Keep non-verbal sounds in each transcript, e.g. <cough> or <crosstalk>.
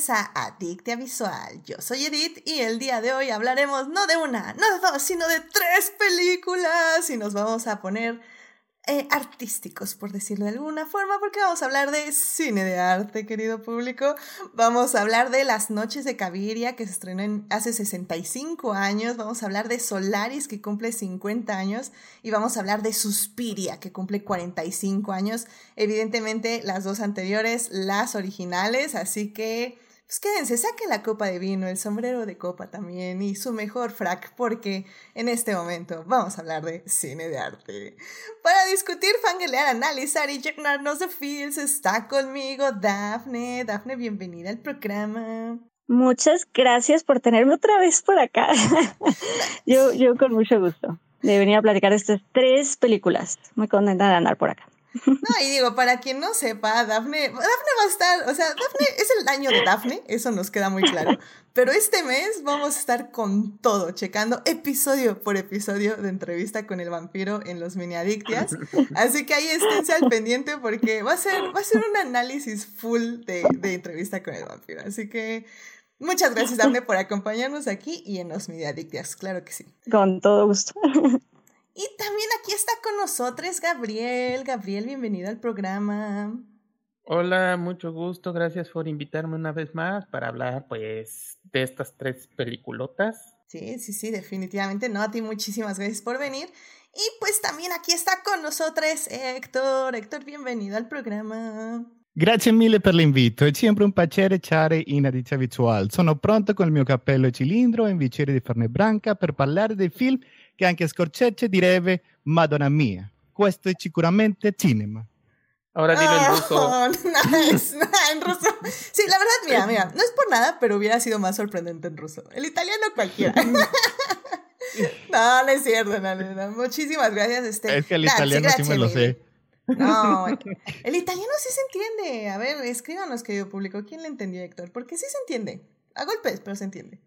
bienvenidos a Adictia Visual. Yo soy Edith y el día de hoy hablaremos no de una, no de dos, sino de tres películas y nos vamos a poner eh, artísticos, por decirlo de alguna forma, porque vamos a hablar de cine de arte, querido público. Vamos a hablar de Las Noches de Caviria, que se estrenó hace 65 años. Vamos a hablar de Solaris, que cumple 50 años. Y vamos a hablar de Suspiria, que cumple 45 años. Evidentemente, las dos anteriores, las originales. Así que pues quédense, saquen la copa de vino, el sombrero de copa también y su mejor frac, porque en este momento vamos a hablar de cine de arte. Para discutir, fangelear, analizar y llenarnos de feels, está conmigo Dafne. Dafne, bienvenida al programa. Muchas gracias por tenerme otra vez por acá. <laughs> yo, yo con mucho gusto de venir a platicar estas tres películas. Muy contenta de andar por acá. <laughs> No, y digo, para quien no sepa, Dafne, Dafne va a estar, o sea, Dafne es el año de Dafne, eso nos queda muy claro. Pero este mes vamos a estar con todo, checando episodio por episodio de entrevista con el vampiro en los mini adictias. Así que ahí esténse al pendiente porque va a ser, va a ser un análisis full de, de entrevista con el vampiro. Así que muchas gracias, Dafne, por acompañarnos aquí y en los mini adictias, claro que sí. Con todo gusto. Y también aquí está con nosotros Gabriel. Gabriel, bienvenido al programa. Hola, mucho gusto. Gracias por invitarme una vez más para hablar, pues, de estas tres peliculotas. Sí, sí, sí, definitivamente. No, a ti muchísimas gracias por venir. Y pues también aquí está con nosotros Héctor. Héctor, bienvenido al programa. Grazie mille per l'invito, è sempre un piacere ciare in Adizia Visual. Sono pronto con il mio cappello cilindro e in di farne branca per parlare dei film che anche Scorcecce direbbe Madonna mia, questo è sicuramente cinema. Ahora dile en ruso. Oh, <laughs> <laughs> nice, en ruso. Sí, la verdad, mira, mira, no es por nada, pero hubiera sido más sorprendente en ruso. El italiano cualquiera. <laughs> no, no es cierto, no, no, Muchísimas gracias. Este. Es que el italiano sí me lo sé. No, el italiano sí se entiende. A ver, escríbanos, querido público. ¿Quién le entendió, Héctor? Porque sí se entiende. A golpes, pero se entiende.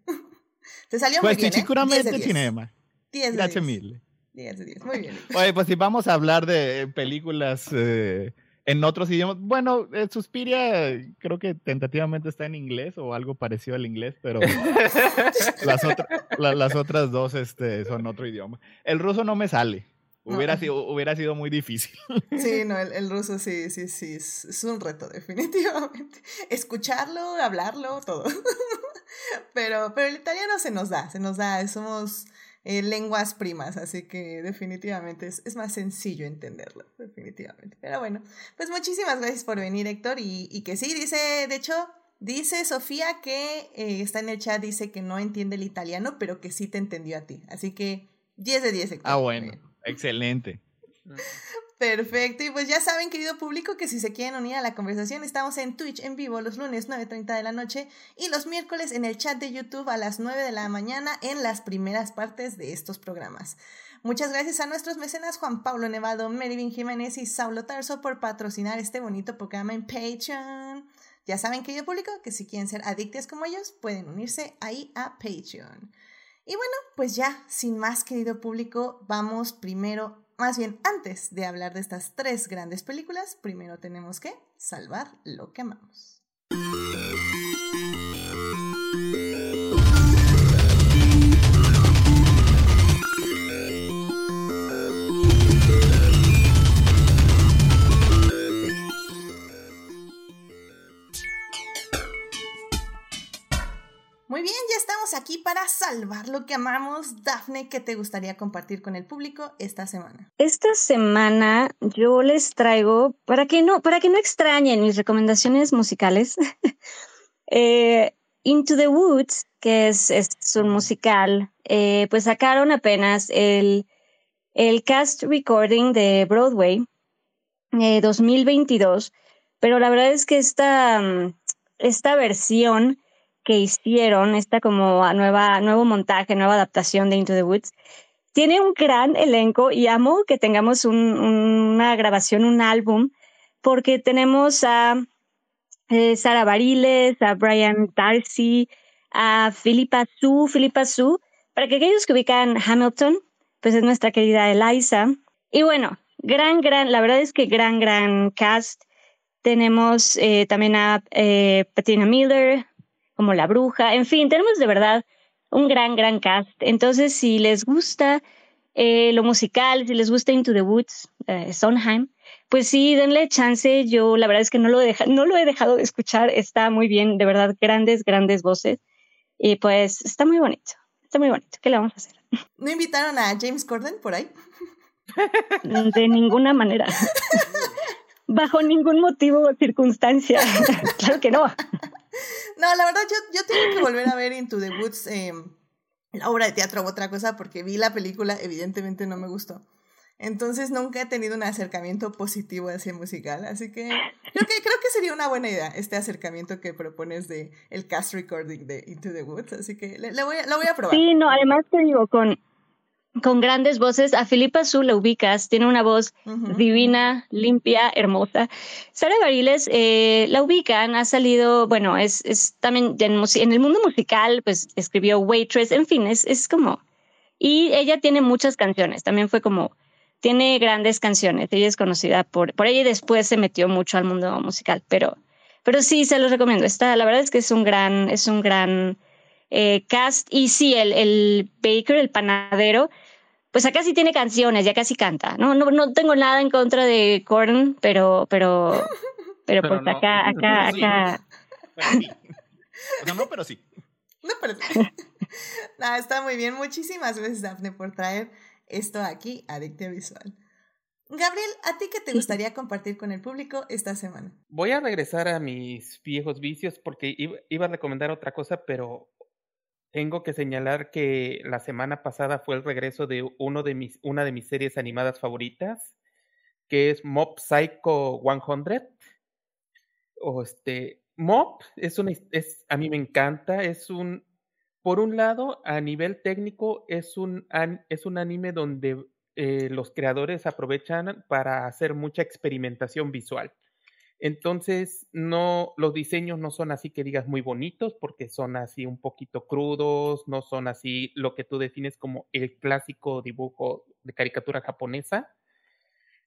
Te salió pues muy bien. Pues sicuramente cinema. 10 Gracias mil. 10 de 10, muy bien. Oye, pues si vamos a hablar de películas eh, en otros idiomas, bueno, eh, Suspiria creo que tentativamente está en inglés o algo parecido al inglés, pero <laughs> las, las otras dos este, son otro idioma. El ruso no me sale. Hubiera, sido, hubiera sido muy difícil. Sí, <laughs> no, el, ruso sí, sí, sí, es, es, un reto, definitivamente. Escucharlo, hablarlo, todo. <laughs> Pero, pero el italiano se nos da, se nos da, somos eh, lenguas primas, así que definitivamente es, más sencillo entenderlo, definitivamente. Pero bueno, pues muchísimas gracias por venir, Héctor, y, que sí, dice, de hecho, dice Sofía que eh, está en el chat, dice que no entiende el italiano, pero que sí te entendió a ti, así que 10 de 10, Héctor. Ah, bueno, excelente. <laughs> Perfecto, y pues ya saben, querido público, que si se quieren unir a la conversación, estamos en Twitch en vivo los lunes 9.30 de la noche y los miércoles en el chat de YouTube a las 9 de la mañana en las primeras partes de estos programas. Muchas gracias a nuestros mecenas Juan Pablo Nevado, Merivin Jiménez y Saulo Tarso por patrocinar este bonito programa en Patreon. Ya saben, querido público, que si quieren ser adictos como ellos, pueden unirse ahí a Patreon. Y bueno, pues ya, sin más, querido público, vamos primero más bien, antes de hablar de estas tres grandes películas, primero tenemos que salvar lo que amamos. Aquí para salvar lo que amamos. Dafne, ¿qué te gustaría compartir con el público esta semana? Esta semana yo les traigo, para que no, para que no extrañen mis recomendaciones musicales, <laughs> eh, Into the Woods, que es, es un musical, eh, pues sacaron apenas el, el cast recording de Broadway 2022, eh, pero la verdad es que esta, mm, esta versión que hicieron, esta como nueva, nuevo montaje, nueva adaptación de Into the Woods, tiene un gran elenco y amo que tengamos una grabación, un álbum, porque tenemos a eh, Sara Bariles, a Brian Darcy, a Philippa Sue, Philippa Sue, para que aquellos que ubican Hamilton, pues es nuestra querida Eliza. Y bueno, gran, gran, la verdad es que gran, gran cast Tenemos eh, también a eh, Patina Miller como la bruja. En fin, tenemos de verdad un gran, gran cast. Entonces, si les gusta eh, lo musical, si les gusta Into the Woods, eh, Sondheim, pues sí, denle chance. Yo la verdad es que no lo, he no lo he dejado de escuchar. Está muy bien, de verdad, grandes, grandes voces. Y pues está muy bonito, está muy bonito. ¿Qué le vamos a hacer? <laughs> ¿No invitaron a James Corden por ahí? De ninguna manera. <laughs> Bajo ningún motivo o circunstancia. <laughs> claro que no. No, la verdad, yo, yo tengo que volver a ver Into the Woods, eh, la obra de teatro u otra cosa, porque vi la película, evidentemente no me gustó. Entonces nunca he tenido un acercamiento positivo hacia el musical, así que creo que creo que sería una buena idea este acercamiento que propones de el cast recording de Into the Woods, así que le, voy, a, voy a probar. Sí, no, además te digo, con, con grandes voces. A Filipa Azul la ubicas, tiene una voz divina, limpia, hermosa. Sara Bariles eh, la ubican, ha salido, bueno, es, es también en, en, el mundo musical, pues escribió Waitress, en fin, es, es como... Y ella tiene muchas canciones, también fue como... Tiene grandes canciones, ella es conocida por, por ella y después se metió mucho al mundo musical, pero, pero sí, se los recomiendo. Está, la verdad es que es un gran, es un gran eh, cast. Y sí, el, el baker, el panadero, pues acá sí tiene canciones, ya casi canta. No, no, no tengo nada en contra de Gordon, pero, pero, pero, pues acá, acá, acá. No, no, pero sí. <laughs> No, pero sí. <laughs> no, está muy bien. Muchísimas gracias, Daphne, por traer esto aquí, Adictia Visual. Gabriel, ¿a ti qué te gustaría compartir con el público esta semana? Voy a regresar a mis viejos vicios porque iba, a recomendar otra cosa, pero tengo que señalar que la semana pasada fue el regreso de, una de mis series animadas favoritas, que es Mob Psycho 100. O este, Mob es una, a mí me encanta, es un, por un lado, a nivel técnico, es un, es un anime donde eh, los creadores aprovechan para hacer mucha experimentación visual. Entonces, no, los diseños no son así que digas muy bonitos, porque son así un poquito crudos, no son así lo que tú defines como el clásico dibujo de caricatura japonesa.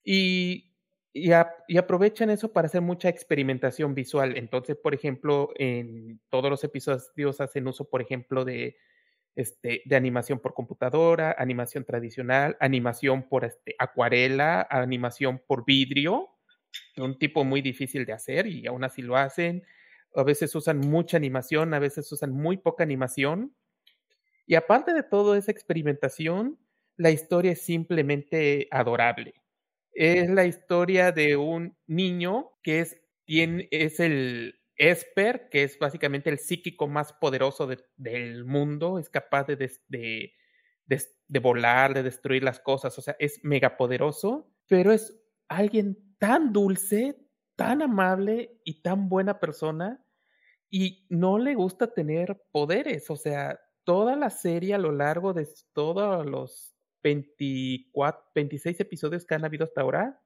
Y, y, aprovechan eso para hacer mucha experimentación visual. Entonces, por ejemplo, en todos los episodios hacen uso, por ejemplo, de, este, de animación por computadora, animación tradicional, animación por este, acuarela, animación por vidrio, un tipo muy difícil de hacer y aún así lo hacen. A veces usan mucha animación, a veces usan muy poca animación. Y aparte de toda esa experimentación, la historia es simplemente adorable. Es la historia de un niño que es, tiene, es el Esper, que es básicamente el psíquico más poderoso del mundo, es capaz de, de, de, volar, de destruir las cosas, o sea, es megapoderoso, pero es alguien tan dulce, tan amable y tan buena persona, y no le gusta tener poderes, o sea, toda la serie a lo largo de todos los 24, 26 episodios que han habido hasta ahora,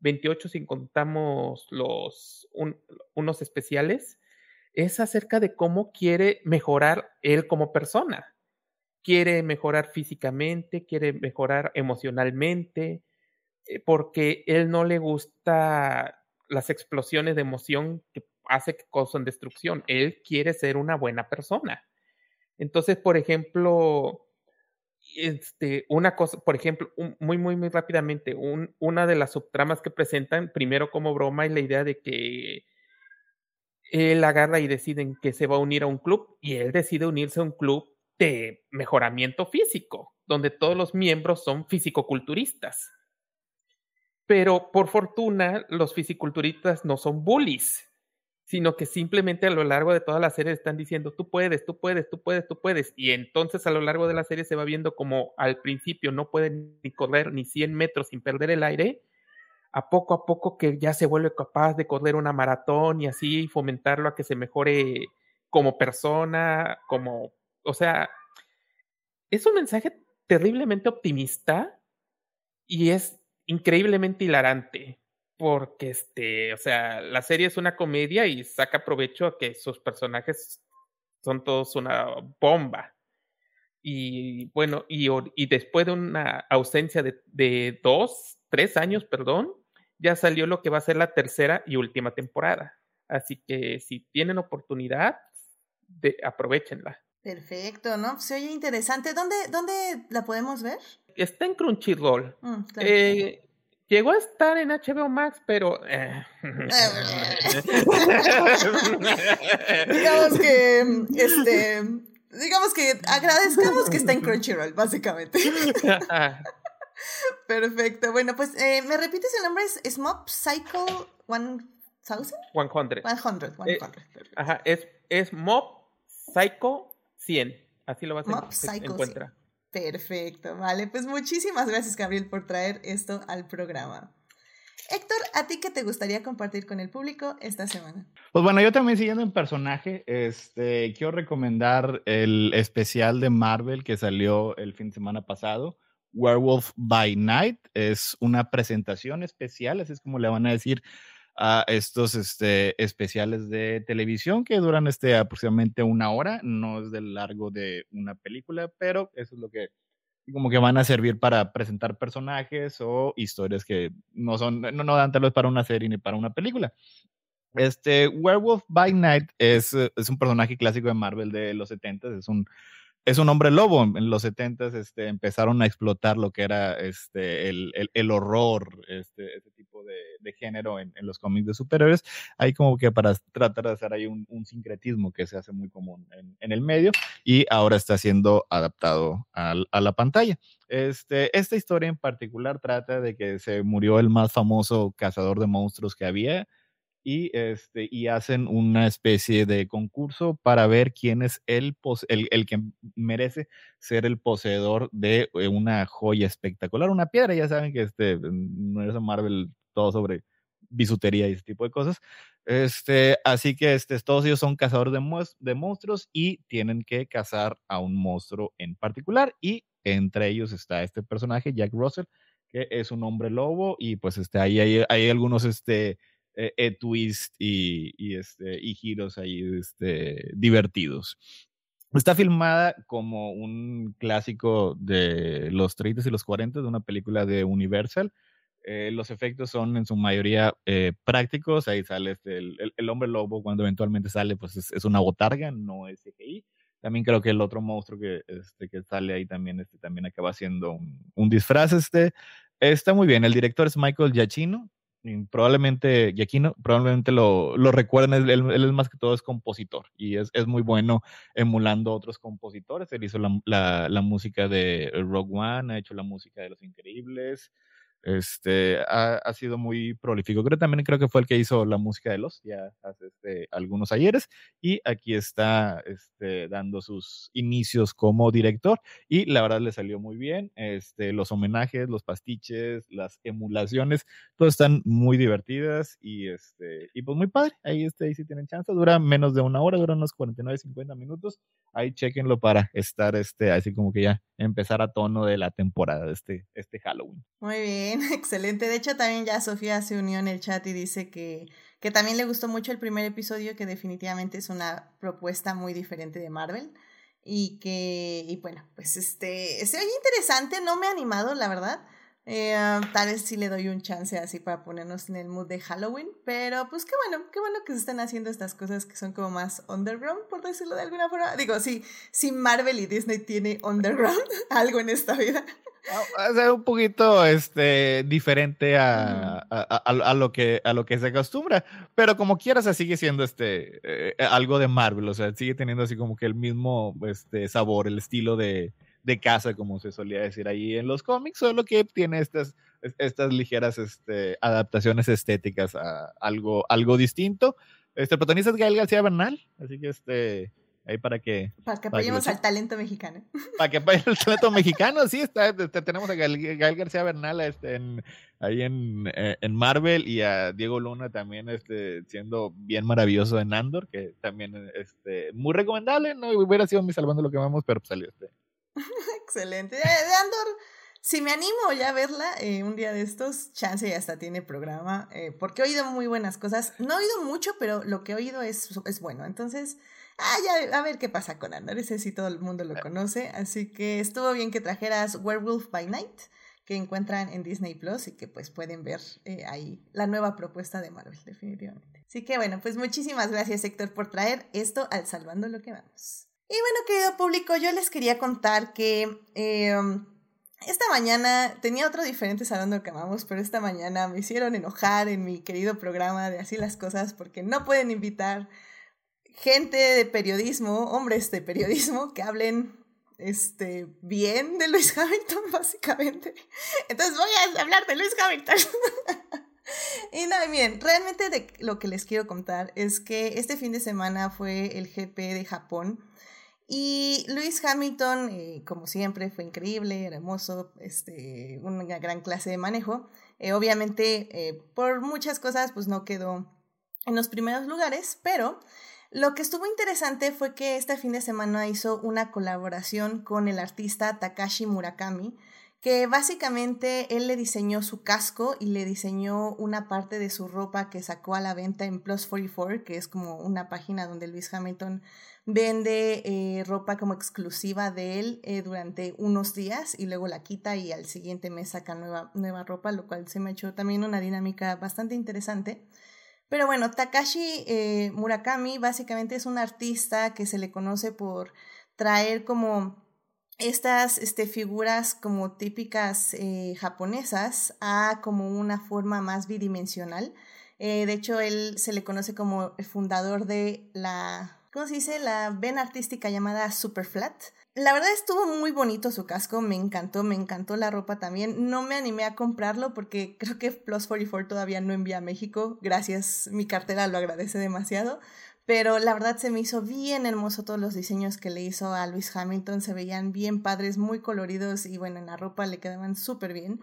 28 si contamos los unos especiales, es acerca de cómo quiere mejorar él como persona. Quiere mejorar físicamente, quiere mejorar emocionalmente, porque él no le gusta las explosiones de emoción que hace que causan destrucción. Él quiere ser una buena persona. Entonces, por ejemplo, este, una cosa, por ejemplo, muy, muy, muy rápidamente, un, una de las subtramas que presentan, primero como broma, es la idea de que él agarra y deciden que se va a unir a un club y él decide unirse a un club de mejoramiento físico, donde todos los miembros son fisicoculturistas. Pero por fortuna, los fisiculturistas no son bullies sino que simplemente a lo largo de toda la serie están diciendo, tú puedes, tú puedes, tú puedes, tú puedes. Y entonces a lo largo de la serie se va viendo como al principio no pueden ni correr ni 100 metros sin perder el aire, a poco a poco que ya se vuelve capaz de correr una maratón y así fomentarlo a que se mejore como persona, como, o sea, es un mensaje terriblemente optimista y es increíblemente hilarante porque este, o sea, la serie es una comedia y saca provecho a que sus personajes son todos una bomba. Y bueno, y, y después de una ausencia de, de, dos, tres años, perdón, ya salió lo que va a ser la tercera y última temporada. Así que si tienen oportunidad, de, aprovechenla. Perfecto, ¿no? Se oye interesante. ¿Dónde, ¿Dónde la podemos ver? Está en Crunchyroll. Mm, eh, llegó a estar en HBO Max, pero... Eh. <laughs> digamos que, este, digamos que agradezcamos que está en Crunchyroll, básicamente. <laughs> Perfecto. Bueno, pues, eh, ¿me repites el nombre? ¿Es Mob Cycle 1000? 100. 100. 100, ajá, es, es Mob Psycho 100. Así lo vas a encontrar. Perfecto, vale. Pues muchísimas gracias, Gabriel, por traer esto al programa. Héctor, ¿a ti qué te gustaría compartir con el público esta semana? Pues bueno, yo también siguiendo en personaje, este, quiero recomendar el especial de Marvel que salió el fin de semana pasado. Werewolf by Night es una presentación especial, así es como le van a decir a estos este, especiales de televisión que duran este, aproximadamente una hora, no es del largo de una película, pero eso es lo que como que van a servir para presentar personajes o historias que no son, no, no dan tal vez para una serie ni para una película. Este Werewolf by Night es, es un personaje clásico de Marvel de los 70 es un es un hombre lobo. En los 70 este, empezaron a explotar lo que era este, el, el, horror, este, ese tipo de, de género en, en, los cómics de superhéroes. Hay como que para tratar de hacer ahí un, un sincretismo que se hace muy común en, en, el medio y ahora está siendo adaptado a, a la pantalla. Este, esta historia en particular trata de que se murió el más famoso cazador de monstruos que había y, este, y hacen una especie de concurso para ver quién es el, el, el, que merece ser el poseedor de eh, una joya espectacular, una piedra. Ya saben que este universo Marvel todo sobre bisutería y ese tipo de cosas. Este, así que este, todos ellos son cazadores de, de monstruos y tienen que cazar a un monstruo en particular. Y entre ellos está este personaje, Jack Russell, que es un hombre lobo y pues este, ahí hay, hay algunos... Este, eh, eh, twist y, y, este, y giros ahí este, divertidos. Está filmada como un clásico de los 30 y los 40 de una película de Universal. Eh, los efectos son en su mayoría eh, prácticos. Ahí sale este, el, hombre lobo cuando eventualmente sale, pues es, una botarga, no es CGI. También creo que el otro monstruo que, este, que sale ahí también, este, también acaba siendo un, un disfraz. Este, está muy bien. El director es Michael Giacchino probablemente, y aquí no, probablemente lo, lo recuerden, él, él, es más que todo es compositor y es, es, muy bueno emulando a otros compositores. Él hizo la, la, la, música de Rogue One, ha hecho la música de Los Increíbles, este, ha, ha, sido muy prolífico. Creo también creo que fue el que hizo la música de los ya hace este, algunos ayeres y aquí está este, dando sus inicios como director y la verdad le salió muy bien. Este, los homenajes, los pastiches, las emulaciones, todas están muy divertidas y, este, y pues muy padre. Ahí, este, ahí sí tienen chance. Dura menos de una hora, dura unos 49, 50 minutos. Ahí chequenlo para estar este, así como que ya empezar a tono de la temporada de este, este Halloween. Muy bien. <laughs> excelente. De hecho, también ya Sofía se unió en el chat y dice que, que también le gustó mucho el primer episodio, que definitivamente es una propuesta muy diferente de Marvel. Y que, y bueno, pues este, se oye interesante, no me ha animado, la verdad. Eh, tal vez sí le doy un chance así para ponernos en el mood de Halloween, pero pues qué bueno, qué bueno que se están haciendo estas cosas que son como más underground, por decirlo de alguna forma. Digo, sí, sí Marvel y Disney tiene underground, <laughs> algo en esta vida. Sea, un poquito este, diferente a, a, a, a, lo que, a lo que se acostumbra, pero como quieras, sigue siendo este, eh, algo de Marvel, o sea, sigue teniendo así como que el mismo este, sabor, el estilo de, de casa, como se solía decir ahí en los cómics, solo que tiene estas, estas ligeras este, adaptaciones estéticas a algo, algo distinto. Este, el protagonista es Gael García Bernal, así que este, ahí para que... Para que apoyemos al talento mexicano. <laughs> Para que apoyemos al talento mexicano, sí, está, este, tenemos a Gael, Gael, García Bernal este, en, ahí en, eh, en, Marvel y a Diego Luna también este, siendo bien maravilloso en Andor, que también este, muy recomendable, no hubiera sido mi salvando lo que vamos, pero pues salió este <laughs> Excelente. De Andor, si me animo ya a verla eh, un día de estos, chance ya hasta tiene programa, eh, porque he oído muy buenas cosas. No he oído mucho, pero lo que he oído es, es bueno. Entonces, ah, ya, a ver qué pasa con Andor. Ese sí todo el mundo lo conoce. Así que estuvo bien que trajeras Werewolf by Night que encuentran en Disney Plus y que pues pueden ver eh, ahí la nueva propuesta de Marvel, definitivamente. Así que bueno, pues muchísimas gracias Héctor por traer esto al Salvando lo que vamos. Y bueno, querido público, yo les quería contar que em, esta mañana tenía otro diferente Salvando lo que amamos, pero esta mañana me hicieron enojar en mi querido programa de Así las Cosas porque no pueden invitar gente de periodismo, hombres de periodismo que hablen este, bien de Luis Hamilton, <laughs> básicamente. Entonces voy a hablar de Luis Hamilton. <laughs> y nada, bien, realmente de lo que les quiero contar es que este fin de semana fue el GP de Japón. Y Luis Hamilton, eh, como siempre, fue increíble, hermoso, este, una gran clase de manejo. Eh, obviamente, eh, por muchas cosas, pues no quedó en los primeros lugares, pero lo que estuvo interesante fue que este fin de semana hizo una colaboración con el artista Takashi Murakami, que básicamente él le diseñó su casco y le diseñó una parte de su ropa que sacó a la venta en Plus 44, que es como una página donde Luis Hamilton vende eh, ropa como exclusiva de él eh, durante unos días y luego la quita y al siguiente mes saca nueva, nueva ropa, lo cual se me ha hecho también una dinámica bastante interesante. Pero bueno, Takashi eh, Murakami básicamente es un artista que se le conoce por traer como estas este, figuras como típicas eh, japonesas a como una forma más bidimensional. Eh, de hecho, él se le conoce como el fundador de la, ¿cómo se dice? La ven artística llamada Superflat, la verdad estuvo muy bonito su casco, me encantó, me encantó la ropa también. No me animé a comprarlo porque <laughs> creo que Plus 44 todavía no envía a México. Gracias, mi cartera lo agradece demasiado. Pero la verdad se me hizo bien hermoso todos los diseños que le hizo a Luis Hamilton. Se veían bien padres, muy coloridos y bueno, en la ropa le quedaban súper bien.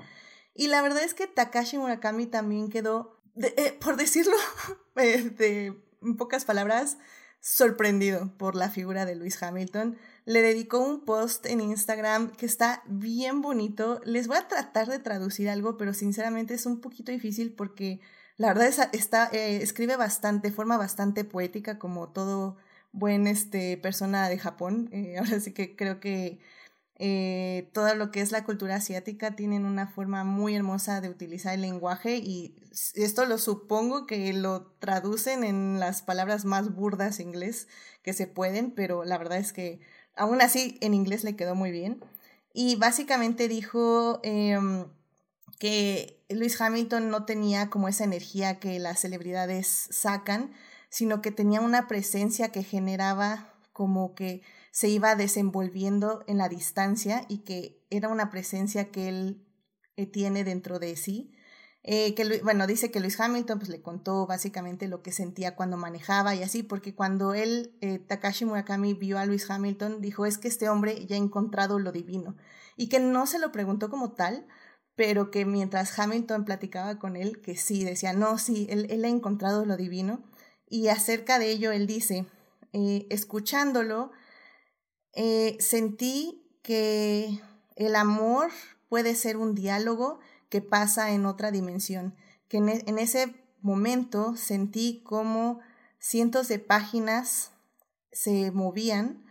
Y la verdad es que Takashi Murakami también quedó, eh, por decirlo <laughs> eh, de, en pocas palabras, sorprendido por la figura de Luis Hamilton le dedicó un post en Instagram que está bien bonito. Les voy a tratar de traducir algo, pero sinceramente es un poquito difícil porque la verdad es, está, eh, escribe bastante, forma bastante poética como todo buen este, persona de Japón. <laughs> Eh, ahora sí que creo que eh, todo lo que es la cultura asiática tienen una forma muy hermosa de utilizar el lenguaje y esto lo supongo que lo traducen en las palabras más burdas inglés que se pueden, pero la verdad es que Aún así, en inglés le quedó muy bien. Y básicamente dijo em, que Luis Hamilton no tenía como esa energía que las celebridades sacan, sino que tenía una presencia que generaba como que se iba desenvolviendo en la distancia y que era una presencia que él eh, tiene dentro de sí eh, que, bueno, dice que Luis Hamilton pues, le contó básicamente lo que sentía cuando manejaba y así, porque cuando él, eh, Takashi Murakami, vio a Luis Hamilton, dijo, es que este hombre ya ha encontrado lo divino. Y que no se lo preguntó como tal, pero que mientras Hamilton platicaba con él, que sí, decía, no, sí, él, él ha encontrado lo divino. Y acerca de ello, él dice, eh, escuchándolo, sentí que el amor puede ser un diálogo que pasa en otra dimensión, que en, e, ese momento sentí como cientos de páginas se movían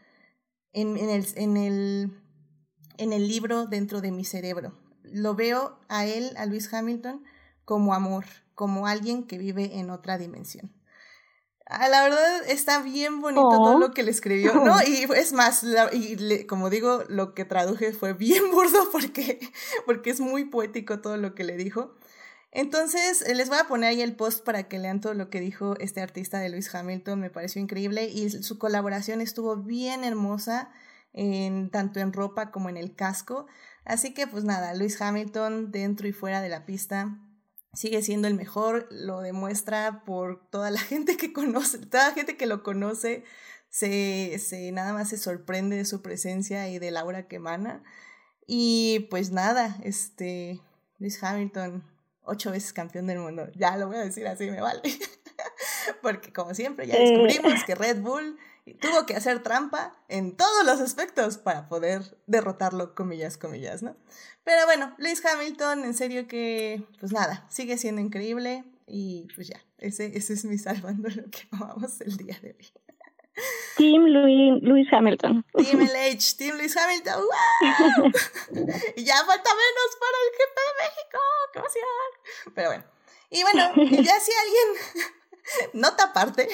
en, el, en, el, en el libro dentro de mi cerebro. Lo veo a él, a Luis Hamilton, como amor, como alguien que vive en otra dimensión. Ah, la verdad está bien bonito todo lo que le escribió, ¿no? <laughs> Y es más, y como digo, lo que traduje fue bien <laughs> burdo porque, porque es muy poético todo lo que le dijo. Entonces, eh, les voy a poner ahí el post para que lean todo lo que dijo este artista de Luis Hamilton, me pareció increíble y su colaboración estuvo bien hermosa, en, tanto en ropa como en el casco. Así que, pues nada, Luis Hamilton dentro y fuera de la pista, sigue siendo el mejor, lo demuestra por toda la <laughs> gente que conoce, toda la gente que lo conoce, se, se nada más se sorprende de su presencia y del aura que emana. Y pues nada, este, Luis Hamilton, ocho veces campeón del mundo, ya lo voy a decir así, me vale. <laughs> Porque como siempre ya descubrimos que Red Bull tuvo que hacer trampa en todos los aspectos para poder derrotarlo, comillas, comillas, ¿no? Pero bueno, Luis Hamilton, en serio que, pues nada, sigue siendo increíble y pues ya, ese, ese es mi salvando lo que vamos el día de hoy. <laughs> Team Louis, Hamilton. Team <laughs> LH, Team Louis Hamilton. <laughs> y ya falta menos para el GP de México. ¡Qué emoción! Pero bueno. Y bueno, ya si alguien, <laughs> nota aparte,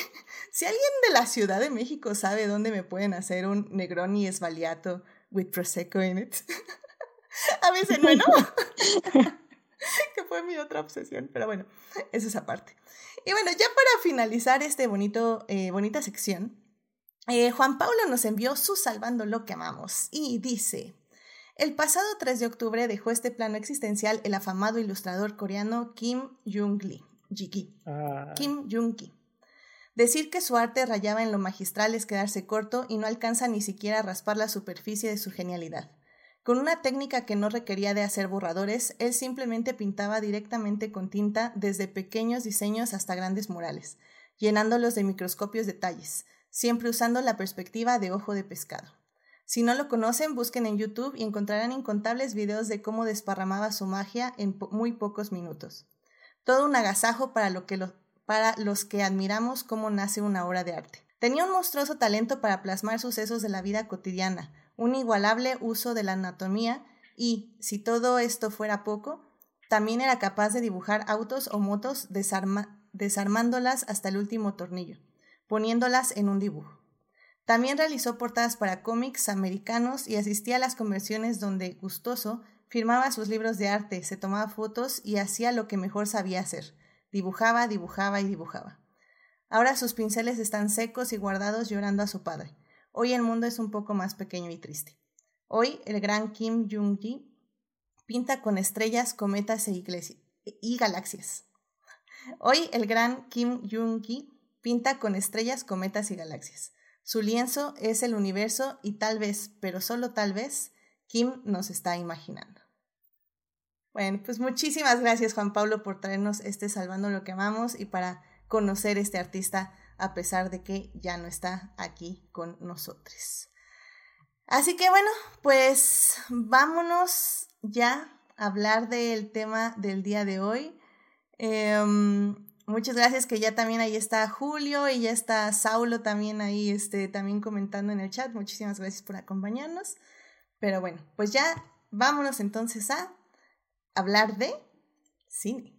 si alguien de la Ciudad de México sabe dónde me pueden hacer un Negroni Esbaliato with Prosecco in it, <laughs> a veces no, <laughs> que fue mi otra obsesión, pero bueno, es aparte. Y bueno, ya para finalizar este bonito, eh, bonita sección, eh, Juan Pablo nos envió su Salvando lo que amamos y dice, el pasado 3 de octubre dejó este plano existencial el afamado ilustrador coreano Kim Jung-lee, ah. Kim Jung-ki. Decir que su arte rayaba en lo magistral es quedarse corto y no alcanza ni siquiera a raspar la superficie de su genialidad. Con una técnica que no requería de hacer borradores, él simplemente pintaba directamente con tinta desde pequeños diseños hasta grandes murales, llenándolos de microscopios detalles, siempre usando la perspectiva de ojo de pescado. Si no lo conocen, busquen en YouTube y encontrarán incontables videos de cómo desparramaba su magia en muy pocos minutos. Todo un agasajo para, lo que para los que admiramos cómo nace una obra de arte. Tenía un monstruoso talento para plasmar sucesos de la vida cotidiana, un igualable uso de la anatomía y, si todo esto fuera poco, también era capaz de dibujar autos o motos desarmándolas hasta el último tornillo, poniéndolas en un dibujo. También realizó portadas para cómics americanos y asistía a las conversiones donde, gustoso, firmaba sus libros de arte, se tomaba fotos y hacía lo que mejor sabía hacer. Dibujaba, dibujaba y dibujaba. Ahora sus pinceles están secos y guardados llorando a su padre. Hoy el mundo es un poco más pequeño y triste. Hoy el gran Kim Jong-gi pinta con estrellas, cometas e y galaxias. Hoy el gran Kim Jong-gi pinta con estrellas, cometas y galaxias. Su lienzo es el universo y tal vez, pero solo tal vez, Kim nos está imaginando. Bueno, pues muchísimas gracias Juan Pablo por traernos este Salvando lo que amamos y para conocer este artista a pesar de que ya no está aquí con nosotros. Así que bueno, pues vámonos ya a hablar del tema del día de hoy. Em, muchas gracias que ya también ahí está Julio y ya está Saulo también ahí este, también comentando en el chat. Muchísimas gracias por acompañarnos. Pero bueno, pues ya vámonos entonces a hablar de cine.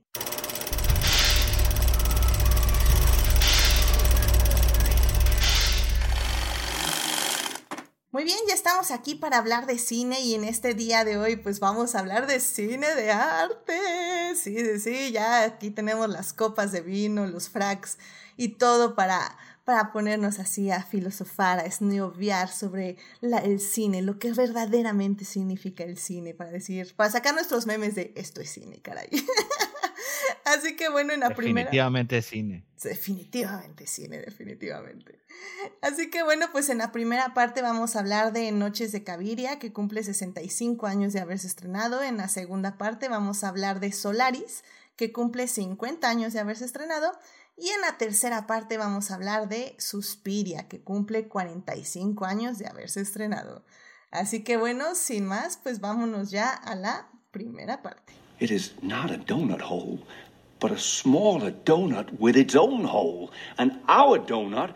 Muy bien, ya estamos aquí para hablar de cine y en este día de hoy pues vamos a hablar de cine de arte. Sí, sí, sí, ya aquí tenemos las copas de vino, los fracs y todo para, para ponernos así a filosofar, a esnioviar sobre la, el cine, lo que verdaderamente significa el cine, para decir, para sacar nuestros memes de esto es cine, caray. <laughs> Así que bueno, en la primera. Definitivamente cine. Definitivamente cine, definitivamente. Así que bueno, pues en la primera parte vamos a hablar de Noches de Caviria, que cumple 65 años de haberse estrenado. En la segunda parte vamos a hablar de Solaris, que cumple 50 años de haberse estrenado. Y en la tercera parte vamos a hablar de Suspiria, que cumple 45 años de haberse estrenado. Así que bueno, sin más, pues vámonos ya a la primera parte. It is not a donut hole, but a smaller donut with its own hole. And our donut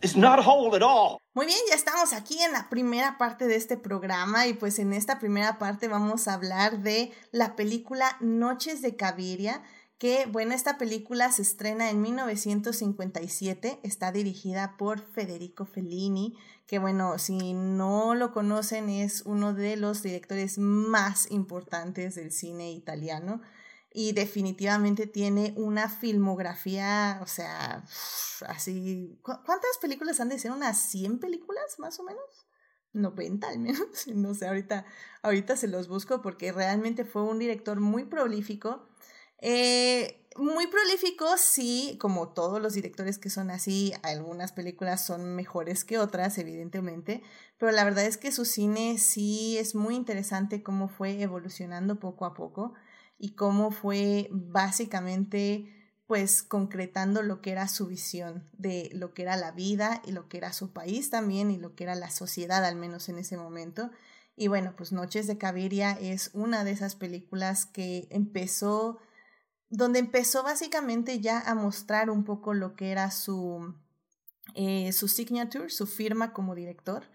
is not a hole at all. Muy bien, ya estamos aquí en la primera parte de este programa y pues en esta primera parte vamos a hablar de la película Noches de Caviria que bueno, esta película se estrena en 1957, está dirigida por Federico Fellini, que bueno, si no lo conocen es uno de los directores más importantes del cine italiano y definitivamente tiene una filmografía, o sea, así, ¿cuántas películas han de ser? ¿Unas 100 películas más o menos? 90 al menos, <laughs> no sé, ahorita, ahorita se los busco porque realmente fue un director muy prolífico eh, muy prolífico, sí, como todos los directores que son así, algunas películas son mejores que otras, evidentemente, pero la verdad es que su cine sí es muy interesante cómo fue evolucionando poco a poco y cómo fue básicamente pues concretando lo que era su visión de lo que era la vida y lo que era su país también y lo que era la sociedad al menos en ese momento. Y bueno, pues Noches de Caviria es una de esas películas que empezó donde empezó básicamente ya a mostrar un poco lo que era su, eh, su signature, su firma como director.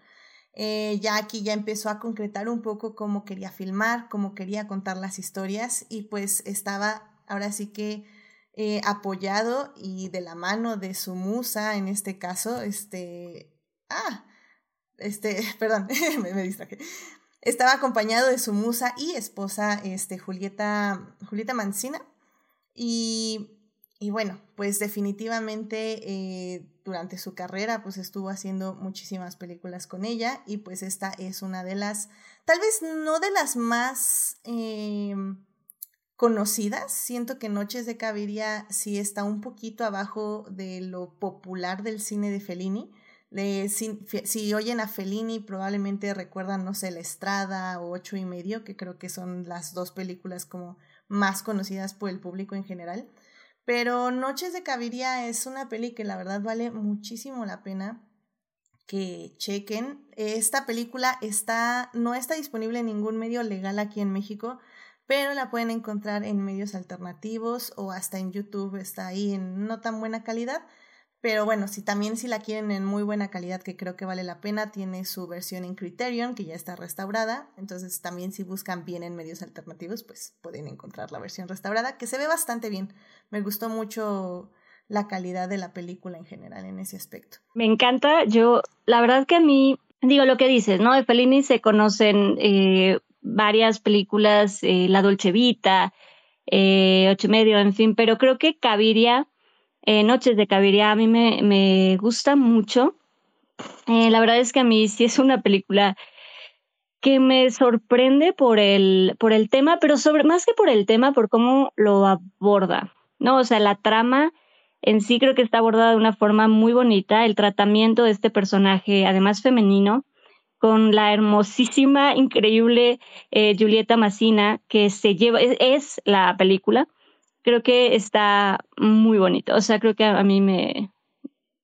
Eh, ya aquí ya empezó a concretar un poco cómo quería filmar, cómo quería contar las historias y pues estaba ahora sí que eh, apoyado y de la mano de su musa, en este caso, este, ah, este, <laughs> perdón, <laughs> me, me, distraje. Estaba acompañado de su musa y esposa, este, Julieta, Julieta Mancina. Y, y bueno, pues definitivamente eh, durante su carrera, pues estuvo haciendo muchísimas películas con ella y pues esta es una de las, tal vez no de las más... Eh, conocidas. Siento que Noches de Caviria sí está un poquito abajo de lo popular del cine de Fellini. si, si, oyen a Fellini, probablemente recuerdan, no sé, La Estrada o Ocho y medio, que creo que son las dos películas como más conocidas por el público en general. Pero Noches de Caviria es una peli que la verdad vale muchísimo la pena que chequen. Esta película está, no está disponible en ningún medio legal aquí en México pero la pueden encontrar en medios alternativos o hasta en YouTube está ahí en no tan buena calidad. Pero bueno, si también si la quieren en muy buena calidad, que creo que vale la pena, tiene su versión en Criterion, que ya está restaurada. Entonces también si buscan bien en medios alternativos, pues pueden encontrar la versión restaurada, que se ve bastante bien. Me gustó mucho la calidad de la película en general en ese aspecto. Me encanta, yo, la verdad que a mí, digo lo que dices, ¿no? De Fellini se conocen eh, varias películas, eh, La Dolce Vita, eh, Ocho y Medio, en fin, pero creo que Caviria, eh, Noches de Caviria, a mí me, me gusta mucho. Eh, la verdad es que a mí sí es una película que me sorprende por el, por el tema, pero sobre, más que por el tema, por cómo lo aborda, ¿no? O sea, la trama en sí creo que está abordada de una forma muy bonita, el tratamiento de este personaje, además femenino, con la hermosísima, increíble eh, Julieta Massina, que se lleva, es, la película. Creo que está muy bonito. O sea, creo que a, mí me,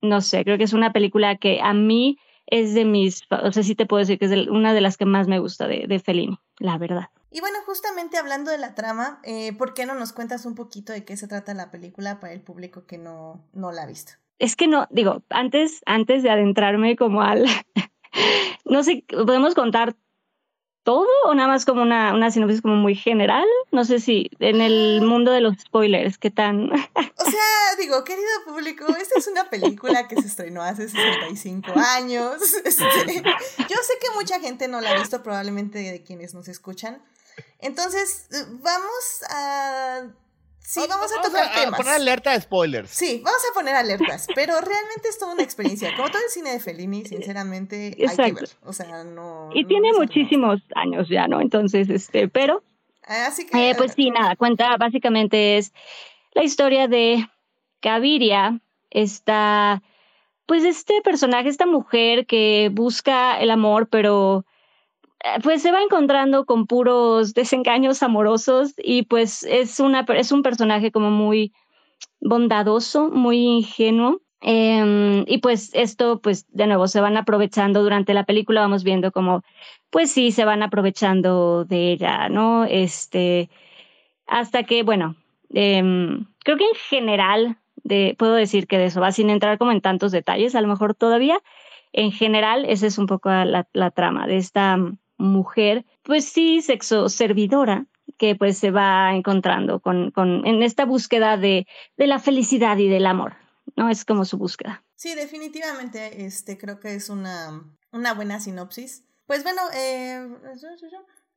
no sé, creo que es una película que a mí es de mis, o sea, sí te puedo decir que es una de las que más me gusta de, de Fellini, la verdad. Y bueno, justamente hablando de la trama, eh, ¿por qué no nos cuentas un poquito de qué se trata la película para el público que no, no la ha visto? Es que no, digo, antes, antes de adentrarme como al, <laughs> no sé, ¿podemos contar todo o nada más como una, una sinopsis como muy general? No sé si en el ah. mundo de los spoilers, ¿qué tan? o sea, digo, querido público, esta es una película que se estrenó hace 65 años. <laughs> Este, yo sé que mucha gente no la ha visto, probablemente de quienes nos escuchan. Entonces, vamos a Sí, vamos a tocar a, temas. poner alerta de spoilers. Sí, vamos a poner alertas, pero realmente es toda una experiencia. Como todo el cine de Fellini, sinceramente, hay que ver. O sea, no. Y tiene muchísimos años ya, ¿no? Entonces, este, pero. Ah, así que. Eh, pues sí, nada, cuenta, básicamente es la historia de Caviria, esta. Pues este personaje, esta mujer que busca el amor, pero pues se va encontrando con puros desengaños amorosos y pues es, una, es un personaje como muy bondadoso, muy ingenuo. Em, y pues esto, pues de nuevo, se van aprovechando durante la película, vamos viendo como, pues sí, se van aprovechando de ella, ¿no? Este, hasta que, bueno, em, creo que en general, puedo decir que de eso va sin entrar como en tantos detalles, a lo mejor todavía, en general, esa es un poco la trama de esta mujer, pues sí, sexo servidora, que pues se va encontrando con, con, en esta búsqueda de, de la felicidad y del amor, ¿no? Es como su búsqueda. Sí, definitivamente, este, creo que es una, una buena sinopsis. Pues bueno, eh,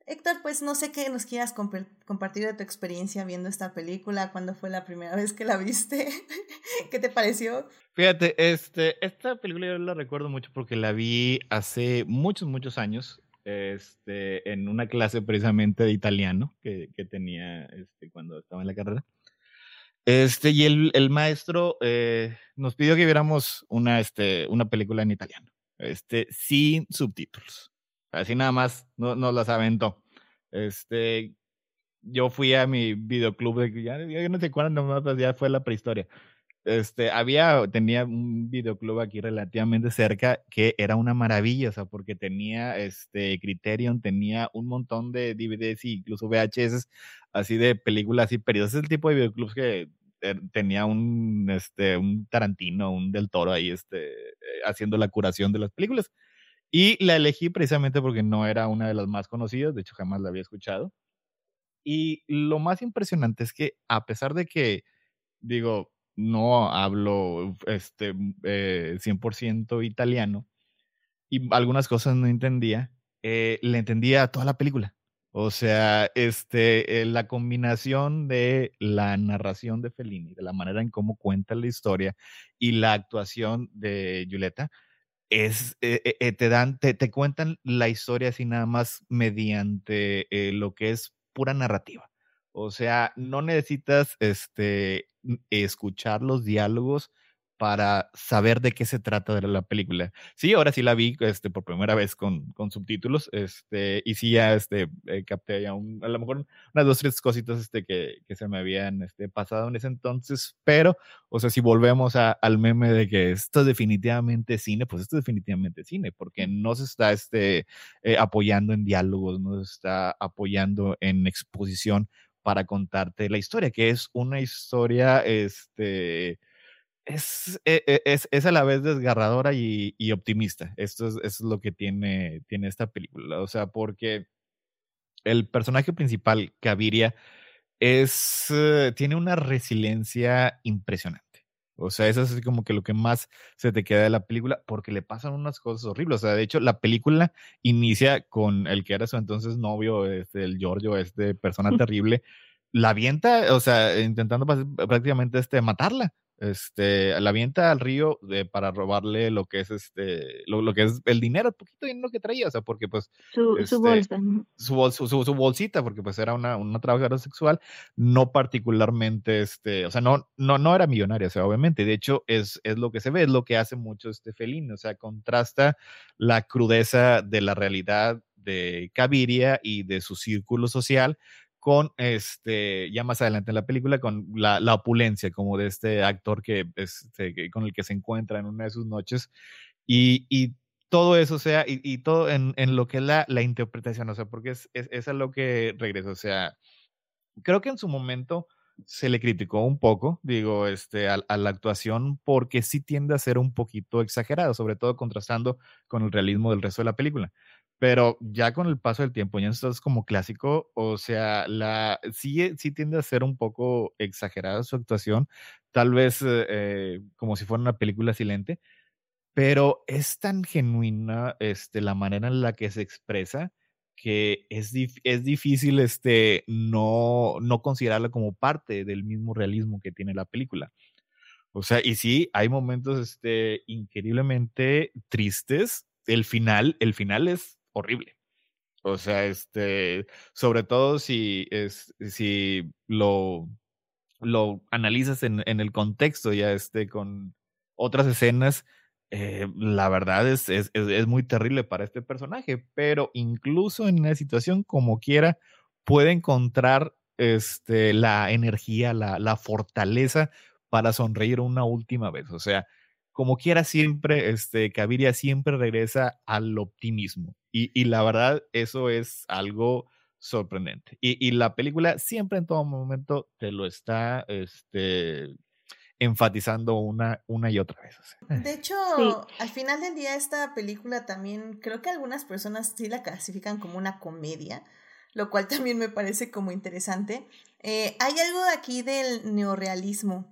Héctor, pues no sé qué nos quieras compartir de tu experiencia viendo esta película, cuándo fue la primera vez que la viste, <laughs> qué te pareció. Fíjate, este, esta película yo la recuerdo mucho porque la vi hace muchos, muchos años este, en una clase precisamente de italiano que, que tenía este, cuando estaba en la carrera. Este, y el, el maestro eh, nos pidió que viéramos una, este, una película en italiano, este, sin subtítulos. Así nada más no, nos las aventó. Este, yo fui a mi videoclub, de, ya, ya no sé cuándo, nomás, pues ya fue la prehistoria. Este, había, tenía un videoclub aquí relativamente cerca que era una maravilla, o sea, porque tenía este Criterion, tenía un montón de DVDs e incluso VHS, así de películas y periodos. Es el tipo de videoclubs que er, tenía un, este, un Tarantino, un Del Toro ahí este, haciendo la curación de las películas. Y la elegí precisamente porque no era una de las más conocidas, de hecho jamás la había escuchado. Y lo más impresionante es que a pesar de que, digo, no hablo este, eh, 100% italiano y algunas cosas no entendía, eh, le entendía toda la película. O sea, este, eh, la combinación de la narración de Fellini, de la manera en cómo cuenta la historia y la actuación de Julieta, es, eh, te dan, te, te, cuentan la historia así nada más mediante lo que es pura narrativa. O sea, no necesitas este, escuchar los diálogos para saber de qué se trata de la película. Sí, ahora sí la vi este, por primera vez con, con subtítulos, este, y sí ya este, eh, capté ya un, a lo mejor unas dos, tres cositas este, que, que se me habían este, pasado en ese entonces, pero, o sea, si volvemos a, al meme de que esto es definitivamente cine, pues esto es definitivamente cine, porque no se está este, eh, apoyando en diálogos, no se está apoyando en exposición para contarte la historia, que es una historia, este, es, e, e, es, es, a la vez desgarradora y, optimista. Esto es, es, lo que tiene, tiene esta película. O sea, porque el personaje principal, Gaviria, es, uh, tiene una resiliencia impresionante. O sea, eso es así como que lo que más se te queda de la película, porque le pasan unas cosas horribles. O sea, de hecho, la película inicia con el que era su entonces novio, este, el Giorgio, este persona <laughs> terrible, la avienta, o sea, intentando prácticamente este, matarla este, la avienta al río de, para robarle lo que es este, lo, lo, que es el dinero, el poquito dinero que traía, o sea, porque pues su, este, su bolsa, su, su, su, bolsita, porque pues era una, una trabajadora sexual, no particularmente, este, o sea, no, no, no era millonaria, o sea, obviamente, de hecho es, es lo que se ve, es lo que hace mucho este felino, o sea, contrasta la crudeza de la realidad de Caviria y de su círculo social con este, ya más adelante en la película, con la, opulencia como de este actor que, este, con el que se encuentra en una de sus noches. Y, y todo eso, o sea, y, y todo en, en, lo que es la, la, interpretación, o sea, porque es, es, es a lo que regreso, o sea, creo que en su momento se le criticó un poco, digo, este, a, la actuación porque sí tiende a ser un poquito exagerado, sobre todo contrastando con el realismo del resto de la película pero ya con el paso del tiempo, ya es como clásico, o sea, la, sí, sí tiende a ser un poco exagerada su actuación, tal vez eh, como si fuera una película silente, pero es tan genuina este, la manera en la que se expresa que es, dif es difícil este, no, no considerarla como parte del mismo realismo que tiene la película. O sea, y sí, hay momentos este, increíblemente tristes. El final, el final es horrible. O sea, este, sobre todo si, es, si lo, lo analizas en, en el contexto ya este, con otras escenas, eh, la verdad es, es, es, muy terrible para este personaje, pero incluso en una situación como quiera, puede encontrar este, la energía, la, la fortaleza para sonreír una última vez. O sea, como quiera siempre, este, Caviria siempre regresa al optimismo. Y, y la verdad, eso es algo sorprendente. Y, y, la película siempre en todo momento te lo está este, enfatizando una, una y otra vez. De hecho, sí. al final del día esta película también, creo que algunas personas sí la clasifican como una comedia, lo cual <laughs> también me parece como interesante. Eh, hay algo aquí del neorealismo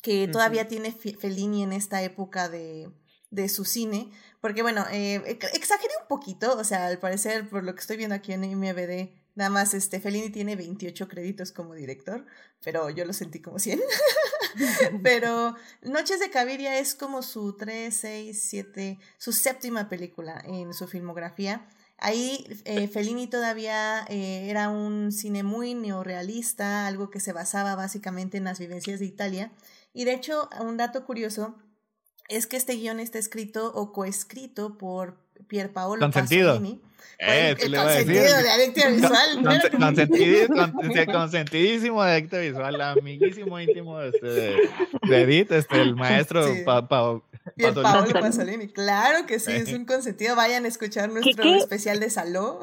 que todavía uh -huh. tiene Fellini en esta época de, de su cine, porque bueno, eh, exageré un poquito, o sea, al parecer, por lo que estoy viendo aquí en IMBD, nada más este, Fellini tiene 28 créditos como director, pero yo lo sentí como 100. <laughs> pero Noches de Caviria es como su 3, 6, 7, su séptima película en su filmografía. Ahí eh, Fellini todavía eh, era un cine muy neorealista, algo que se basaba básicamente en las vivencias de Italia. Y de hecho, un dato curioso es que este guion está escrito o coescrito por Pier Paolo. Pasolini. Eh, el consentido de adicto visual. Con, con, consentidísimo, con, consentidísimo de adicto visual, amiguísimo íntimo este, de, de Edith, este, el maestro sí. pa, pa, Pier Paolo Pasolini. Claro que sí, es un consentido. Vayan a escuchar nuestro ¿Qué, qué? especial de Saló.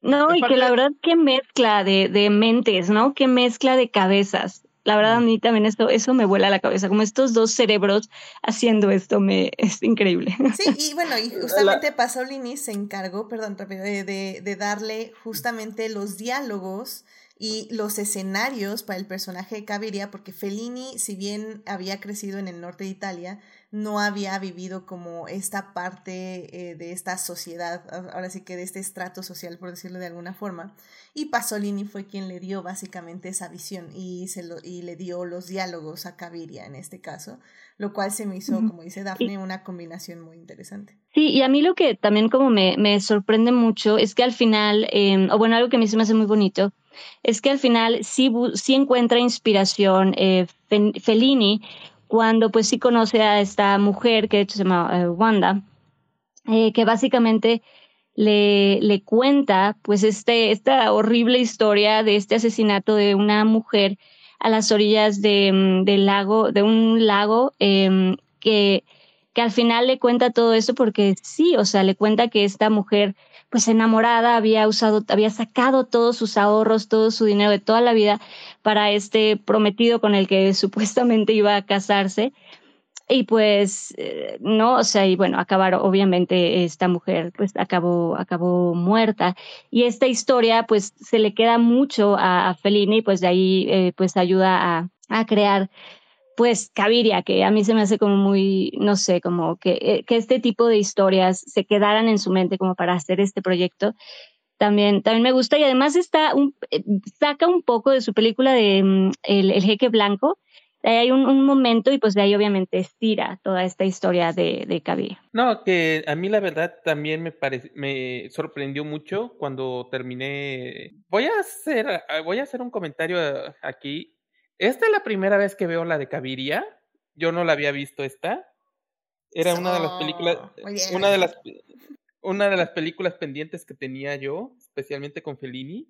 No, y que la verdad, qué mezcla de, de mentes, ¿no? Qué mezcla de cabezas La verdad, a mí también esto, eso me vuela la cabeza, como estos dos cerebros haciendo esto me es increíble. Sí, y bueno, y <laughs> justamente Pasolini se encargó, perdón, rápido, de, de, de darle justamente los diálogos y los escenarios para el personaje de Caviria, porque Fellini, si bien había crecido en el norte de Italia, no había vivido como esta parte eh, de esta sociedad, ahora sí que de este estrato social, por decirlo de alguna forma. Y Pasolini fue quien le dio básicamente esa visión y, se lo, y le dio los diálogos a Caviria en este caso, lo cual se me hizo, como dice Daphne, una combinación muy interesante. Sí, y a mí lo que también como me, me sorprende mucho es que al final, eh, o bueno, algo que a mí se me hace muy bonito, es que al final sí, sí encuentra inspiración eh, Fellini cuando pues sí conoce a esta mujer que de hecho se llama eh, Wanda, eh, que básicamente le, le cuenta pues este, esta horrible historia de este asesinato de una mujer a las orillas de, mm, lago, de un lago em, que, que al final le cuenta todo eso porque sí, o sea, le cuenta que esta mujer pues enamorada, había usado, había sacado todos sus ahorros, todo su dinero de toda la vida para este prometido con el que <laughs> supuestamente iba a casarse. Y pues, eh, no, o sea, y bueno, acabaron, obviamente esta mujer pues acabó, acabó muerta. Y esta historia pues se le queda mucho a, a Fellini, pues de ahí eh, pues ayuda a, a crear pues Caviria, que a mí se me hace como muy, no sé, como que, eh, que este tipo de historias se quedaran en su mente como para hacer este proyecto. También, también me gusta y además está un, eh, saca un poco de su película de mm, el, el, Jeque Blanco. Ahí hay un, momento y pues de ahí obviamente estira toda esta historia de, de. No, que a mí la verdad también me me sorprendió mucho cuando terminé. Voy a hacer, voy a hacer un comentario aquí esta es la primera vez que veo la de Caviria. Yo no la había visto esta. Era una de las películas, una de las, una de las películas pendientes que tenía yo, especialmente con Fellini.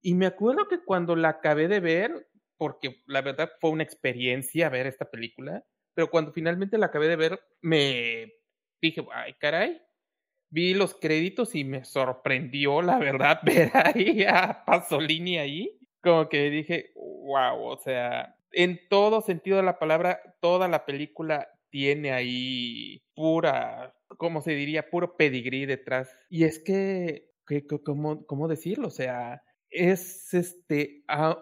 Y me acuerdo que cuando la acabé de ver, porque la verdad fue una experiencia ver esta película, pero cuando finalmente la acabé de ver, me dije, ay, caray, vi los créditos y me sorprendió, la verdad, <laughs> ver ahí a Pasolini ahí como que dije, wow, o sea, en todo sentido de la palabra, toda la película tiene ahí pura, ¿cómo se diría? Puro pedigrí detrás. Y es que, ¿cómo, cómo decirlo? O sea, es este, ah,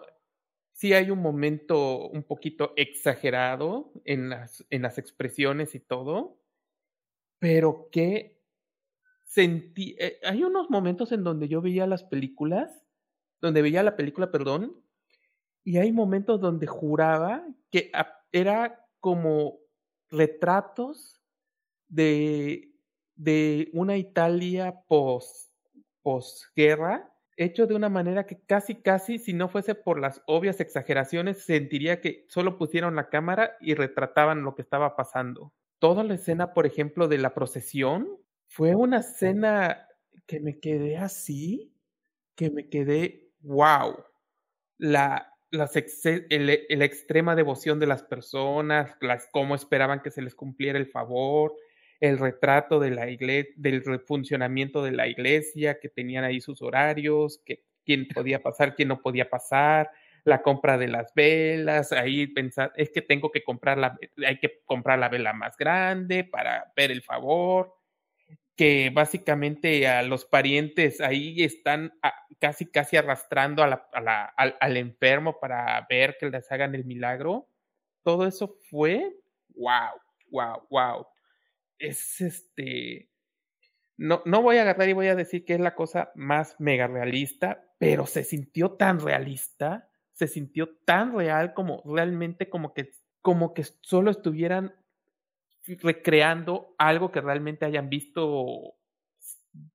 sí hay un momento un poquito exagerado en las, en las expresiones y todo, pero que sentí, eh, hay unos momentos en donde yo veía las películas donde veía la película, perdón, y hay momentos donde juraba que era como retratos de, de una Italia post, posguerra, hecho de una manera que casi, casi, si no fuese por las obvias exageraciones, sentiría que solo pusieron la cámara y retrataban lo que estaba pasando. Toda la escena, por ejemplo, de la procesión, fue una escena que me quedé así, que me quedé wow, la, las el, la extrema devoción de las personas, las, cómo esperaban que se les cumpliera el favor, el retrato de la del funcionamiento de la iglesia, que tenían ahí sus horarios, que quién podía pasar, quién no podía pasar, la compra de las velas, ahí pensar, es que tengo que comprar la, hay que comprar la vela más grande para ver el favor, que básicamente a los parientes ahí están casi, casi arrastrando al, al, enfermo para ver que les hagan el milagro. Todo eso fue, wow, wow, wow. Es este, no, no voy a agarrar y voy a decir que es la cosa más mega realista, pero se sintió tan realista, se sintió tan real como realmente como que, como que solo estuvieran recreando algo que realmente hayan visto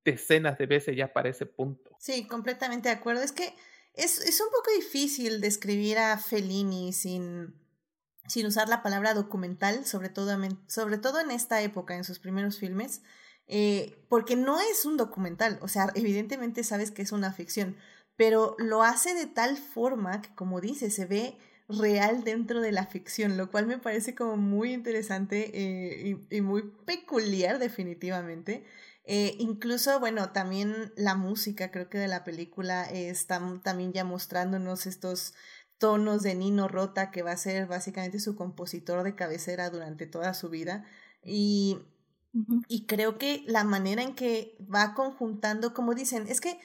decenas de veces ya para ese punto. Sí, completamente de acuerdo. Es que es, es un poco difícil describir a Fellini sin, sin usar la palabra documental, sobre todo, sobre todo en esta época, en sus primeros filmes, eh, porque no es un documental, o sea, evidentemente sabes que es una ficción, pero lo hace de tal forma que, como dice, se ve real dentro de la ficción, lo cual me parece como muy interesante eh, y, y, muy peculiar definitivamente. Eh, incluso, bueno, también la música creo que de la película está también ya mostrándonos estos tonos de Nino Rota, que va a ser básicamente su compositor de cabecera durante toda su vida. Y, y creo que la manera en que va conjuntando, como dicen, es que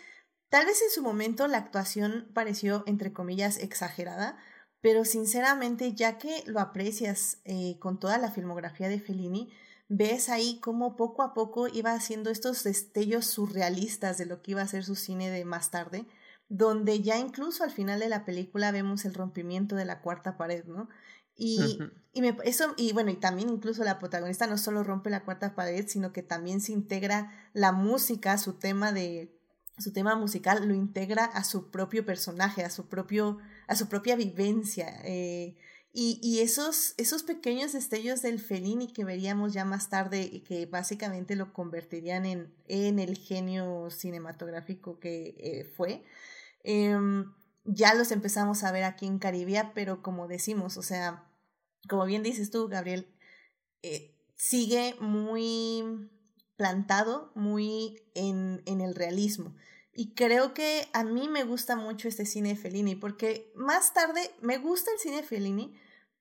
tal vez en su momento la actuación pareció, entre comillas, exagerada, pero sinceramente, ya que lo aprecias eh, con toda la filmografía de Fellini, ves ahí cómo poco a poco iba haciendo estos destellos surrealistas de lo que iba a ser su cine de más tarde, donde ya incluso al final de la película vemos el rompimiento de la cuarta pared, ¿no? Y, y me, eso, y bueno, y también incluso la protagonista no solo rompe la cuarta pared, sino que también se integra la música, su tema de su tema musical lo integra a su propio personaje, a su propio, a su propia vivencia. Eh, y, esos, pequeños destellos del Fellini que veríamos ya más tarde y que básicamente lo convertirían en, el genio cinematográfico que eh, fue, em, ya los empezamos a ver aquí en Caribia, pero como decimos, o sea, como bien dices tú, Gabriel, eh, sigue muy plantado, muy en el realismo. Y creo que a mí me gusta mucho este cine de Fellini, porque más tarde me gusta el cine de Fellini,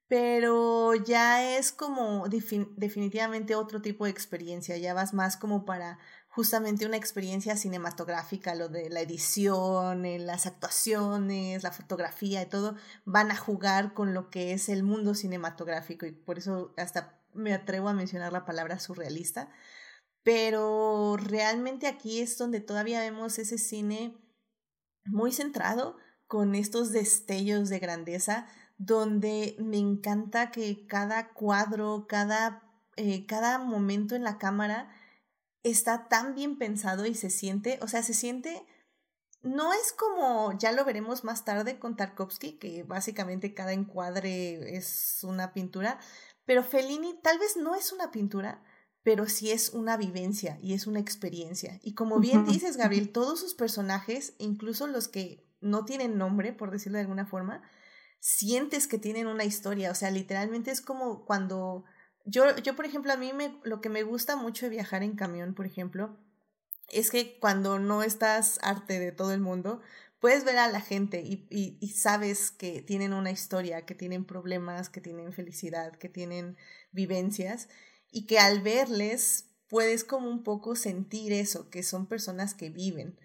pero ya es como definitivamente otro tipo de experiencia, ya vas más como para justamente una experiencia cinematográfica, lo de la edición, eh, las actuaciones, la fotografía y todo, van a jugar con lo que es el mundo cinematográfico y por eso hasta me atrevo a mencionar la palabra surrealista, pero realmente aquí es donde todavía vemos ese cine muy centrado con estos destellos de grandeza, donde me encanta que cada cuadro, cada, eh, cada momento en la cámara está tan bien pensado y se siente, o sea, se siente, no es como, ya lo veremos más tarde con Tarkovsky, que básicamente cada encuadre es una pintura, pero Fellini tal vez no es una pintura, pero sí es una vivencia y es una experiencia. Y como bien dices, Gabriel, todos sus personajes, incluso los que no tienen nombre, por decirlo de alguna forma, sientes que tienen una historia. O sea, literalmente es como cuando yo, yo por ejemplo, a mí me, lo que me gusta mucho de viajar en camión, por ejemplo, es que cuando no estás arte de todo el mundo, puedes ver a la gente y, y, y, sabes que tienen una historia, que tienen problemas, que tienen felicidad, que tienen vivencias y que al verles puedes como un poco sentir eso, que son personas que viven.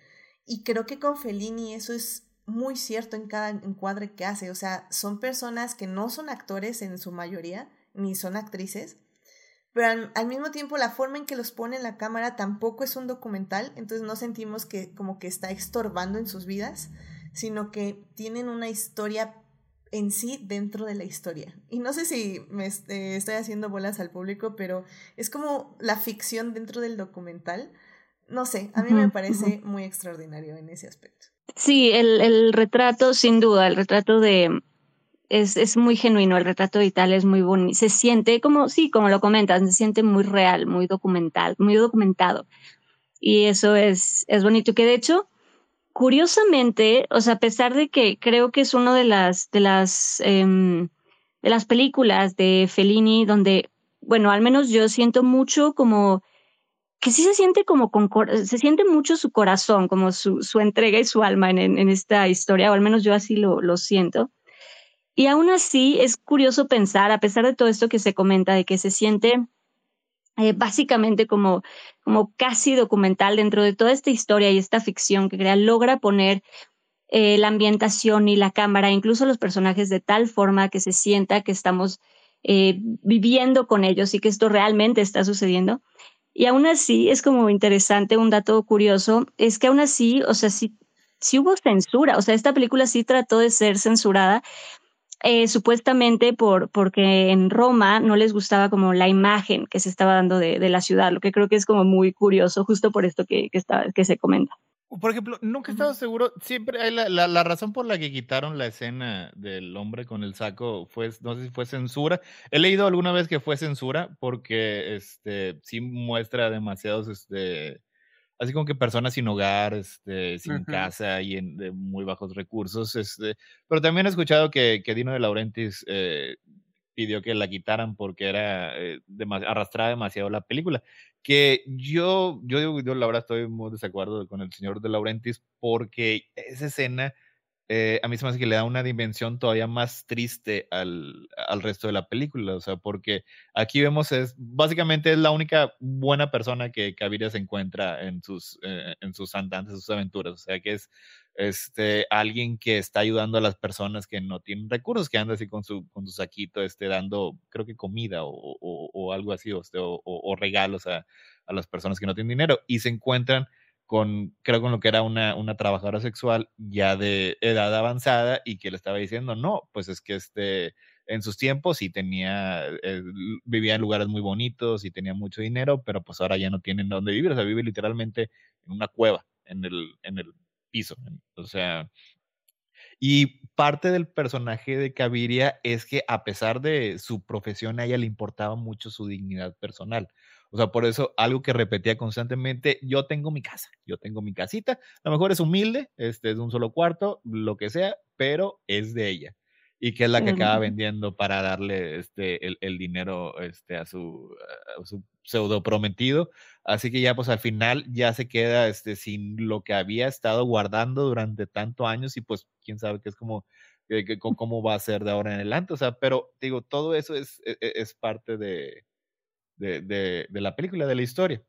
Y creo que con Fellini eso es muy cierto en cada encuadre que hace, o sea, son personas que no son actores en su mayoría, ni son actrices, pero al, mismo tiempo la forma en que los pone en la cámara tampoco es un documental, entonces no sentimos que como que está estorbando en sus vidas, sino que tienen una historia en sí dentro de la historia. Y no sé si me eh, estoy haciendo bolas al público, pero es como la ficción dentro del documental. No sé, a mí me parece muy extraordinario en ese aspecto. Sí, el, el retrato, sin duda, el retrato de... Es, es muy genuino, el retrato de Italia es muy bonito. Se siente como, sí, como lo comentas, se siente muy real, muy documental, muy documentado. Y eso es, es bonito, que de hecho, curiosamente, o sea, a pesar de que creo que es uno de las, de las, em, de las películas de Fellini donde, bueno, al menos yo siento mucho como que sí se siente como con, se siente mucho su corazón, como su, su entrega y su alma en, en, esta historia, o al menos yo así lo, lo siento. Y aún así es curioso pensar, a pesar de todo esto que se comenta, de que se siente eh, básicamente como, como casi documental dentro de toda esta historia y esta ficción que crea, logra poner eh, la ambientación y la cámara, incluso los personajes de tal forma que se sienta que estamos eh, viviendo con ellos y que esto realmente está sucediendo. Y aún así es como interesante, un dato curioso, es que aún así, o sea, sí, sí hubo censura, o sea, esta película sí trató de ser censurada, eh, supuestamente por, porque en Roma no les gustaba como la imagen que se estaba dando de, de la ciudad, lo que creo que es como muy curioso, justo por esto que, que, está, que se comenta. Por ejemplo, nunca he estado seguro, siempre hay la, la, la, razón por la que quitaron la escena del hombre con el saco fue, no sé si fue censura. He leído alguna vez que fue censura porque este sí muestra demasiados este así como que personas sin hogar, este, sin uh -huh. casa y en, de muy bajos recursos. Este, pero también he escuchado que, que Dino de Laurentiis eh, pidió que la quitaran porque era eh, demas arrastraba demasiado la película. Que yo, yo, yo la verdad estoy muy desacuerdo con el señor de Laurentiis porque esa escena eh, a mí se me hace que le da una dimensión todavía más triste al, al, resto de la película, o sea, porque aquí vemos es, básicamente es la única buena persona que Caviria se encuentra en sus, eh, en sus andantes, sus aventuras, o sea, que es este, alguien que está ayudando a las personas que no tienen recursos, que anda así con su, con su saquito, este, dando, creo que comida o, o, o algo así, o, o regalos a, a las personas que no tienen dinero, y se encuentran con, creo con lo que era una, una trabajadora sexual ya de edad avanzada y que le estaba diciendo, no, pues es que este, en sus tiempos sí tenía, eh, vivía en lugares muy bonitos y tenía mucho dinero, pero pues ahora ya no tienen dónde vivir, o sea, vive literalmente en una cueva, en el, en el piso, o sea, y parte del personaje de Caviria es que a pesar de su profesión, a ella le importaba mucho su dignidad personal. O sea, por eso algo que repetía constantemente, yo tengo mi casa, yo tengo mi casita, a lo mejor es humilde, este es de un solo cuarto, lo que sea, pero es de ella. Y que es la que acaba vendiendo para darle este, el, el dinero este, a, su, a su pseudo prometido. Así que ya pues al final ya se queda este, sin lo que había estado guardando durante tantos años y pues quién sabe qué es como, que, cómo va a ser de ahora en adelante. O sea, pero digo, todo eso es, es, es parte de, de, de, de, la película, de la historia.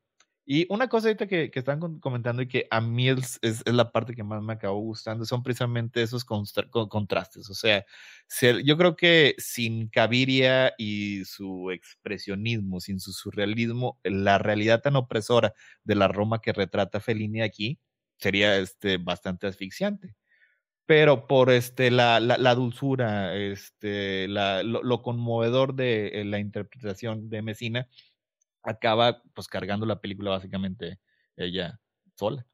Y una cosa que, que están comentando y que a mí es, es, es, la parte que más me acabó gustando son precisamente esos contrastes. O sea, yo creo que sin Caviria y su expresionismo, sin su surrealismo, la realidad tan opresora de la Roma que retrata Fellini aquí sería este, bastante asfixiante pero por este, la, la, la dulzura, este, la, lo, lo, conmovedor de eh, la interpretación de Messina, acaba pues cargando la película básicamente ella sola.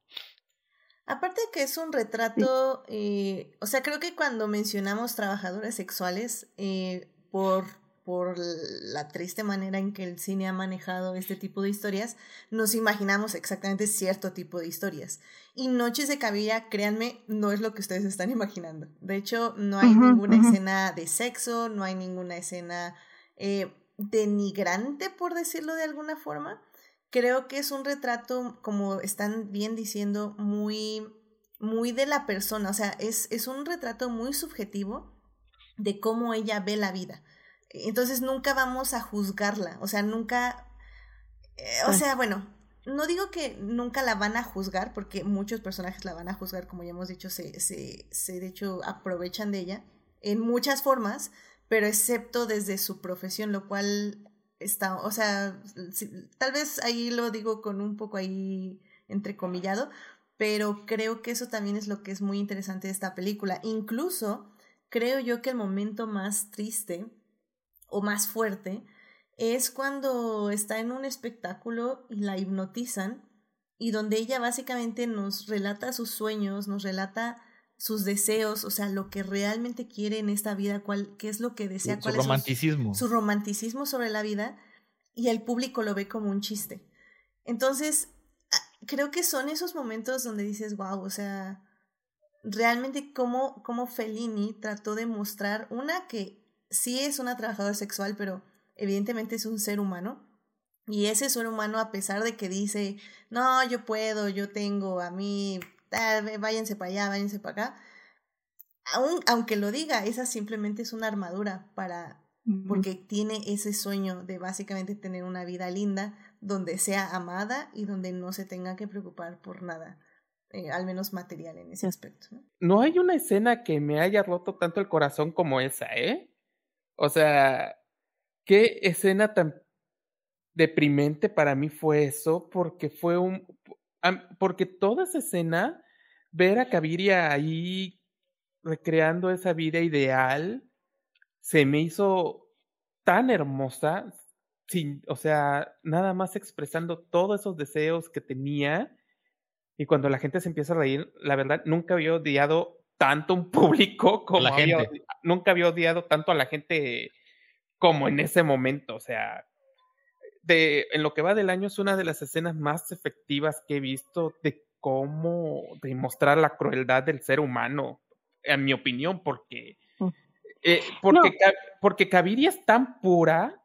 Aparte de que es un retrato, eh, o sea, creo que cuando mencionamos trabajadores sexuales, eh, por por la triste manera en que el cine ha manejado este tipo de historias, nos imaginamos exactamente cierto tipo de historias. Y Noches de Cabilla, créanme, no es lo que ustedes están imaginando. De hecho, no hay uh -huh, ninguna uh -huh. escena de sexo, no hay ninguna escena eh, denigrante, por decirlo de alguna forma. Creo que es un retrato, como están bien diciendo, muy, muy de la persona. O sea, es, es un retrato muy subjetivo de cómo ella ve la vida entonces nunca vamos a juzgarla, o sea, nunca, eh, o sea, bueno, no digo que nunca la van a juzgar, porque muchos personajes la van a juzgar, como ya hemos dicho, se, se, se de hecho aprovechan de ella en muchas formas, pero excepto desde su profesión, lo cual está, o sea, si, tal vez ahí lo digo con un poco ahí entrecomillado, pero creo que eso también es lo que es muy interesante de esta película. Incluso creo yo que el momento más triste o más fuerte es cuando está en un espectáculo y la hipnotizan y donde ella básicamente nos relata sus sueños, nos relata sus deseos, o sea, lo que realmente quiere en esta vida, cuál, qué es lo que desea, su, cuál es romanticismo. Su, su romanticismo sobre la vida y el público lo ve como un chiste. Entonces, creo que son esos momentos donde dices, wow, o sea, realmente cómo, cómo Fellini trató de mostrar una que sí es una trabajadora sexual, pero evidentemente es un ser humano. Y ese ser humano, a pesar de que dice, no, yo puedo, yo tengo, a mí, váyanse para allá, váyanse para acá, aun, aunque lo diga, esa simplemente es una armadura para, porque tiene ese sueño de básicamente tener una vida linda, donde sea amada y donde no se tenga que preocupar por nada. Eh, al menos material en ese aspecto. ¿no? no hay una escena que me haya roto tanto el corazón como esa, ¿eh? O sea, qué escena tan deprimente para mí fue eso, porque fue un. Porque toda esa escena, ver a Caviria ahí recreando esa vida ideal, se me hizo tan hermosa, sin, o sea, nada más expresando todos esos deseos que tenía. Y cuando la gente se empieza a reír, la verdad, nunca había odiado tanto un público <laughs> como la había, gente. nunca había odiado tanto a la gente como en ese momento, o sea, de, en lo que va del año es una de las escenas más efectivas que he visto de cómo demostrar la crueldad del ser humano, en mi opinión, porque, eh, porque, no. porque Caviria es tan pura,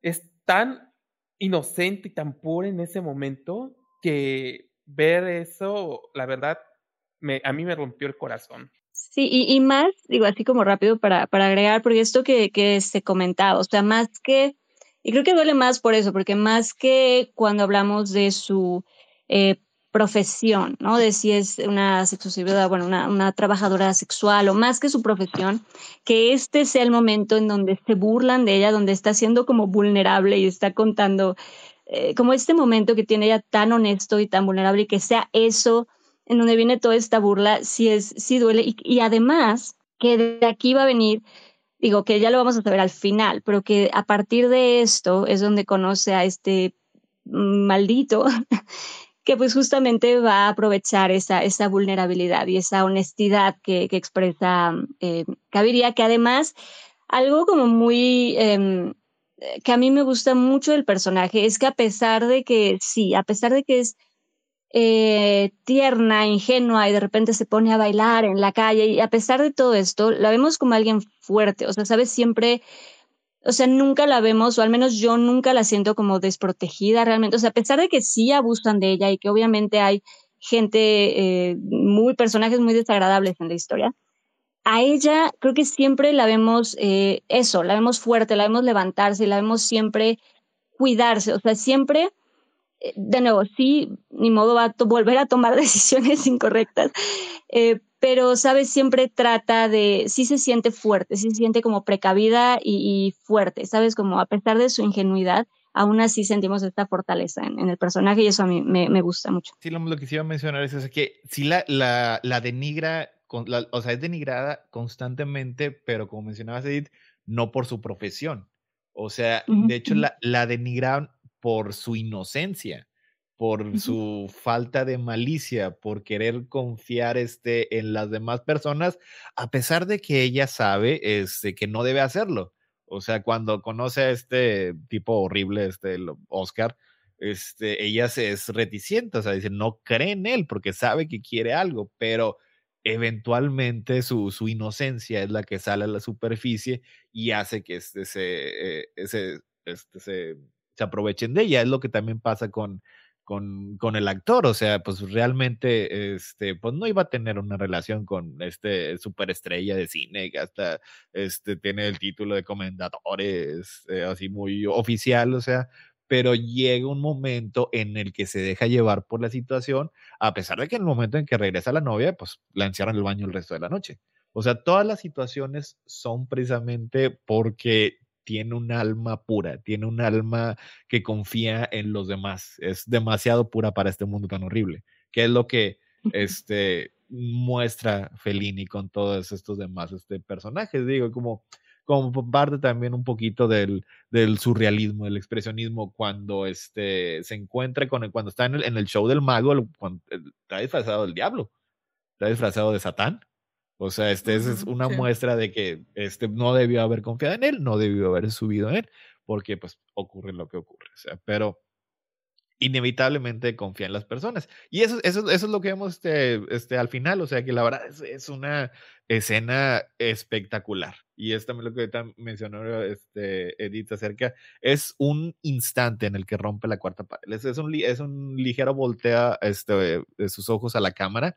es tan inocente y tan pura en ese momento que ver eso, la verdad, me, a mí me rompió el corazón. Sí, y, y, más, digo, así como rápido para, para agregar, porque esto que, que se comentaba, o sea, más que, y creo que duele más por eso, porque más que cuando hablamos de su eh, profesión, ¿no? De si es una sexoservidora, bueno, una, una, trabajadora sexual o más que su profesión, que este sea el momento en donde se burlan de ella, donde está siendo como vulnerable y está contando eh, como este momento que tiene ella tan honesto y tan vulnerable y que sea eso en donde viene toda esta burla, sí, es, sí duele. Y, además que de aquí va a venir, digo que ya lo vamos a saber al final, pero que a partir de esto es donde conoce a este maldito <laughs> que pues justamente va a aprovechar esa, esa vulnerabilidad y esa honestidad que, expresa eh, Caviria, que además algo como muy... Eh, que a mí me gusta mucho del personaje es que a pesar de que sí, a pesar de que es eh, tierna, ingenua y de repente se pone a bailar en la calle y a pesar de todo esto, la vemos como alguien fuerte, o sea, sabes, siempre o sea, nunca la vemos, o al menos yo nunca la siento como desprotegida realmente. O sea, a pesar de que sí abusan de ella y que obviamente hay gente, eh, muy, personajes muy desagradables en la historia, a ella creo que siempre la vemos eh, eso, la vemos fuerte, la vemos levantarse, la vemos siempre cuidarse, o sea, siempre, de nuevo, sí, ni modo va a volver a tomar <laughs> decisiones incorrectas, eh, pero, ¿sabes? Siempre trata de, sí se siente fuerte, sí se siente como precavida y, y fuerte, ¿sabes? Como a pesar de su ingenuidad, aún así sentimos esta fortaleza en, en, el personaje y eso a mí me, me gusta mucho. Sí, lo, lo, que iba a mencionar es, es que si la, la, la denigra, con, la, o sea, es denigrada constantemente, pero como mencionabas, Edith, no por su profesión. O sea, uh -huh. de hecho, la, la denigraron por su inocencia por su falta de malicia, por querer confiar este, en las demás personas, a pesar de que ella sabe este, que no debe hacerlo. O sea, cuando conoce a este tipo horrible, este Oscar, este, ella se es reticente, o sea, dice, no cree en él porque sabe que quiere algo, pero eventualmente su, su inocencia es la que sale a la superficie y hace que este se, eh, ese, este, se, se aprovechen de ella. Es lo que también pasa con, con, con, el actor, o sea, pues realmente, este, pues no iba a tener una relación con este superestrella de cine que hasta este, tiene el título de comendadores, eh, así muy oficial, o sea, pero llega un momento en el que se deja llevar por la situación, a pesar de que en el momento en que regresa la novia, pues la encierran en el baño el resto de la noche. O sea, todas las situaciones son precisamente porque tiene un alma pura, tiene un alma que confía en los demás. Es demasiado pura para este mundo tan horrible, que es lo que este, muestra Fellini con todos estos demás este, personajes. Digo, como, como parte también un poquito del, del surrealismo, del expresionismo, cuando este, se encuentra con el, cuando está en el, en el show del mago, cuando, está disfrazado del diablo, está disfrazado de Satán. O sea, este es una sí. muestra de que este no debió haber confiado en él, no debió haber subido en él, porque pues ocurre lo que ocurre. O sea, pero inevitablemente confía en las personas. Y eso, eso, eso es lo que vemos este, este, al final. O sea, que la verdad es, es una escena espectacular. Y es también lo que mencionó este, Edith acerca. Es un instante en el que rompe la cuarta pared. Es, es, un, es un ligero voltea este, de sus ojos a la cámara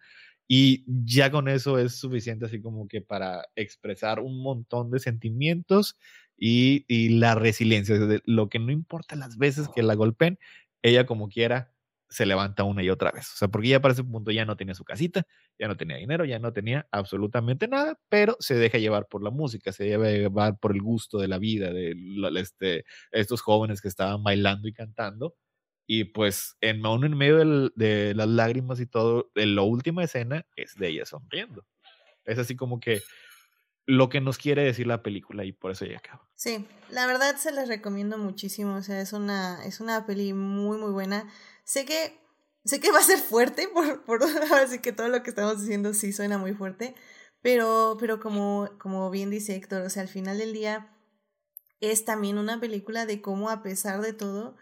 y ya con eso es suficiente así como que para expresar un montón de sentimientos y, la resiliencia. De lo que no importa las veces que la golpeen, ella como quiera se levanta una y otra vez. O sea, porque ya para ese punto ya no tenía su casita, ya no tenía dinero, ya no tenía absolutamente nada, pero se deja llevar por la música, se deja llevar por el gusto de la vida, de este, estos jóvenes que estaban bailando y cantando y pues en, aún en medio del, de las lágrimas y todo, en la última escena es de ella sonriendo. Es así como que lo que nos quiere decir la película y por eso ya acaba. Sí, la verdad se las recomiendo muchísimo, o sea, es una, es una peli muy muy buena. Sé que, sé que va a ser fuerte, por, por <laughs> así que todo lo que estamos diciendo sí suena muy fuerte, pero, pero como, como bien dice Héctor, o sea, al final del día es también una película de cómo a pesar de todo,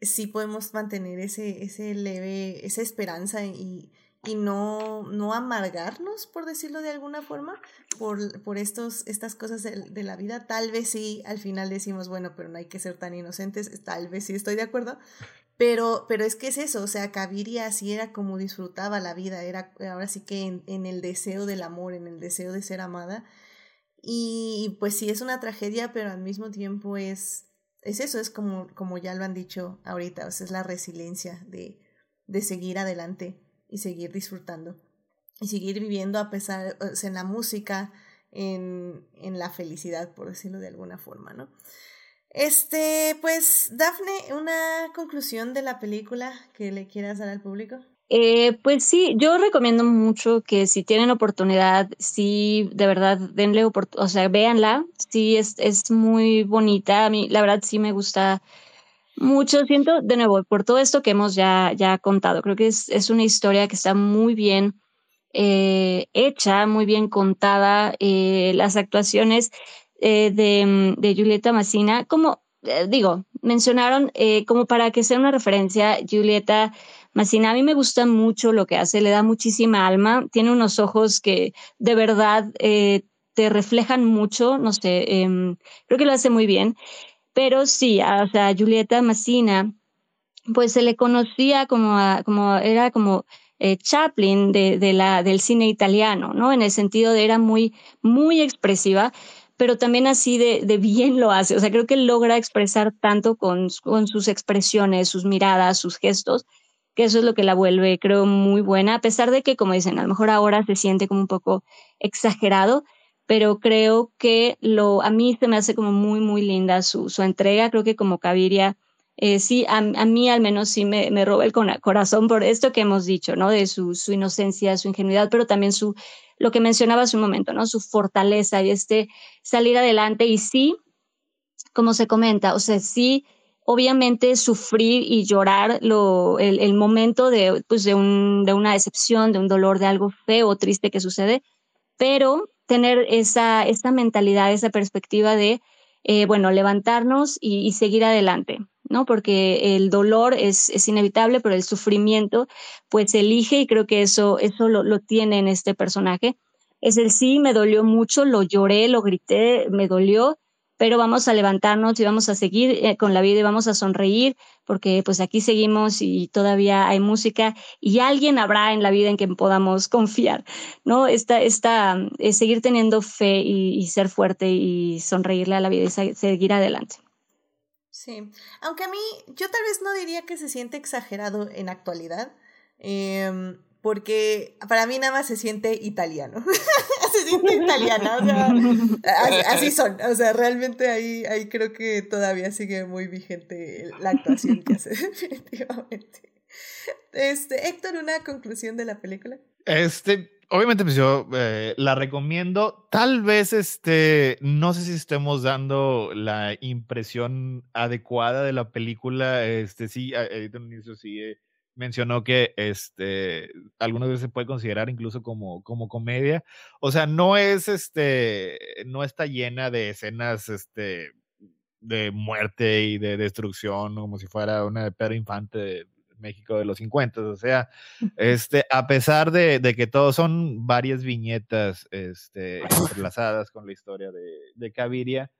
sí podemos mantener ese, ese leve, esa esperanza y, y no, no amargarnos, por decirlo de alguna forma, por, por estos, estas cosas de, la vida. Tal vez sí, al final decimos, bueno, pero no hay que ser tan inocentes, tal vez sí estoy de acuerdo, Pero, pero es que es eso, o sea, Caviria así era como disfrutaba la vida, era ahora sí que en, en el deseo del amor, en el deseo de ser amada. Y pues sí, es una tragedia, pero al mismo tiempo es, es eso, es como, como ya lo han dicho ahorita, es la resiliencia de, de seguir adelante y seguir disfrutando y seguir viviendo a pesar, o en la música, en, en la felicidad, por decirlo de alguna forma, ¿no? Este, pues, Dafne, una conclusión de la película que le quieras dar al público. Eh, pues sí, yo recomiendo mucho que si tienen oportunidad, sí, de verdad, denle oportunidad, o sea, véanla, sí, es, es muy bonita, a mí la verdad sí me gusta mucho, siento, de nuevo, por todo esto que hemos ya, ya contado, creo que es, es una historia que está muy bien eh, hecha, muy bien contada, eh, las actuaciones eh, de, de, Julieta Massina, como digo, mencionaron como para que sea una referencia, Julieta Massina, a mí me gusta mucho lo que hace, le da muchísima alma, tiene unos ojos que de verdad te reflejan mucho, no sé, em, creo que lo hace muy bien, pero sí, o sea, Julieta Massina, pues se le conocía como, como era como Chaplin de, de, la, del cine italiano, ¿no? En el sentido de era muy, muy expresiva, pero también así de, de, bien lo hace. O sea, creo que logra expresar tanto con, con, sus expresiones, sus miradas, sus gestos, que eso es lo que la vuelve, creo, muy buena, a pesar de que, como dicen, a lo mejor ahora se siente como un poco exagerado, pero creo que lo, a mí se me hace como muy, muy linda su, su entrega. Creo que como Caviria, eh, sí, a, a, mí al menos sí me, me roba el corazón por esto que hemos dicho, ¿no? De su, su inocencia, su ingenuidad, pero también su lo que mencionaba hace un momento, ¿no? Su fortaleza y este salir adelante y sí, como se comenta, o sea, sí, obviamente sufrir y llorar lo, el, el momento de, pues de, un, de una decepción, de un dolor, de algo feo o triste que sucede, pero tener esa, esa mentalidad, esa perspectiva de, eh, bueno, levantarnos y, seguir adelante. ¿no? Porque el dolor es, es, inevitable, pero el sufrimiento pues elige y creo que eso, eso lo, lo, tiene en este personaje. Es el sí, me dolió mucho, lo lloré, lo grité, me dolió, pero vamos a levantarnos y vamos a seguir eh, con la vida y vamos a sonreír porque pues aquí seguimos y todavía hay música y alguien habrá en la vida en que podamos <laughs> confiar, ¿no? Esta, esta, eh, seguir teniendo fe y, ser fuerte y sonreírle a la vida y seguir adelante. Sí, aunque a mí yo tal vez no diría que se siente exagerado en actualidad, eh, porque para mí nada más se siente italiano, <laughs> se siente italiana, o sea, así, son, o sea, realmente ahí, ahí creo que todavía sigue muy vigente la actuación que hace, <laughs> definitivamente. Este, Héctor, ¿una conclusión de la película? Este, obviamente, pues yo eh, la recomiendo. Tal vez, este, no sé si estemos dando la impresión adecuada de la película. Este, sí, Edith inicio sí eh, mencionó que, este, algunas veces se puede considerar incluso como, como comedia. O sea, no es, este, no está llena de escenas, este, de muerte y de destrucción, como si fuera una de Pedro Infante de, México de los 50. O sea, este, a pesar de, de que todos son varias viñetas este, <laughs> entrelazadas con la historia de, de Caviria,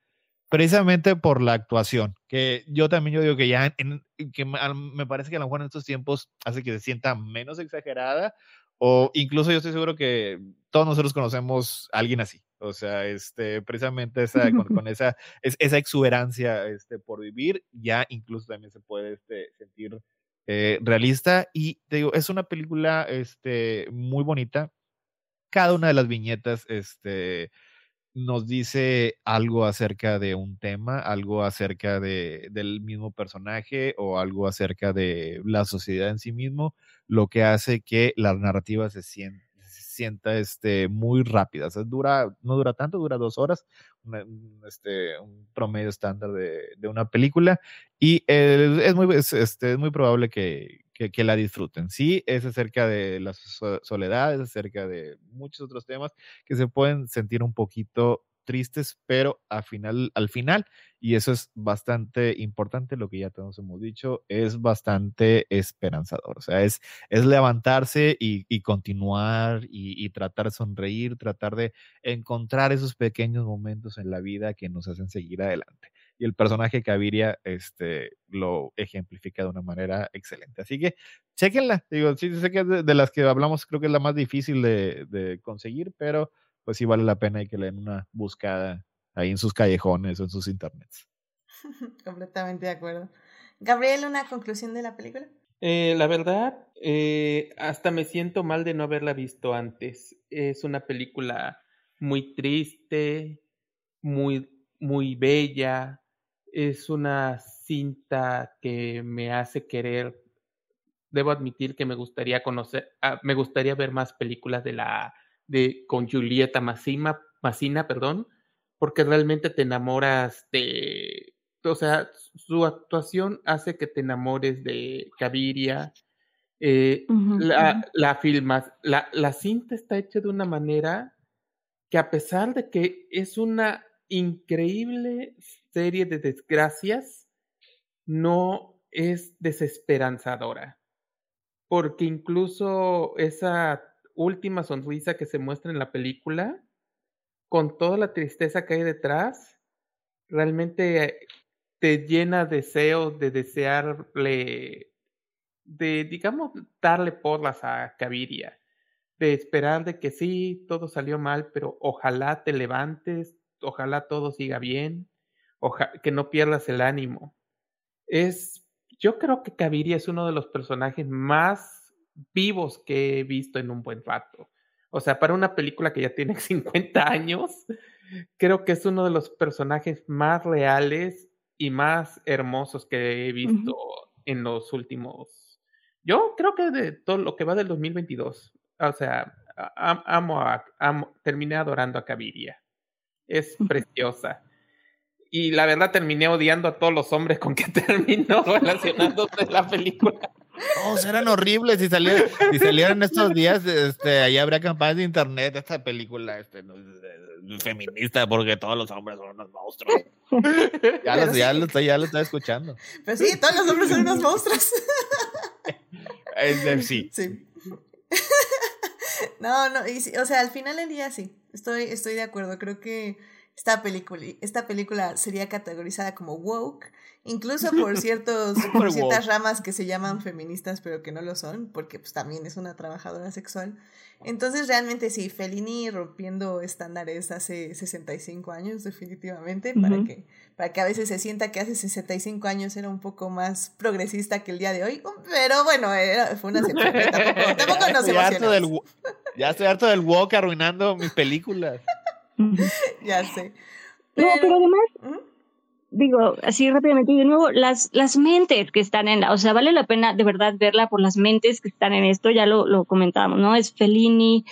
precisamente por la actuación, que yo también yo digo que ya en, que me parece que a lo mejor en estos tiempos hace que se sienta menos exagerada o incluso yo estoy seguro que todos nosotros conocemos a alguien así, o sea, este, precisamente esa, con, con <laughs> esa, es, esa exuberancia este, por vivir, ya incluso también se puede este, sentir eh, realista y te digo, es una película este, muy bonita. Cada una de las viñetas este, nos dice algo acerca de un tema, algo acerca de, del mismo personaje o algo acerca de la sociedad en sí mismo, lo que hace que la narrativa se sienta sienta este, muy rápida. O dura, no dura tanto, dura dos horas, este, un promedio estándar de, de, una película. Y es, muy, es, este, es muy probable que, que, que, la disfruten. Sí, es acerca de la soledad, es acerca de muchos otros temas que se pueden sentir un poquito tristes, pero al final, al final, y eso es bastante importante, lo que ya todos hemos dicho, es bastante esperanzador. O sea, es, es levantarse y, y continuar y, y, tratar de sonreír, tratar de encontrar esos pequeños momentos en la vida que nos hacen seguir adelante. y el personaje Caviria este, lo ejemplifica de una manera excelente. Así que chequenla, digo, sí sé que de, de las que hablamos creo que es la más difícil de, de, conseguir, pero pues sí vale la pena y que le den una buscada ahí en sus callejones o en sus internets. <laughs> Completamente de acuerdo. Gabriel, ¿una conclusión de la película? Eh, la verdad, eh, hasta me siento mal de no haberla visto antes. Es una película muy triste, muy, muy bella. Es una cinta que me hace querer. Debo admitir que me gustaría conocer, ah, me gustaría ver más películas de la de con Julieta Massina, Massina, perdón, porque realmente te enamoras de o sea, su actuación hace que te enamores de Caviria. Eh, la, la, filmas, la, la cinta está hecha de una manera que a pesar de que es una increíble serie de desgracias, no es desesperanzadora. Porque incluso esa última sonrisa que se muestra en la película, con toda la tristeza que hay detrás, realmente te llena deseos de desearle, de, digamos, darle porras a Caviria, de esperar de que sí, todo salió mal, pero ojalá te levantes, ojalá todo siga bien, que no pierdas el ánimo. Es, yo creo que Caviria es uno de los personajes más vivos que he visto en un buen rato. O sea, para una película que ya tiene <laughs> 50 años, creo que es uno de los personajes más reales y más hermosos que he visto en los últimos. Yo creo que de todo lo que va del 2022. O sea, amo a. Amo, terminé adorando a Caviria. Es preciosa. Y la verdad terminé odiando a todos los hombres con que <laughs> terminó relacionándose la película. Oh, eran horribles. Si salieran, si estos días, este, ahí habría campañas de internet esta película este, feminista porque todos los hombres son unos monstruos. Ya, lo, ya, lo, ya lo estoy escuchando. Pero sí, todos los hombres son unos monstruos. sí. Sí. <laughs> No, no, y, o sea, al final del día sí, estoy, estoy de acuerdo. Creo que esta película, esta película sería categorizada como woke, incluso por, <laughs> ciertos, por ciertas ramas que se llaman feministas, pero que no lo son, porque pues también es una trabajadora sexual. Entonces, realmente sí, Fellini rompiendo estándares hace 65 años, definitivamente, para, que, para que a veces se sienta que hace 65 años era un poco más progresista que el día de hoy. Pero bueno, era, fue una excepción. Tampoco, tampoco <laughs> nos ya, ya estoy harto del woke arruinando mis películas. <laughs> ya sé. No, pero además, digo, así rápidamente, y de nuevo, las, las mentes que están en la, o sea, vale la pena de verdad verla por las mentes que están en esto, ya lo, lo comentábamos, ¿no? Es Fellini,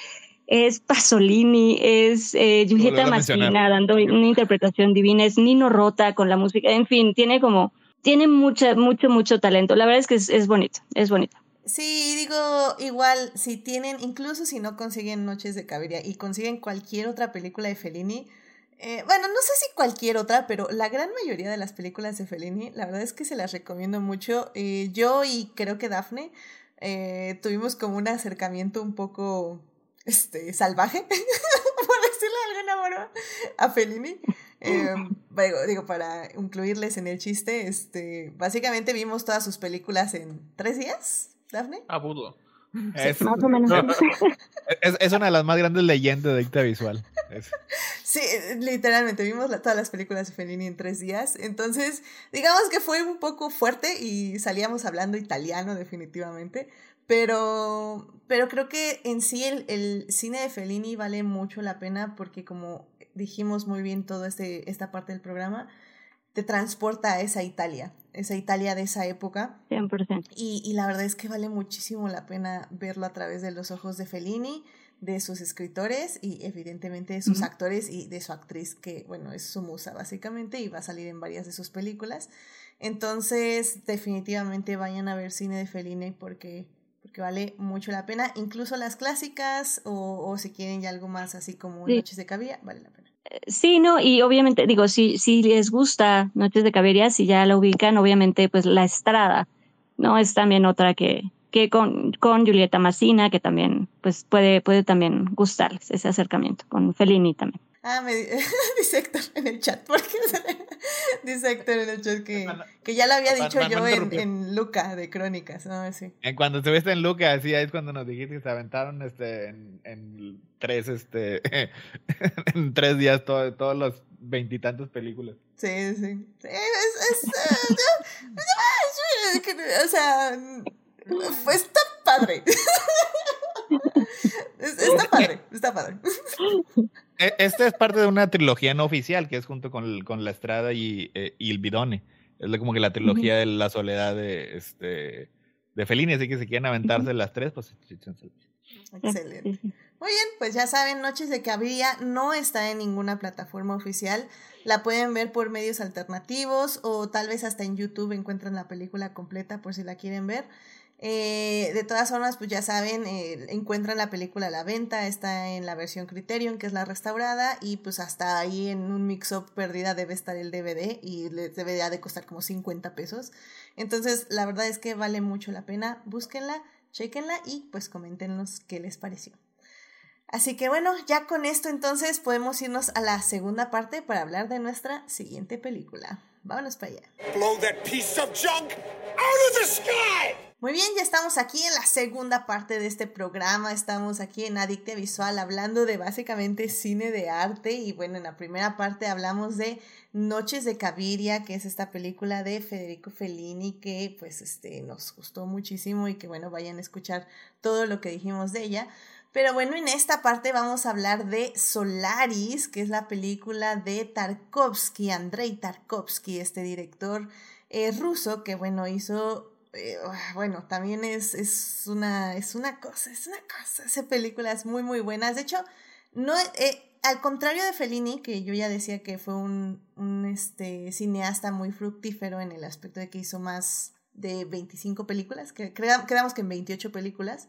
es Pasolini, es eh, Julieta Massina dando una interpretación divina, es Nino Rota con la música, en fin, tiene como, tiene mucha, mucho, mucho talento. La verdad es que es, es bonito, es bonito. Sí, digo, igual, si tienen, incluso si no consiguen Noches de Caviria y consiguen cualquier otra película de Fellini, eh, bueno, no sé si cualquier otra, pero la gran mayoría de las películas de Fellini, la verdad es que se las recomiendo mucho. Eh, yo y creo que Daphne eh, tuvimos como un acercamiento un poco este, salvaje, <laughs> por decirlo de alguna forma, a Fellini. <laughs> digo, para incluirles en el chiste, este, básicamente vimos todas sus películas en tres días, Daphne. Abudo. <laughs> Es, más o menos. <laughs> es, una de las más grandes leyendas de dicta visual. Sí, literalmente vimos todas las películas de Fellini en tres días. Entonces, digamos que fue un poco fuerte y salíamos hablando italiano definitivamente. Pero, pero creo que en sí el, el cine de Fellini vale mucho la pena porque como dijimos muy bien toda este, esta parte del programa, te transporta a esa Italia, esa Italia de esa época. 100%. Y, y la verdad es que vale muchísimo la pena verlo a través de los ojos de Fellini, de sus escritores y evidentemente de sus actores y de su actriz, que bueno, es su musa básicamente y va a salir en varias de sus películas. Entonces, definitivamente vayan a ver cine de Fellini porque, porque vale mucho la pena, incluso las clásicas o, o si quieren ya algo más así como Noches de Cabilla, vale la pena. Sí, no, y obviamente, digo, si, si les gusta Noches de Cabería, si ya la ubican, obviamente, pues La Estrada, ¿no? Es también otra que, que con, con Julieta Massina, que también, pues puede, puede también gustarles ese acercamiento, con Fellini también. Ah, me <laughs> dice Héctor en el chat, porque <laughs> dice Héctor en el chat que, que ya lo había dicho yo en, en, Luca de Crónicas, ¿no? Sí. Cuando estuviste en Luca, sí, es cuando nos dijiste que se aventaron este, en, en tres, este, <laughs> en tres días todos todos los veintitantos películas. Sí, sí. sí es, es, o sea, pues está <laughs> padre. Está padre, está padre. Esta es parte de una trilogía no oficial que es junto con, con La Estrada y, eh, y, el Bidone. Es como que la trilogía de la soledad de, este, de Fellini, así que si quieren aventarse las tres, pues Excelente. Muy bien, pues ya saben, Noches de Cabrilla no está en ninguna plataforma oficial. La pueden ver por medios alternativos o tal vez hasta en YouTube encuentran la película completa por si la quieren ver. Eh, de todas formas, pues ya saben, eh, encuentran la película a la venta, está en la versión Criterion, que es la restaurada, y pues hasta ahí en un mix-up perdida debe estar el DVD y les debería de costar como 50 pesos. Entonces, la verdad es que vale mucho la pena, búsquenla, chequenla y pues coméntenos qué les pareció. Así que bueno, ya con esto entonces podemos irnos a la segunda parte para hablar de nuestra siguiente película. Vámonos para allá. Blow that piece of junk out of the sky! Muy bien, ya estamos aquí en la segunda parte de este programa. Estamos aquí en Adictia Visual hablando de básicamente cine de arte. Y bueno, en la primera parte hablamos de Noches de Caviria, que es esta película de Federico Fellini que pues este, nos gustó muchísimo y que bueno, vayan a escuchar todo lo que dijimos de ella. Pero bueno, en esta parte vamos a hablar de Solaris, que es la película de Tarkovsky, Andrei Tarkovsky, este director eh, ruso que bueno, hizo eh, ah, bueno, también es, es, una, es una cosa, es una cosa. Hace películas muy, muy buenas. De hecho, no, eh, al contrario de Fellini, que yo ya decía que fue un, un este, cineasta muy fructífero en el aspecto de que hizo más de 25 películas, que quedamos que en 28 películas.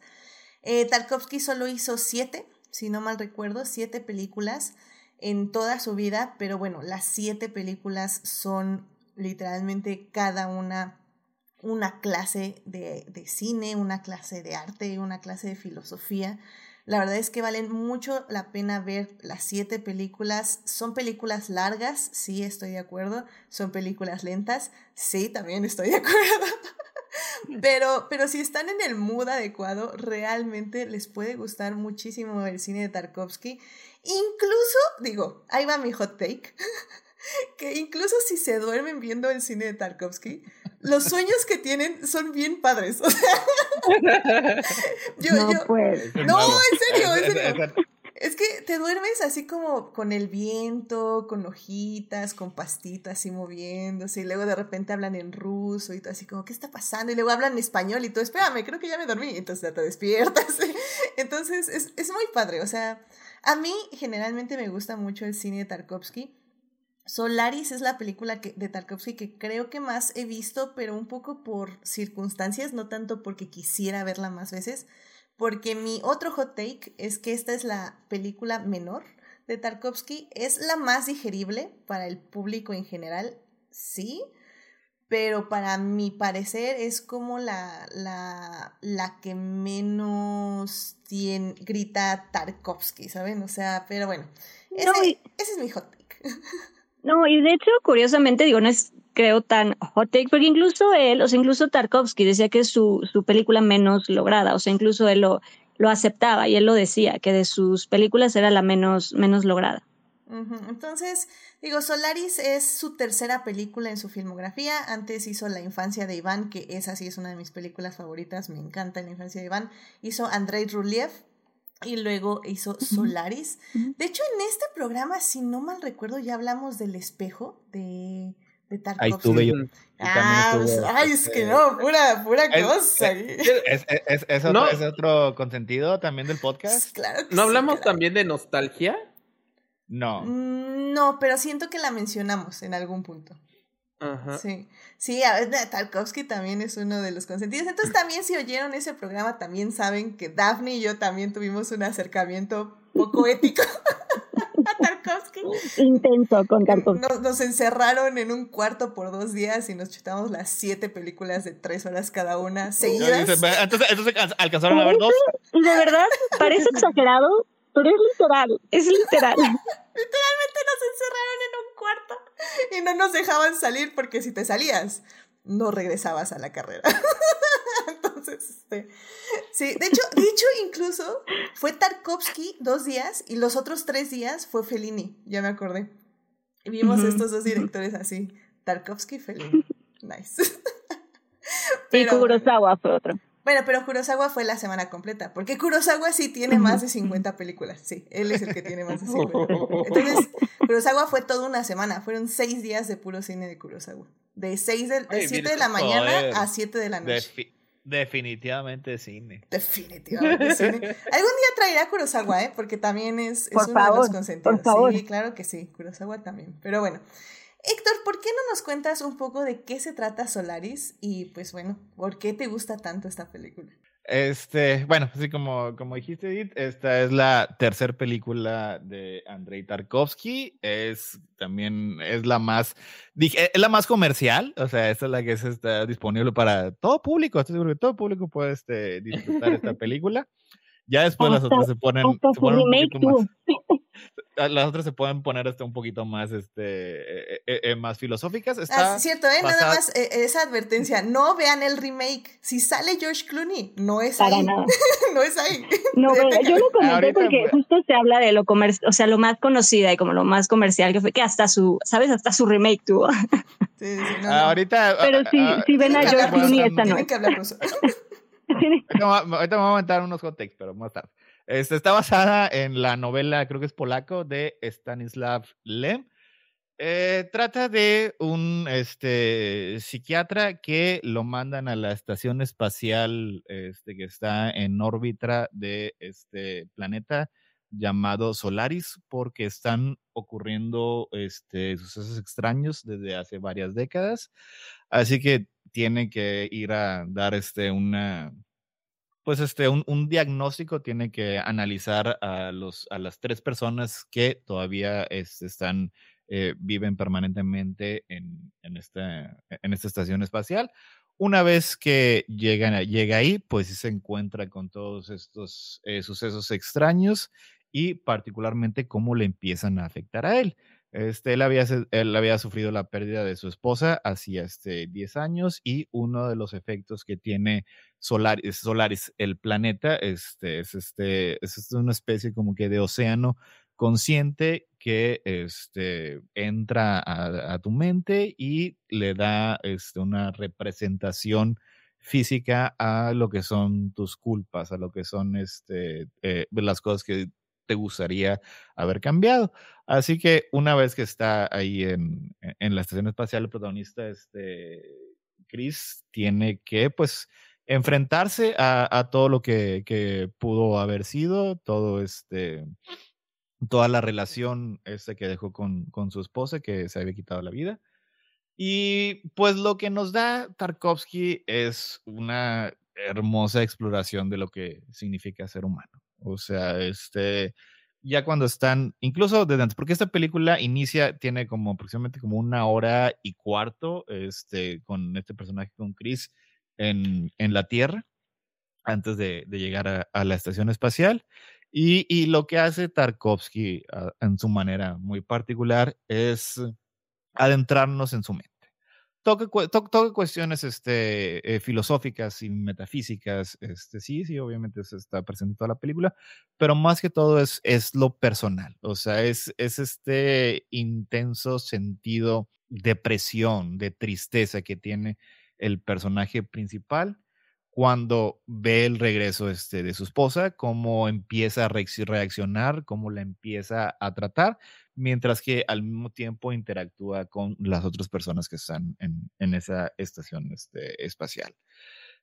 Eh, Tarkovsky solo hizo 7, si no mal recuerdo, 7 películas en toda su vida, pero bueno, las 7 películas son literalmente cada una una clase de, de, cine, una clase de arte, una clase de filosofía. La verdad es que valen mucho la pena ver las siete películas. Son películas largas, sí, estoy de acuerdo. Son películas lentas, sí, también estoy de acuerdo. <laughs> Pero, pero si están en el mood adecuado, realmente les puede gustar muchísimo el cine de Tarkovsky. Incluso, digo, ahí va mi hot take, <laughs> que incluso si se duermen viendo el cine de Tarkovsky, los sueños que tienen son bien padres. <laughs> <laughs> yo, no, yo, pues. no, en serio, en serio. Es que te duermes así como con el viento, con hojitas, con pastitas así moviéndose, y luego de repente hablan en ruso y todo así como, ¿qué está pasando? Y luego hablan en español y tú, espérame, creo que ya me dormí, entonces ya te despiertas. <laughs> Entonces es, es muy padre, o sea, a mí generalmente me gusta mucho el cine de Tarkovsky Solaris es la película que, de Tarkovsky que creo que más he visto, pero un poco por circunstancias, no tanto porque quisiera verla más veces, porque mi otro hot take es que esta es la película menor de Tarkovsky, es la más digerible para el público en general, sí, pero para mi parecer es como la, la, la que menos tiene, grita Tarkovsky, ¿saben? O sea, pero bueno, ese, ese es mi hot take. <laughs> No, y de hecho, curiosamente, digo, no es creo tan hot take, porque incluso él, o sea, incluso Tarkovsky decía que es su, su película menos lograda, o sea, incluso él lo, lo aceptaba y él lo decía, que de sus películas era la menos, menos lograda. Entonces, digo, Solaris es su tercera película en su filmografía. Antes hizo La infancia de Iván, que esa sí es una de mis películas favoritas, me encanta La infancia de Iván. Hizo Andrei Ruliev, y luego hizo Solaris. De hecho, en este programa, si no mal recuerdo, ya hablamos del espejo de, de Tarkovsky. Ahí estuve yo. Ah, pues, ay, es que no, pura, pura cosa. Es, es, es, otro, ¿Es, otro, consentido también del podcast? Claro ¿No hablamos también de nostalgia? No. Mm, no, pero siento que la mencionamos en algún punto. Ajá. Sí, sí, a ver, Tarkovsky también es uno de los consentidos. Entonces también si oyeron ese programa, también saben que Daphne y yo también tuvimos un acercamiento poco ético <laughs> a Tarkovsky. Intenso con Tarkovsky. Nos, nos, encerraron en un cuarto por dos días y nos chutamos las siete películas de tres horas cada una seguidas. Entonces, entonces alcanzaron a ver dos. <laughs> De verdad, parece exagerado, pero es literal, es literal. <laughs> Literalmente encerraron en un cuarto y no nos dejaban salir porque si te salías, no regresabas a la carrera. <laughs> Entonces, este, sí, de hecho, de hecho, incluso fue Tarkovsky dos días y los otros tres días fue Fellini, ya me acordé. Y vimos estos dos directores así, Tarkovsky y Fellini. <laughs> Nice. y Kurosawa fue otro. Bueno, pero Kurosawa fue la semana completa, porque Kurosawa sí tiene más de 50 películas, sí, él es el que tiene más de 50. <laughs> Entonces, Kurosawa fue toda una semana, fueron seis días de puro cine de Kurosawa, de, seis de, de 7 de la mañana a 7 de la noche. definitivamente cine. Definitivamente cine. <laughs> Algún día traerá Kurosawa, ¿eh? Porque también es, es uno de los consentidos. Sí, claro que sí, Kurosawa también. Pero bueno, Héctor, ¿por qué no nos cuentas un poco de qué se trata Solaris y pues bueno, por qué te gusta tanto esta película? Este, bueno, así como, como dijiste, Edith, esta es la tercera película de Andrei Tarkovsky. Es también, es la más, dije, es la más comercial. O sea, esta es la que está disponible para todo público. Estoy seguro que todo público puede este, disfrutar esta <laughs> película. Ya después las otras se ponen, se ponen un poquito más. <laughs> Las otras se pueden poner hasta un poquito más, este, eh, eh, eh, más filosóficas. Está ah, cierto, ¿eh? Nada más esa advertencia. No vean el remake. Si sale George Clooney, no es ahí. <laughs> no es ahí. No, yo lo comenté porque justo se habla de lo comercial, o sea, lo más conocida y como lo más comercial que fue que hasta su, ¿sabes? Hasta su remake tuvo. Sí, sí, no, Ahorita. Pero si, si ven a George Clooney, esta no. Tienen que hablar ruso. ahorita, me voy a aventar unos hot takes, pero más tarde. Este, está basada en la novela, creo que es polaco, de Stanislav Lem. Eh, trata de un este, psiquiatra que lo mandan a la estación espacial este, que está en órbita de este planeta llamado Solaris porque están ocurriendo este, sucesos extraños desde hace varias décadas. Así que tiene que ir a dar este, una, pues este, un, un, diagnóstico tiene que analizar a, los, a las tres personas que todavía están, eh, viven permanentemente en, en, esta, en esta estación espacial. Una vez que llegan, llega ahí, pues se encuentra con todos estos eh, sucesos extraños y particularmente cómo le empiezan a afectar a él. Este, él, había, él había sufrido la pérdida de su esposa hacía este, 10 años y uno de los efectos que tiene Solaris, el planeta, este, es, este, es una especie como que de océano consciente que este, entra a, tu mente y le da este, una representación física a lo que son tus culpas, a lo que son este, eh, las cosas que te gustaría haber cambiado. Así que una vez que está ahí en, en la estación espacial, el protagonista, este, Chris, tiene que, pues, enfrentarse a, a todo lo que, que, pudo haber sido, todo este, toda la relación este que dejó con, con su esposa, que se había quitado la vida. Y pues lo que nos da Tarkovsky es una hermosa exploración de lo que significa ser humano. O sea, este, ya cuando están, incluso desde antes, porque esta película inicia, tiene como aproximadamente como una hora y cuarto, este, con este personaje, con Chris, en, en la Tierra, antes de, de llegar a, la estación espacial. Y, y, lo que hace Tarkovsky ah, en su manera muy particular es adentrarnos en su mente toca, cuestiones este, eh, filosóficas y metafísicas, este, sí, sí, obviamente se está presente en toda la película, pero más que todo es, es lo personal, o sea, es, es este intenso sentido de presión, de tristeza que tiene el personaje principal cuando ve el regreso este, de su esposa, cómo empieza a reaccionar, cómo la empieza a tratar, mientras que al mismo tiempo interactúa con las otras personas que están en, en esa estación este, espacial.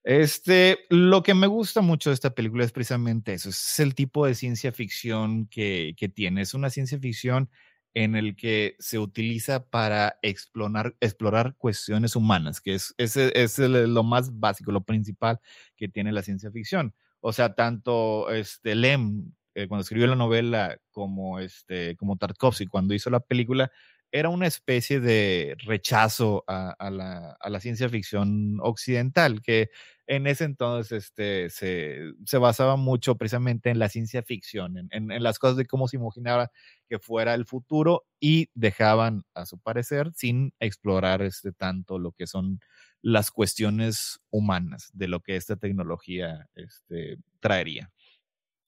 Este, lo que me gusta mucho de esta película es precisamente eso, es el tipo de ciencia ficción que, que tiene. Es una ciencia ficción en el que se utiliza para explorar, explorar cuestiones humanas, que es, es, es lo más básico, lo principal que tiene la ciencia ficción. O sea, tanto este, Lem, eh, cuando escribió la novela, como, este, como Tarkovsky, cuando hizo la película, era una especie de rechazo a, la, ciencia ficción occidental, que en ese entonces este, se, basaba mucho precisamente en la ciencia ficción, en, en, las cosas de cómo se imaginaba que fuera el futuro y dejaban, a su parecer, sin explorar este, tanto lo que son las cuestiones humanas de lo que esta tecnología este, traería.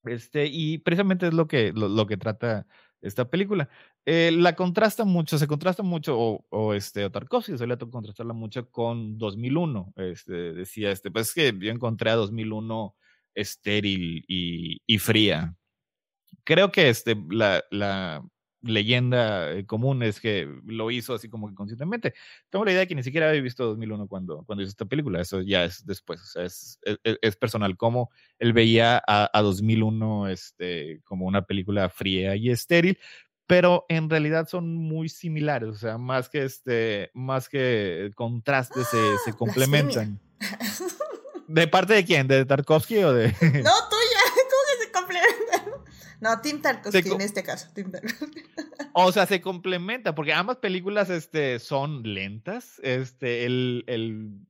Este, y precisamente es lo que, lo, que trata esta película. Eh, la contrasta mucho, se contrasta mucho, o, este, o Tarkovsky suele contrastarla mucho con 2001. Este, decía, este, pues es que yo encontré a 2001 estéril y, y fría. Creo que este, la, la, leyenda eh, común es que lo hizo así como que conscientemente. Tengo la idea de que ni siquiera había visto 2001 cuando, cuando hizo esta película, eso ya es después, o sea, es, es, personal, como él veía a, a, 2001 este, como una película fría y estéril, pero en realidad son muy similares, o sea, más que este, más que contrastes se, se ¡Ah! complementan. ¿De parte de quién? ¿De Tarkovsky o de.? No, <laughs> tuya. ¿Cómo que se complementan? No, Tim Tarkovsky en este caso. Tim. <laughs> O sea, se complementa, porque ambas películas este, son lentas. Este, el, el,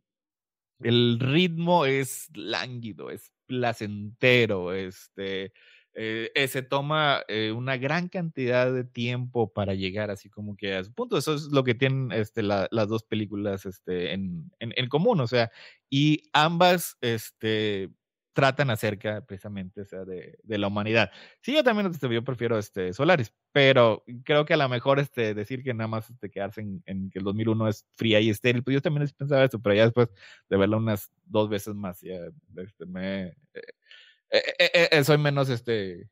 el ritmo es lánguido, es placentero. Este, eh, eh, se toma eh, una gran cantidad de tiempo para llegar así como que a su punto. Eso es lo que tienen este, las dos películas este, en, en, en, común, o sea, y ambas este, tratan acerca precisamente o sea, de, de, la humanidad. Sí, yo también este, yo prefiero este, Solaris, pero creo que a lo mejor este, decir que nada más este, quedarse en, en que el 2001 es fría y estéril, pues yo también pensaba eso, pero ya después de verla unas dos veces más, ya este, me... Eh, eh, eh, soy menos este,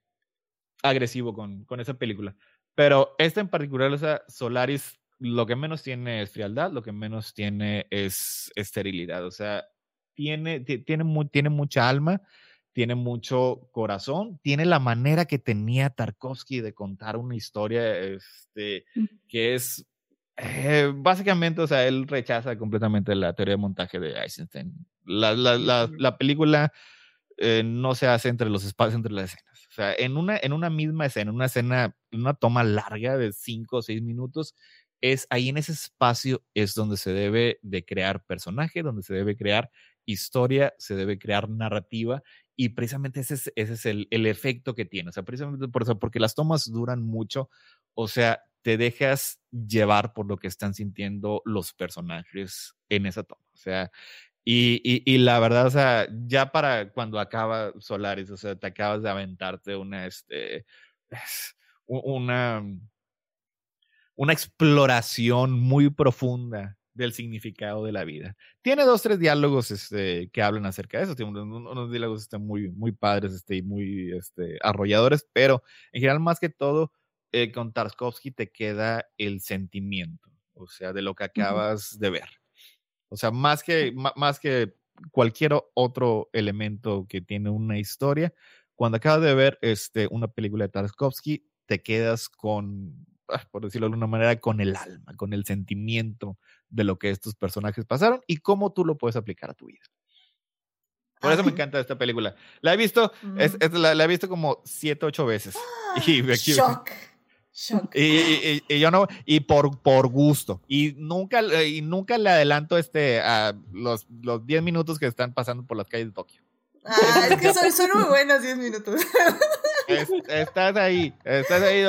agresivo con, con esa película. Pero esta en particular, o sea, Solaris, lo que menos tiene es frialdad, lo que menos tiene es esterilidad. O sea, tiene, tiene, tiene mucha alma, tiene mucho corazón, tiene la manera que tenía Tarkovsky de contar una historia este, que es eh, básicamente, o sea, él rechaza completamente la teoría de montaje de Eisenstein. La, la, la, la película eh, no se hace entre los espacios, entre las escenas. O sea, en una, en una misma escena, una escena, una toma larga de cinco o seis minutos, es ahí en ese espacio es donde se debe de crear personaje, donde se debe crear historia, se debe crear narrativa y precisamente ese es, ese es el, el, efecto que tiene. O sea, precisamente por eso, porque las tomas duran mucho, o sea, te dejas llevar por lo que están sintiendo los personajes en esa toma. O sea, y, y, la verdad, o sea, ya para cuando acaba Solaris, o sea, te acabas de aventarte una, este, una, una exploración muy profunda del significado de la vida. Tiene dos, tres diálogos este, que hablan acerca de eso. Tiene unos, diálogos este, muy, muy padres este, y muy este, arrolladores, pero en general, más que todo, eh, con Tarkovsky te queda el sentimiento, o sea, de lo que acabas de ver. O sea, más que, más que cualquier otro elemento que tiene una historia, cuando acabas de ver este, una película de Tarkovsky, te quedas con, por decirlo de alguna manera, con el alma, con el sentimiento de lo que estos personajes pasaron y cómo tú lo puedes aplicar a tu vida. Por eso me encanta esta película. La he visto, es, mm. la, he visto como siete, ocho veces. <laughs> Y, Shock. Y, y, yo no, y por, por gusto. Y nunca, y nunca le adelanto este, a los, los 10 minutos que están pasando por las calles de Tokio. Ah, es que son, son muy <laughs> buenos 10 minutos. estás ahí, estás ahí.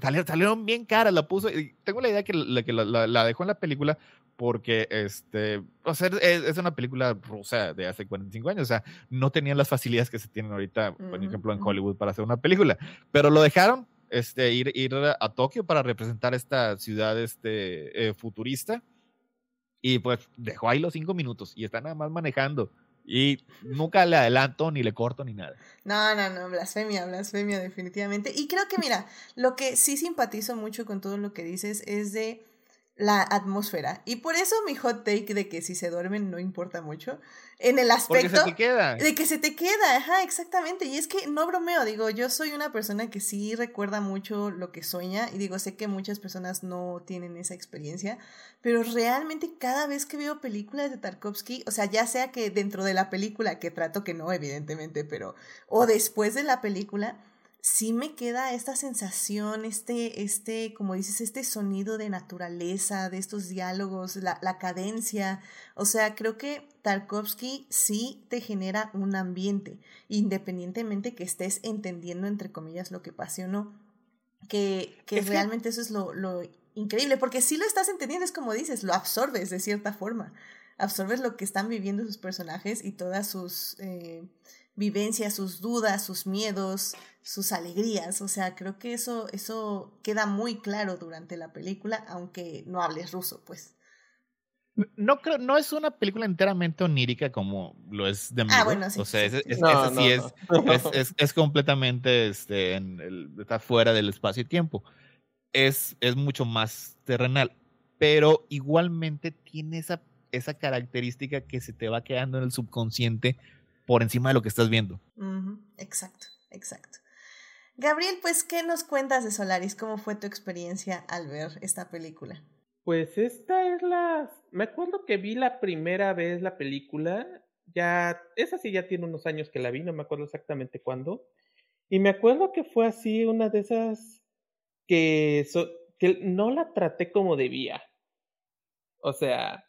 Salieron, salieron, bien caras, la puso. Y tengo la idea que, la, que la, la, dejó en la película porque este, o sea, es, es, una película rusa de hace 45 años, o sea, no tenían las facilidades que se tienen ahorita, por ejemplo, en Hollywood para hacer una película, pero lo dejaron este, ir, ir a Tokio para representar esta ciudad este, eh, futurista. Y pues dejó ahí los cinco minutos y está nada más manejando. Y nunca le adelanto, ni le corto, ni nada. No, no, no, blasfemia, blasfemia, definitivamente. Y creo que, mira, lo que sí simpatizo mucho con todo lo que dices es de la atmósfera. Y por eso mi hot take de que si se duermen no importa mucho. En el aspecto de que se te queda, ajá, exactamente. Y es que no bromeo, digo, yo soy una persona que sí recuerda mucho lo que sueña y digo, sé que muchas personas no tienen esa experiencia, pero realmente cada vez que veo películas de Tarkovsky, o sea, ya sea que dentro de la película, que trato que no, evidentemente, pero, o después de la película, sí me queda esta sensación, este, este, como dices, este sonido de naturaleza, de estos diálogos, la, la cadencia. O sea, creo que Tarkovsky sí te genera un ambiente, independientemente que estés entendiendo, entre comillas, lo que pase o no. Que, que realmente eso es lo, lo increíble, porque si lo estás entendiendo, es como dices, lo absorbes de cierta forma. Absorbes lo que están viviendo sus personajes y todas sus... Eh, vivencias, sus dudas, sus miedos, sus alegrías. O sea, creo que eso, eso queda muy claro durante la película, aunque no hables ruso, pues. No creo, no es una película enteramente onírica como lo es de Ah, bueno, sí. O sea, es, es, es, completamente este, en está fuera del espacio y tiempo. Es, es mucho más terrenal. Pero igualmente tiene esa, esa característica que se te va quedando en el subconsciente por encima de lo que estás viendo. Exacto, exacto. Gabriel, pues, ¿qué nos cuentas de Solaris? ¿Cómo fue tu experiencia al ver esta película? Pues esta es la... Me acuerdo que vi la primera vez la película, ya... Esa sí ya tiene unos años que la vi, no me acuerdo exactamente cuándo. Y me acuerdo que fue así una de esas que, que no la traté como debía. O sea,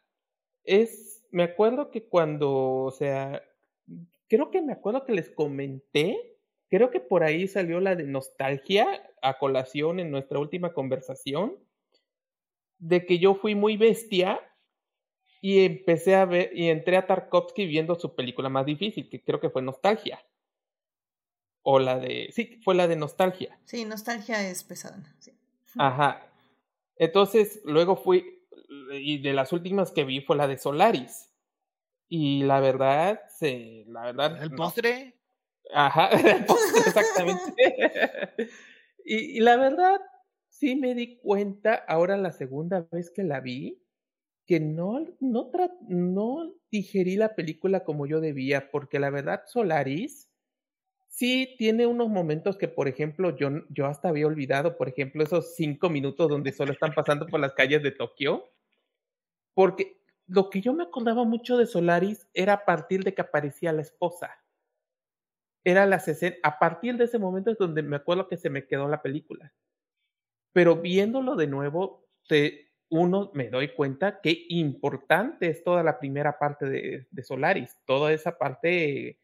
es... Me acuerdo que cuando, o sea, creo que me acuerdo que les comenté, creo que por ahí salió la de nostalgia a colación en nuestra última conversación, de que yo fui muy bestia y empecé a ver y entré a Tarkovsky viendo su película más difícil, que creo que fue Nostalgia. O la de, sí, fue la de Nostalgia. Sí, Nostalgia es pesada. Sí. Ajá. Entonces, luego fui, y de las últimas que vi fue la de Solaris. Y la verdad, sí, la verdad. ¿El postre? Ajá, <laughs> el postre, exactamente. <laughs> y, y, la verdad, sí me di cuenta ahora la segunda vez que la vi, que no, no, no digerí la película como yo debía, porque la verdad, Solaris sí tiene unos momentos que, por ejemplo, yo, yo hasta había olvidado, por ejemplo, esos cinco minutos donde solo están pasando por las calles de Tokio, porque lo que yo me acordaba mucho de Solaris era a partir de que aparecía la esposa. Era la a partir de ese momento es donde me acuerdo que se me quedó la película. Pero viéndolo de nuevo, uno me doy cuenta qué importante es toda la primera parte de, Solaris, toda esa parte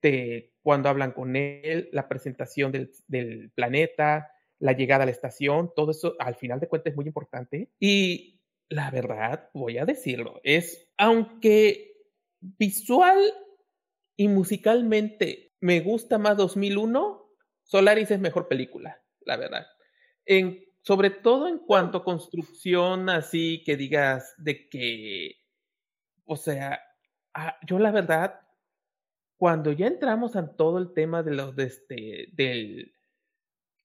de cuando hablan con él, la presentación del planeta, la llegada a la estación, todo eso al final de cuentas es muy importante. Y la verdad, voy a decirlo, es, aunque visual y musicalmente me gusta más 2001, Solaris es mejor película, la verdad. En, sobre todo en cuanto a construcción, así que digas de que, o sea, ah, yo la verdad, cuando ya entramos en todo el tema de los de este, del,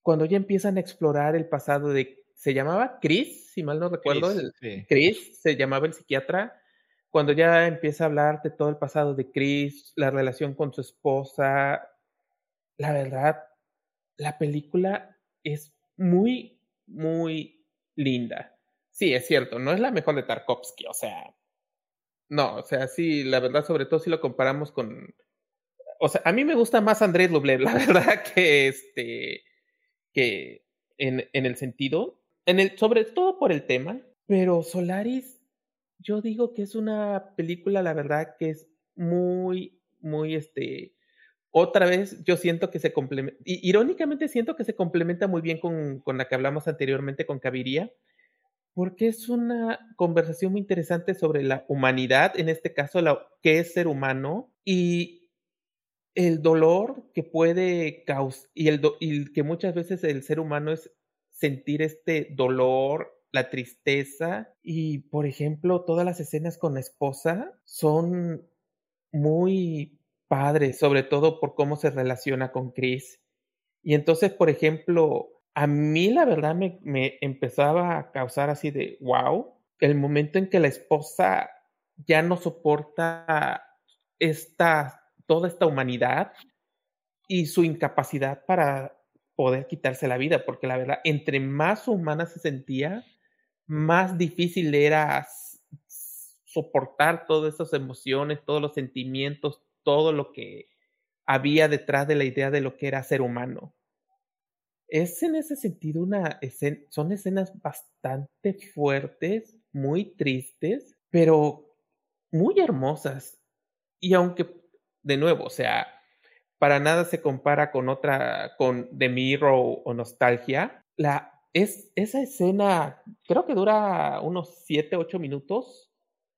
cuando ya empiezan a explorar el pasado de se llamaba Chris, si mal no recuerdo, Chris, se llamaba el psiquiatra, cuando ya empieza a hablar de todo el pasado de Chris, la relación con su esposa, la verdad, la película es muy, muy linda. Sí, es cierto, no es la mejor de Tarkovsky, o sea, no, o sea, sí, la verdad, sobre todo si lo comparamos con, o sea, a mí me gusta más Andrés Lublev, <laughs> la verdad, que este, que en, en el sentido el, sobre todo por el tema, pero Solaris, yo digo que es una película, la verdad, que es muy, muy, este, otra vez yo siento que se complementa, irónicamente siento que se complementa muy bien con, con la que hablamos anteriormente con Caviría, porque es una conversación muy interesante sobre la humanidad, en este caso, la, qué es ser humano y el dolor que puede causar, y, el y que muchas veces el ser humano es sentir este dolor, la tristeza y, por ejemplo, todas las escenas con la esposa son muy padres, sobre todo por cómo se relaciona con Chris. Y entonces, por ejemplo, a mí la verdad me, me empezaba a causar así de wow, el momento en que la esposa ya no soporta esta, toda esta humanidad y su incapacidad para poder quitarse la vida, porque la verdad, entre más humana se sentía, más difícil era soportar todas esas emociones, todos los sentimientos, todo lo que había detrás de la idea de lo que era ser humano. es en ese sentido una escena, son escenas bastante fuertes, muy tristes, pero muy hermosas. Y aunque, de nuevo, o sea, para nada se compara con otra, con The Mirror o Nostalgia, la, es, esa escena creo que dura unos 7, 8 minutos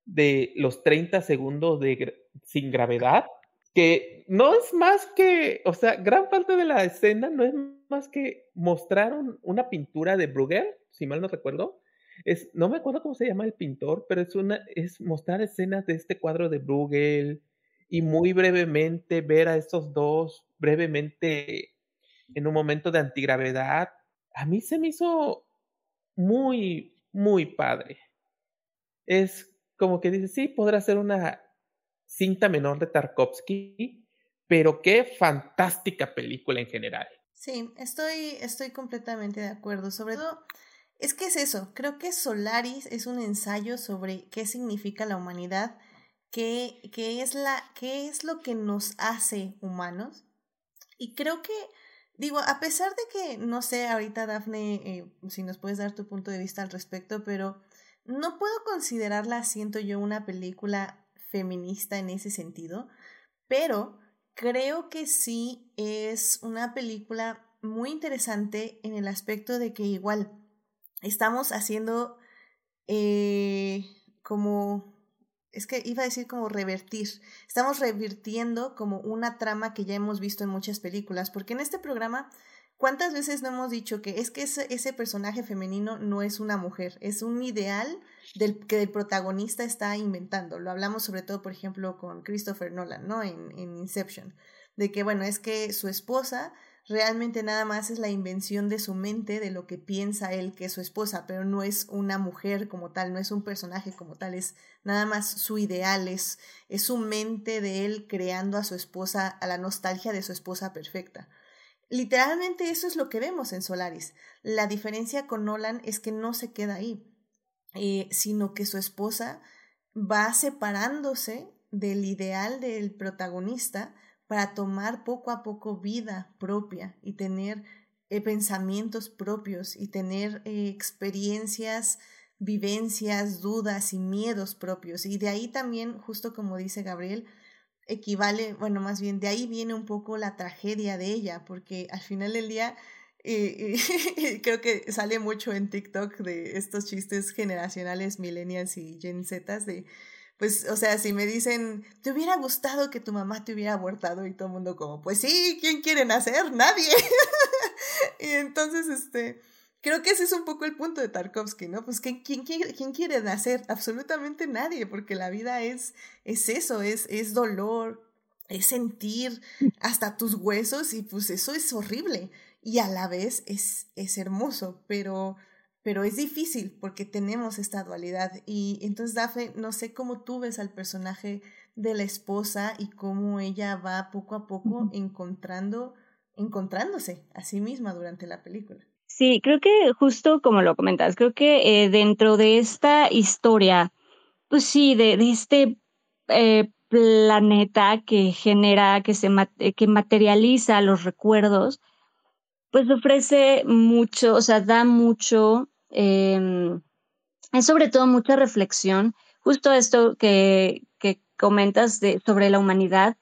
de los 30 segundos de sin gravedad, que no es más que, o sea, gran parte de la escena no es más que mostrar una pintura de Bruegel, si mal no recuerdo. Es, no me acuerdo cómo se llama el pintor, pero es una, es mostrar escenas de este cuadro de Bruegel y muy brevemente ver a estos dos brevemente en un momento de antigravedad. A mí se me hizo muy, muy padre. Es como que dice, sí, podrá ser una cinta menor de Tarkovsky, pero qué fantástica película en general. Sí, estoy, estoy completamente de acuerdo. Sobre todo, es que es eso. Creo que Solaris es un ensayo sobre qué significa la humanidad, qué, qué es, la, qué es lo que nos hace humanos. Y creo que, digo, a pesar de que, no sé, ahorita Dafne, eh, si nos puedes dar tu punto de vista al respecto, pero no puedo considerarla, siento yo, una película feminista en ese sentido, pero creo que sí es una película muy interesante en el aspecto de que igual estamos haciendo eh, como, es que iba a decir como revertir, estamos revirtiendo como una trama que ya hemos visto en muchas películas, porque en este programa ¿Cuántas veces no hemos dicho que es que ese, ese, personaje femenino no es una mujer, es un ideal del que el protagonista está inventando? Lo hablamos sobre todo, por ejemplo, con Christopher Nolan, ¿no? En, en Inception, de que, bueno, es que su esposa realmente nada más es la invención de su mente, de lo que piensa él que es su esposa, pero no es una mujer como tal, no es un personaje como tal, es nada más su ideal, es, es su mente de él creando a su esposa, a la nostalgia de su esposa perfecta. Literalmente eso es lo que vemos en Solaris. La diferencia con Nolan es que no se queda ahí, eh, sino que su esposa va separándose del ideal del protagonista para tomar poco a poco vida propia y tener eh, pensamientos propios y tener eh, experiencias, vivencias, dudas y miedos propios. Y de ahí también, justo como dice Gabriel, equivale, bueno, más bien de ahí viene un poco la tragedia de ella, porque al final del día eh, <laughs> creo que sale mucho en TikTok de estos chistes generacionales, millennials y Gen de, pues, o sea, si me dicen, ¿te hubiera gustado que tu mamá te hubiera abortado? Y todo el mundo como, pues sí, ¿quién quiere nacer? Nadie. <laughs> y entonces, este, Creo que ese es un poco el punto de Tarkovsky, ¿no? Pues ¿quién, quién, quién quiere nacer? Absolutamente nadie, porque la vida es, es eso, es, es dolor, es sentir hasta tus huesos y pues eso es horrible y a la vez es, es hermoso, pero, pero es difícil porque tenemos esta dualidad y entonces Daphne, no sé cómo tú ves al personaje de la esposa y cómo ella va poco a poco encontrando, encontrándose a sí misma durante la película. Sí, creo que justo como lo comentas, creo que eh, dentro de esta historia, pues sí, de, de este eh, planeta que genera, que se eh, que materializa los recuerdos, pues ofrece mucho, o sea, da mucho, eh, es sobre todo mucha reflexión, justo esto que, que comentas de, sobre la humanidad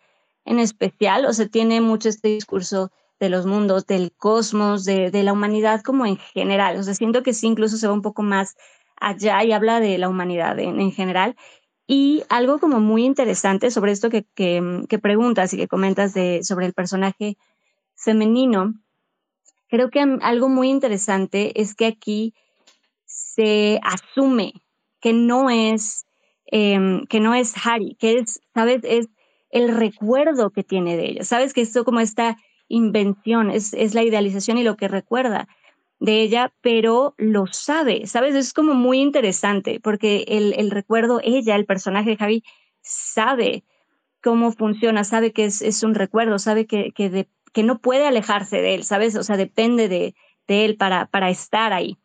en especial, o sea, tiene mucho este discurso de los mundos, del cosmos, de, de, la humanidad como en general. O sea, siento que sí, incluso se va un poco más allá y habla de la humanidad en, en general. Y algo como muy interesante sobre esto que, que, que preguntas y que comentas de, sobre el personaje femenino, creo que algo muy interesante es que aquí asume que no es, eh, que no es Harry, que es, ¿sabes? Es el recuerdo que tiene de ella. ¿Sabes? Que esto como está invención, es, es la idealización y lo que recuerda de ella, pero lo sabe, ¿sabes? Es como muy interesante porque el, el recuerdo, ella, el personaje de Javi, sabe cómo funciona, sabe que es, es un recuerdo, sabe que, que, que, no puede alejarse de él, ¿sabes? O sea, depende de, de él para, para estar ahí,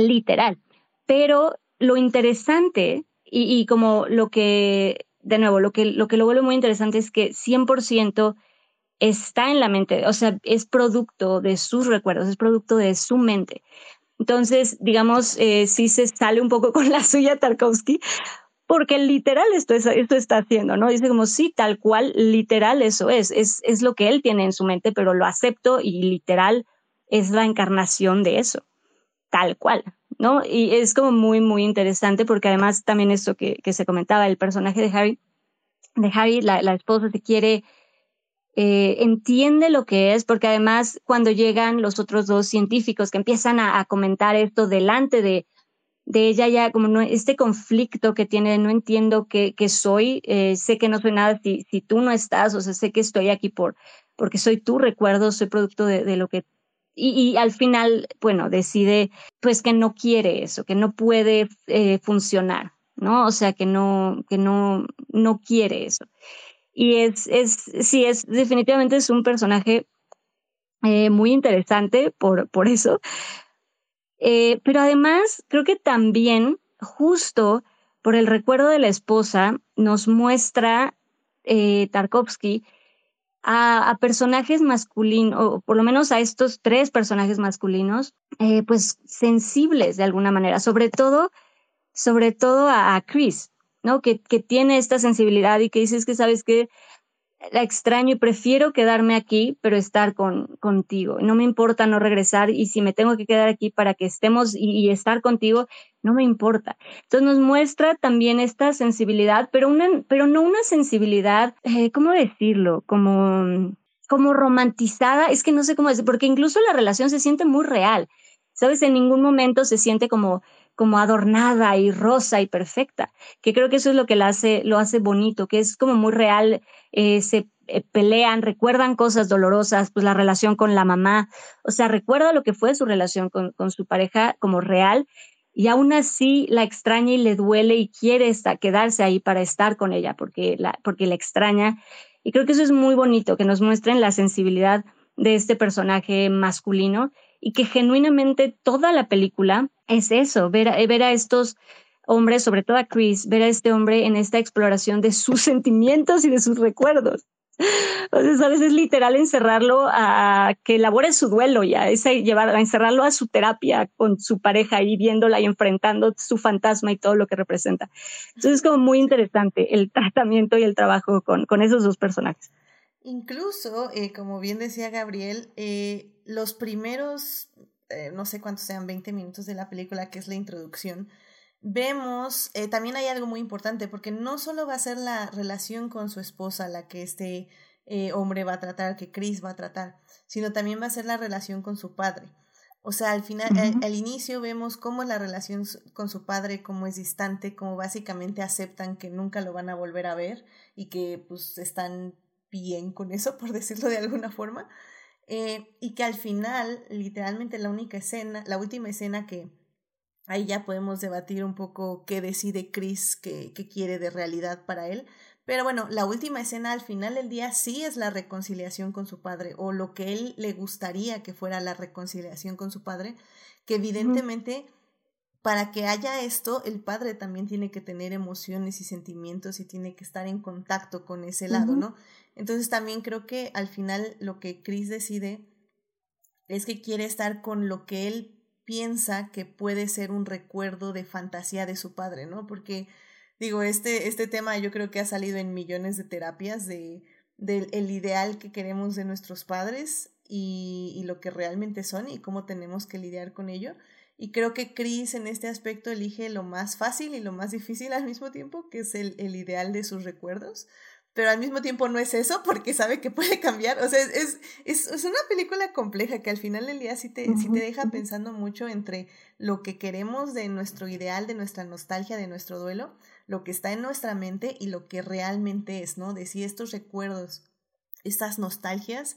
literal. Pero lo interesante y, como lo que, de nuevo, lo que, lo que lo vuelve muy interesante es que 100% está en la mente, o sea, es producto de sus recuerdos, es producto de su mente. Entonces, digamos, eh, sí se sale un poco con la suya Tarkovsky, porque literal esto, es, esto está haciendo, ¿no? Dice como, sí, tal cual, literal eso es, es, es lo que él tiene en su mente, pero lo acepto y literal es la encarnación de eso, tal cual, ¿no? Y es como muy, muy interesante porque además también esto que, que se comentaba, el personaje de Harry, de Harry, la, esposa se quiere eh, entiende lo que es, porque además cuando llegan los otros dos científicos que empiezan a, comentar esto delante de, de ella ya como no, este conflicto que tiene, no entiendo qué, soy, eh, sé que no soy nada si, si tú no estás, o sea, sé que estoy aquí por, porque soy tu recuerdo, soy producto de, lo que... Y, al final, bueno, decide pues que no quiere eso, que no puede eh, funcionar, ¿no? O sea, que no, que no, no quiere eso. Y es, es, sí, es, definitivamente es un personaje eh, muy interesante por, por eso. Eh, pero además, creo que también, justo por el recuerdo de la esposa, nos muestra Tarkovsky a, a, personajes masculinos, o por lo menos a estos tres personajes masculinos, eh, pues sensibles de alguna manera, sobre todo, sobre todo a, a Chris. ¿no? Que, que tiene esta sensibilidad y que dices que sabes que la extraño y prefiero quedarme aquí, pero estar con, contigo. No me importa no regresar y si me tengo que quedar aquí para que estemos y, estar contigo, no me importa. Entonces nos muestra también esta sensibilidad, pero, una, pero no una sensibilidad, eh, ¿cómo decirlo? Como, como romantizada, es que no sé cómo decir, porque incluso la relación se siente muy real. ¿Sabes? En ningún momento se siente como como adornada y rosa y perfecta, que creo que eso es lo que lo hace, lo hace bonito, que es como muy real, eh, se eh, pelean, recuerdan cosas dolorosas, pues la relación con la mamá, o sea, recuerda lo que fue su relación con, con su pareja como real y aún así la extraña y le duele y quiere estar, quedarse ahí para estar con ella porque la, porque la extraña. Y creo que eso es muy bonito, que nos muestren la sensibilidad de este personaje masculino y que genuinamente toda la película es eso, ver a, ver a estos hombres, sobre todo a Chris, ver a este hombre en esta exploración de sus <laughs> sentimientos y de sus recuerdos. O sea, a veces es literal encerrarlo a que elabore su duelo ya, es llevar, a encerrarlo a su terapia con su pareja y viéndola y enfrentando su fantasma y todo lo que representa. Entonces es como muy interesante el tratamiento y el trabajo con, con esos dos personajes. Incluso, eh, como bien decía Gabriel, eh, los primeros, eh, no sé cuántos sean, 20 minutos de la película, que es la introducción, vemos, eh, también hay algo muy importante, porque no solo va a ser la relación con su esposa la que este eh, hombre va a tratar, que Chris va a tratar, sino también va a ser la relación con su padre. O sea, al final, al, inicio vemos cómo la relación con su padre, cómo es distante, cómo básicamente aceptan que nunca lo van a volver a ver y que pues están bien con eso, <laughs> por decirlo de alguna forma. Eh, y que al final, literalmente la única escena, la última escena que ahí ya podemos debatir un poco qué decide Chris que, que quiere de realidad para él. Pero bueno, la última escena al final del día sí es la reconciliación con su padre o lo que él le gustaría que fuera la reconciliación con su padre, que evidentemente para que haya esto, el padre también tiene que tener emociones y sentimientos y tiene que estar en contacto con ese lado, ¿no? Entonces también creo que al final lo que Chris decide es que quiere estar con lo que él piensa que puede ser un recuerdo de fantasía de su padre, ¿no? Porque digo, este, este tema yo creo que ha salido en millones de terapias de del el ideal que queremos de nuestros padres y, y lo que realmente son y cómo tenemos que lidiar con ello. Y creo que Chris en este aspecto elige lo más fácil y lo más difícil al mismo tiempo, que es el, el ideal de sus recuerdos pero al mismo tiempo no es eso porque sabe que puede cambiar. O sea, es, es, es una película compleja que al final del día sí te, sí te deja pensando mucho entre lo que queremos de nuestro ideal, de nuestra nostalgia, de nuestro duelo, lo que está en nuestra mente y lo que realmente es, ¿no? De si estos recuerdos, estas nostalgias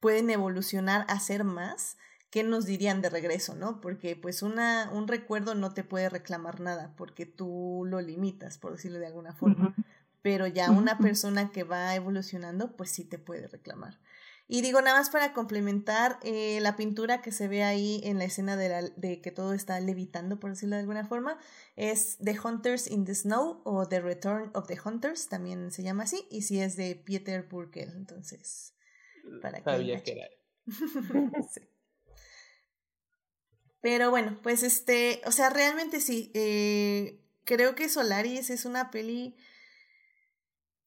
pueden evolucionar a ser más. ¿Qué nos dirían de regreso, no? Porque pues una, un recuerdo no te puede reclamar nada porque tú lo limitas, por decirlo de alguna forma pero ya una persona que va evolucionando, pues sí te puede reclamar. Y digo, nada más para complementar, eh, la pintura que se ve ahí en la escena de, la, de, que todo está levitando, por decirlo de alguna forma, es The Hunters in the Snow o The Return of the Hunters, también se llama así, y sí es de Peter Burkel, entonces. Para que Sabía que era. <laughs> Sí. Pero bueno, pues este, o sea, realmente sí, eh, creo que Solaris es una peli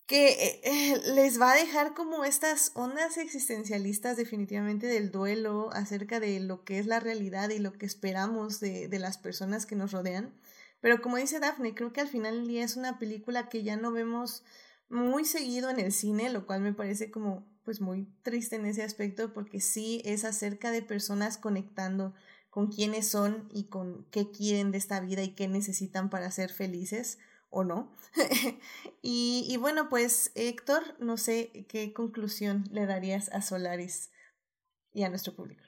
que eh, eh, les va a dejar como estas ondas existencialistas definitivamente del duelo acerca de lo que es la realidad y lo que esperamos de, de las personas que nos rodean. Pero como dice Daphne, creo que al final día es una película que ya no vemos muy seguido en el cine, lo cual me parece como pues muy triste en ese aspecto porque sí es acerca de personas conectando con quiénes son y con qué quieren de esta vida y qué necesitan para ser felices o no. <laughs> y, bueno, pues Héctor, no sé qué conclusión le darías a Solaris y a nuestro público.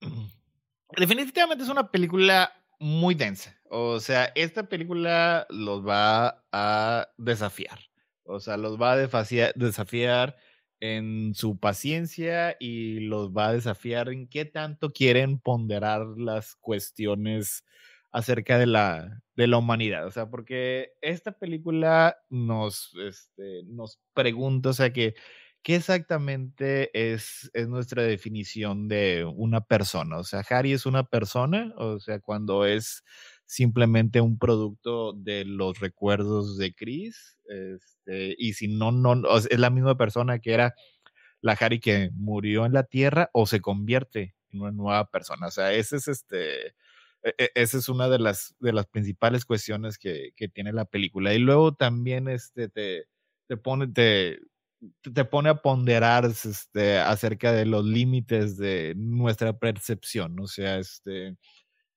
<clears throat> Definitivamente es una película muy densa. O sea, esta película los va a desafiar. O sea, los va a desafiar, desafiar en su paciencia y los va a desafiar en qué tanto quieren ponderar las cuestiones acerca de la, de la humanidad. O sea, porque esta película nos, este, nos pregunta, o sea, que, ¿qué exactamente es, es nuestra definición de una persona? O sea, Harry es una persona, o sea, cuando es simplemente un producto de los recuerdos de Chris, este, y si no, no, es la misma persona que era la Harry que murió en la Tierra o se convierte en una nueva persona. O sea, ese es este, esa es una de las, de las principales cuestiones que, que tiene la película. Y luego también este, te, te pone, te, te pone a ponderar este, acerca de los límites de nuestra percepción. O sea, este,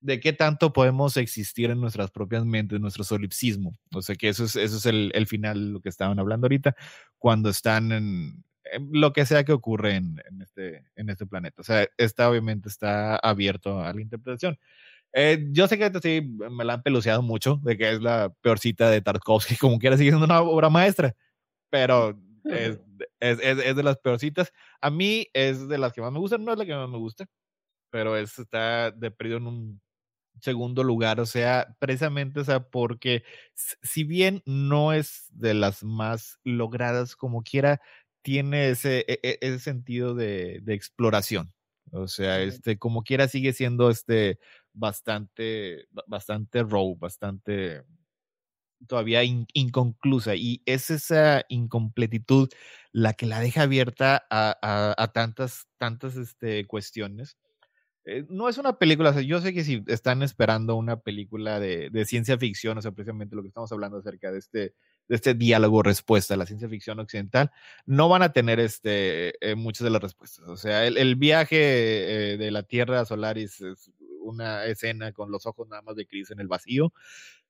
de qué tanto podemos existir en nuestras propias mentes, nuestro solipsismo. O sea, que eso es, eso es el, el final, lo que estaban hablando ahorita, cuando están en, lo que sea que ocurre en, en, este, en este planeta. O sea, esta obviamente está abierto a la interpretación. Eh, yo sé que sí me la han peluceado mucho, de que es la peorcita de Tarkovsky, <laughs> como quiera sigue siendo una obra maestra, pero es, <laughs> es, es, es de las peorcitas. A mí es de las que más me gustan, no es la que más me gusta, pero es, está de perdido en un segundo lugar, o sea, precisamente, o sea, porque si bien no es de las más logradas como quiera, tiene ese, e- e- ese sentido de, de exploración. O sea, este, como quiera sigue siendo este bastante, ba- bastante raw, bastante todavía in- inconclusa. Y es esa incompletitud la que la deja abierta a, a- a tantas, tantas este, cuestiones. Eh, no es una película, o sea, yo sé que si están esperando una película de, de ciencia ficción, o sea, precisamente lo que estamos hablando acerca de este, de este diálogo-respuesta la ciencia ficción occidental, no van a tener este, eh, muchas de las respuestas. O sea, el, el viaje eh, de la Tierra a Solaris es una escena con los ojos nada más de Chris en el vacío.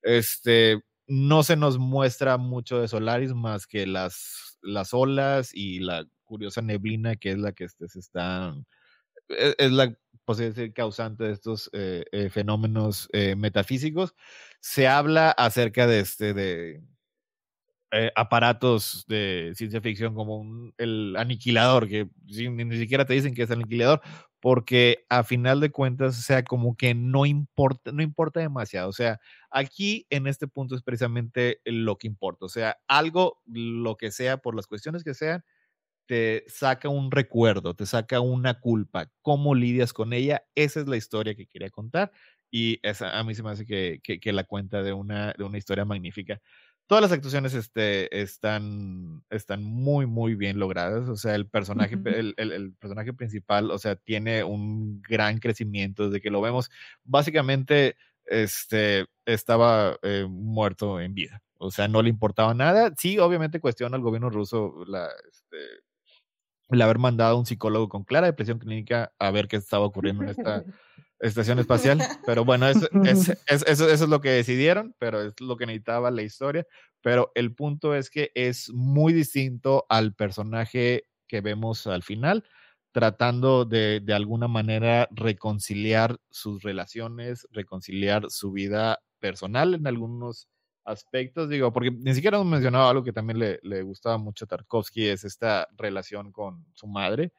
Este, no se nos muestra mucho de Solaris más que las, las olas y la curiosa neblina que es la que este, se está es, es la posible decir, causante de estos eh, eh, fenómenos eh, metafísicos. Se habla acerca de este de aparatos de ciencia ficción como el aniquilador, que sí, ni, ni siquiera te dicen que es el aniquilador, porque a final de cuentas, o sea, como que no importa, no importa demasiado. O sea, aquí en este punto es precisamente lo que importa. O sea, algo, lo que sea, por las cuestiones que sean, te saca un recuerdo, te saca una culpa, cómo lidias con ella, esa es la historia que quería contar y esa a mí se me hace que, que, que la cuenta de una, de una historia magnífica. Todas las actuaciones este, están, están muy, muy bien logradas. O sea, el personaje, Ujú. el, el- el personaje principal, o sea, tiene un gran crecimiento desde que lo vemos. Básicamente, este, estaba eh, muerto en vida. O sea, no le importaba nada. Sí, obviamente cuestiona al gobierno ruso la, este, el haber mandado a un psicólogo con clara depresión clínica a ver qué estaba ocurriendo en esta <laughs> <laughs> estación espacial. <laughs> Pero bueno, eso es, es- eso, eso es lo que decidieron, pero es lo que necesitaba la historia. Pero el punto es que es muy distinto al personaje que vemos al final, tratando de, de alguna manera reconciliar sus relaciones, reconciliar su vida personal en algunos aspectos, digo, porque ni siquiera hemos mencionado algo que también le, le gustaba mucho a Tarkovsky, es esta relación con su madre,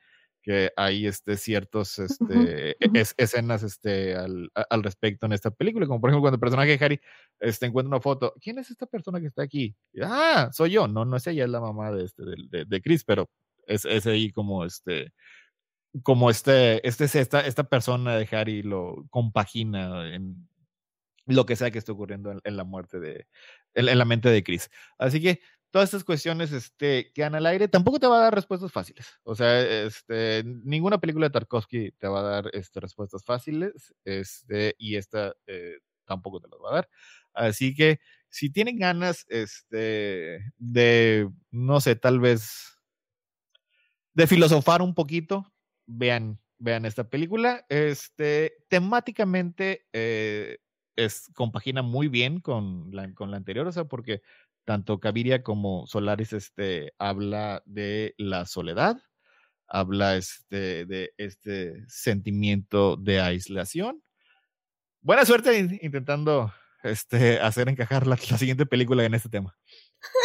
que hay este, ciertos este, ujú. es- escenas este, al, al respecto en esta película, como por ejemplo cuando el personaje de Harry este, encuentra una foto, ¿quién es esta persona que está aquí? Ah, soy yo, no, no es ella, es la mamá de, este, de, de- de Chris, pero Es, es ahí como este, como este, este, esta, esta persona de Harry lo compagina en lo que sea que esté ocurriendo en, la muerte de, en, la mente de Chris. Así que todas estas cuestiones este, quedan al aire. Tampoco te va a dar respuestas fáciles. O sea, este, ninguna película de Tarkovsky te va a dar este, respuestas fáciles. Este, y esta eh, tampoco te las va a dar. Así que si tienen ganas este, de, no sé, tal vez de filosofar un poquito, vean, vean esta película. Este, temáticamente eh, es, compagina muy bien con la, con la anterior, o sea, porque tanto Caviria como Solaris este, habla de la soledad, habla este, de este sentimiento de aislación. Buena suerte intentando este, hacer encajar la, siguiente película en este tema.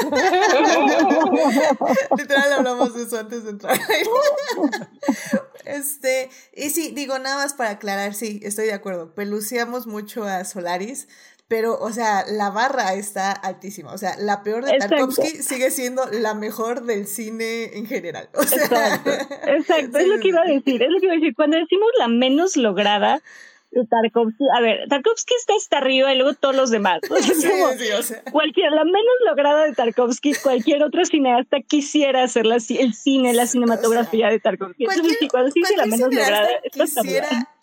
<laughs> Literal hablamos de eso antes de entrar. <laughs> este, y sí, digo, nada más para aclarar, sí, estoy de acuerdo. Peluciamos mucho a Solaris, pero, o sea, la barra está altísima. O sea, la peor de Tarkovsky sigue siendo la mejor del cine en general. Exacto, Exacto. es lo <laughs> que iba a decir, es lo que iba a decir. Cuando decimos la menos lograda, Tarkovsky, a ver, Tarkovsky está hasta arriba y luego todos los demás. Cualquier, la menos lograda de Tarkovsky, cualquier otro cineasta quisiera hacer la, el cine, la cinematografía de Tarkovsky. Entonces, sí, cuando dice la menos lograda, quisiera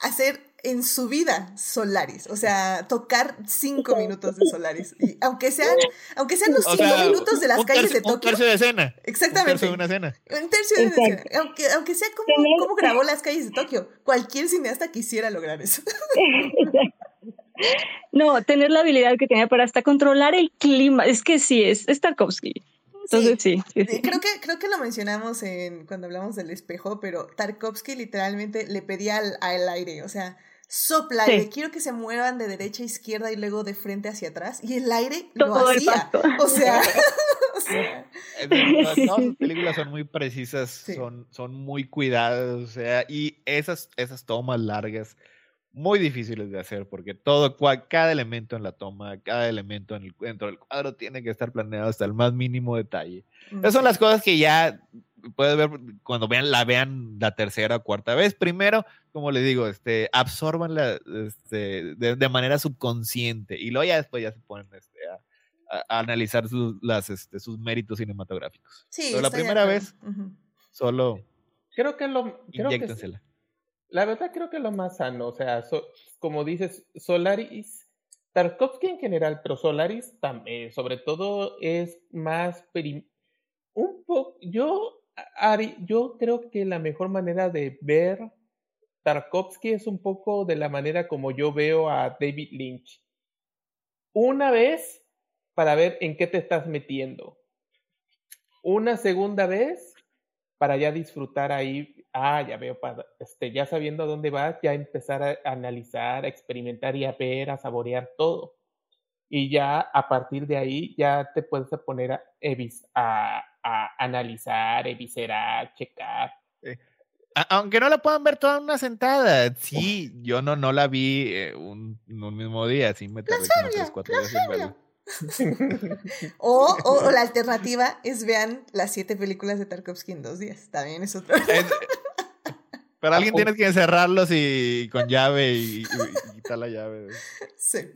hacer en su vida Solaris, o sea, tocar cinco minutos de Solaris. Y aunque sean, aunque sean los cinco minutos de las calles de Tokio. Un tercio de escena. Exactamente. Un tercio de una escena. Un tercio de una escena. Aunque, aunque sea como, grabó las calles de Tokio. Cualquier cineasta quisiera lograr eso. <laughs> no, tener la habilidad que tenía para hasta controlar el clima. Es que sí, es, es Tarkovsky. Entonces sí. Creo, que, creo que lo mencionamos en, cuando hablamos del espejo, pero Tarkovsky literalmente le pedía al, al aire, o sea, sopla aire, quiero que se muevan de derecha a izquierda y luego de frente hacia atrás. Y el aire lo hacía. O sea, <laughs> Todas <laughs> las películas son muy precisas, son, son muy cuidadas, o sea, y esas, esas tomas largas, muy difíciles de hacer, porque todo, cada elemento en la toma, cada elemento en el, dentro del cuadro tiene que estar planeado hasta el más mínimo detalle. Esas son las cosas que ya puedes ver cuando vean, la vean la tercera o cuarta vez. Primero, como les digo, este, absorbanla este, de, manera subconsciente y luego ya después ya se ponen este, a, analizar sus, las, este, sus méritos cinematográficos. Sí, Pero la primera vez, solo creo que lo creo que, la verdad creo que lo más sano, o sea, como dices, Solaris Tarkovsky en general, pero Solaris también, sobre todo es más un poco yo Ari, yo creo que la mejor manera de ver Tarkovsky es un poco de la manera como yo veo a David Lynch. Una vez para ver en qué te estás metiendo. Una segunda vez para ya disfrutar ahí, ah, ya veo, este, ya sabiendo a dónde vas, ya empezar a analizar, a experimentar y a ver, a saborear todo. Y ya a partir de ahí ya te puedes poner a, a, a analizar, eviscerar, checar. Aunque no la puedan ver toda una sentada. Sí, yo no, no la vi eh, un, un, mismo día, sí me tardé como tres, cuatro días <laughs> o, o, la alternativa es vean las siete películas de Tarkovsky en dos días. También es otro. pero alguien tiene que encerrarlos y con llave y, y, quitar la llave. <laughs> Sí.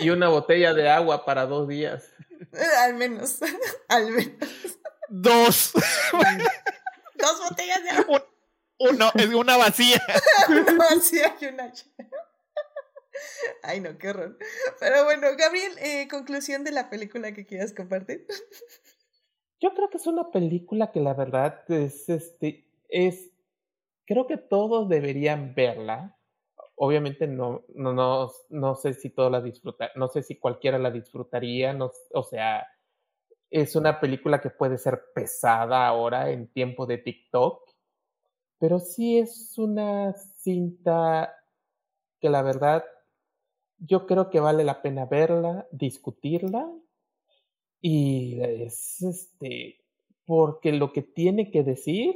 Y una botella de agua para dos días. <laughs> Al menos. <laughs> Al menos. Dos. <laughs> Dos botellas de agua. uno, es una vacía. una vacía y una Ay, no, qué horror. Pero bueno, Gabriel, eh, conclusión de la película que quieras compartir. Yo creo que es una película que la verdad es, este, es, creo que todos deberían verla obviamente no, no, no, no sé si todos la disfrutar, no sé si cualquiera la disfrutaría, no, o sea, es una película que puede ser pesada ahora en tiempo de TikTok, pero sí es una cinta que la verdad yo creo que vale la pena verla, discutirla y es este porque lo que tiene que decir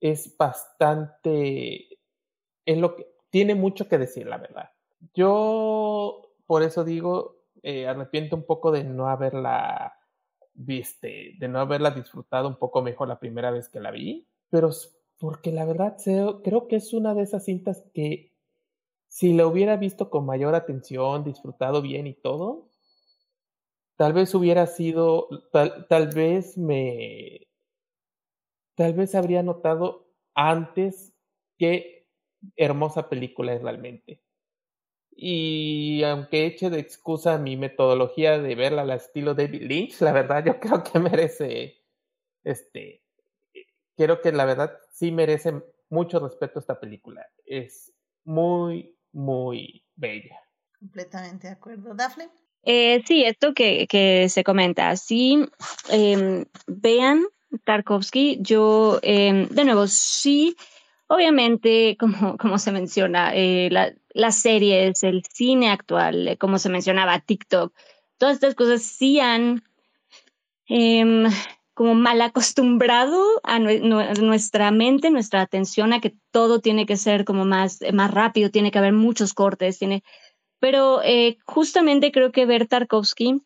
es bastante es lo que tiene mucho que decir, la verdad. Yo, por eso digo, eh, arrepiento un poco de no haberla viste, de no haberla disfrutado un poco mejor la primera vez que la vi, pero porque la verdad creo que es una de esas cintas que si la hubiera visto con mayor atención, disfrutado bien y todo, tal vez hubiera sido, tal, tal vez me, tal vez habría notado antes qué hermosa película es realmente. Y aunque eche de excusa mi metodología de verla al estilo David Lynch, la verdad yo creo que merece, este, creo que la verdad sí merece mucho respeto esta película. Es muy, muy bella. Completamente de acuerdo. Dafne. Eh, sí, esto que, que, se comenta, sí, eh, vean Tarkovsky, yo, eh, de nuevo, sí, obviamente, como, como se menciona, eh, la, las series, el cine actual, eh, como se mencionaba, TikTok, todas estas cosas sí han em, como mal acostumbrado a nuestra mente, nuestra atención a que todo tiene que ser como más, más rápido, tiene que haber muchos cortes, tiene... Pero eh, justamente creo que ver Tarkovsky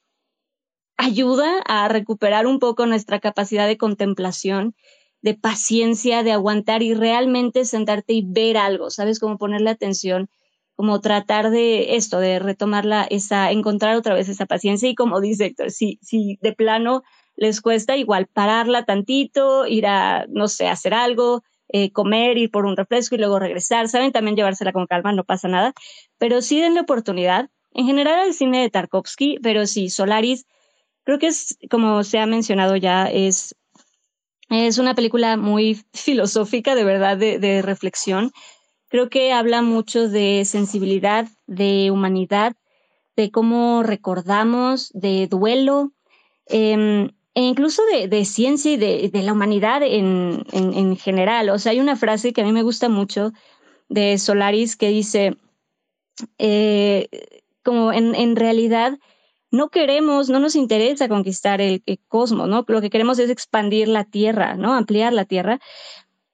ayuda a recuperar un poco nuestra capacidad de contemplación, de paciencia, de aguantar y realmente sentarte y ver algo, ¿sabes? Como ponerle atención como tratar de esto, de retomarla, esa, encontrar otra vez esa paciencia y como dice Héctor, si, si de plano les cuesta igual pararla tantito, ir a, no sé, hacer algo, eh, comer, ir por un refresco y luego regresar, saben también llevársela con calma, no pasa nada, pero sí denle oportunidad. En general el cine de Tarkovsky, pero sí, Solaris, creo que es, como se ha mencionado ya, es, es una película muy <laughs> filosófica, de verdad, de, reflexión creo que habla mucho de sensibilidad, de humanidad, de cómo recordamos, de duelo, em, e incluso de, ciencia y de, la humanidad en, en, general. O sea, hay una frase que a mí me gusta mucho de Solaris que dice, eh, como en, realidad no queremos, no nos interesa conquistar el, cosmos, ¿no? Lo que queremos es expandir la Tierra, ¿no? Ampliar la Tierra.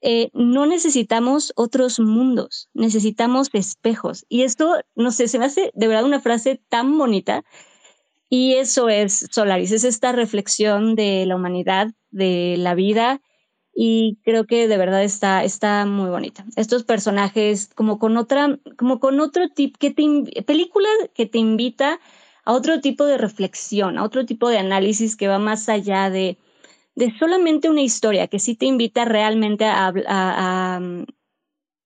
Eh, no necesitamos otros mundos, necesitamos espejos. Y esto, no sé, se me hace de verdad una frase tan bonita. Y eso es Solaris, es esta reflexión de la humanidad, de la vida, y creo que de verdad está, está muy bonita. Estos personajes como con otra, como con otro tipo, película que te invita a otro tipo de reflexión, a otro tipo de análisis que va más allá de, de solamente una historia que sí te invita realmente a, a,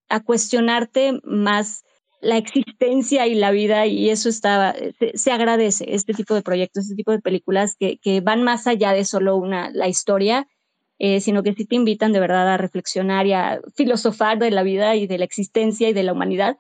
a, cuestionarte más la existencia y la vida y eso está, se, agradece, este tipo de proyectos, este tipo de películas que, que van más allá de solo una, la historia, eh, sino que sí te invitan de verdad a reflexionar y a filosofar de la vida y de la existencia y de la humanidad.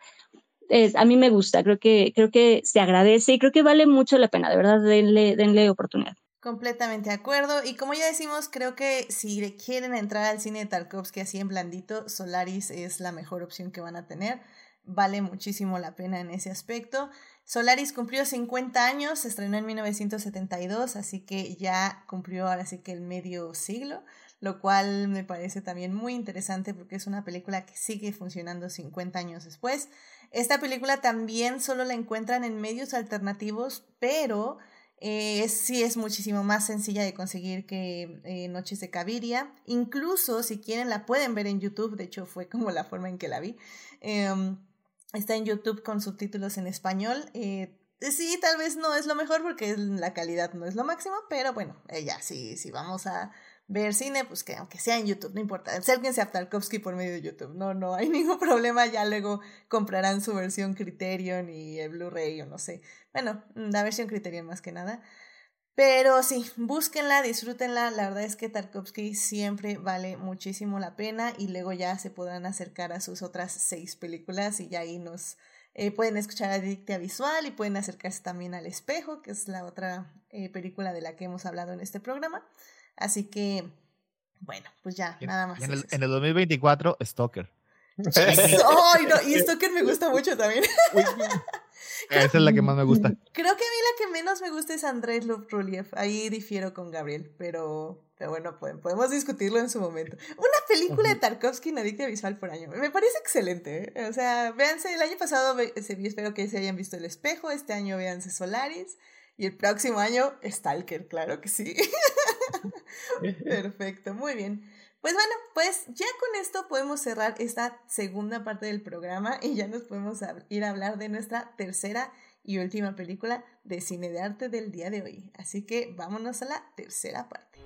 A mí me gusta, creo que, creo que se agradece y creo que vale mucho la pena, de verdad, denle, denle oportunidad. Completamente de acuerdo. Y como ya decimos, creo que si quieren entrar al cine de Tarkovsky así en blandito, Solaris es la mejor opción que van a tener. Vale muchísimo la pena en ese aspecto. Solaris cumplió 50 años, se estrenó en 1972, así que ya cumplió ahora sí que el medio siglo, lo cual me parece también muy interesante porque es una película que sigue funcionando 50 años después. Esta película también solo la encuentran en medios alternativos, pero eh, sí es muchísimo más sencilla de conseguir que eh, Noches de Caviria. Incluso si quieren la pueden ver en YouTube, de hecho fue como la forma en que la vi. Em, está en YouTube con subtítulos en español. Eh, sí, tal vez no es lo mejor porque la calidad no es lo máximo, pero bueno, ya sí, sí vamos a ver cine, pues que aunque sea en YouTube, no importa, acérquense a Tarkovsky por medio de YouTube, no, no hay <laughs> ningún problema, ya luego comprarán su versión Criterion y el Blu-ray o no sé, bueno, la versión Criterion más que nada, pero sí, búsquenla, disfrútenla, la verdad es que Tarkovsky siempre vale muchísimo la pena y luego ya se podrán acercar a sus otras seis películas y ya ahí nos... Eh, pueden escuchar Adictia Visual y pueden acercarse también al Espejo, que es la otra eh, película de la que hemos hablado en este programa. Así que, bueno, pues ya, nada más. En el, en el, 2024, Stalker. <laughs> Ay, no, y Stalker me gusta mucho también. <laughs> Esa es la que más me gusta. Creo que a mí la que menos me gusta es Andrés Lovtroliev. Ahí difiero con Gabriel, pero, pero bueno, podemos discutirlo en su momento. Una película de Tarkovsky en Adictia Visual por año. Me parece excelente. ¿eh? O sea, véanse, el año pasado espero que se hayan visto El Espejo. Este año véanse Solaris. Y el próximo año, Stalker, claro que sí. <laughs> <laughs> Perfecto, muy bien. Pues bueno, pues ya con esto podemos cerrar esta segunda parte del programa y ya nos podemos ir a hablar de nuestra tercera y última película de cine de arte del día de hoy. Así que vámonos a la tercera parte.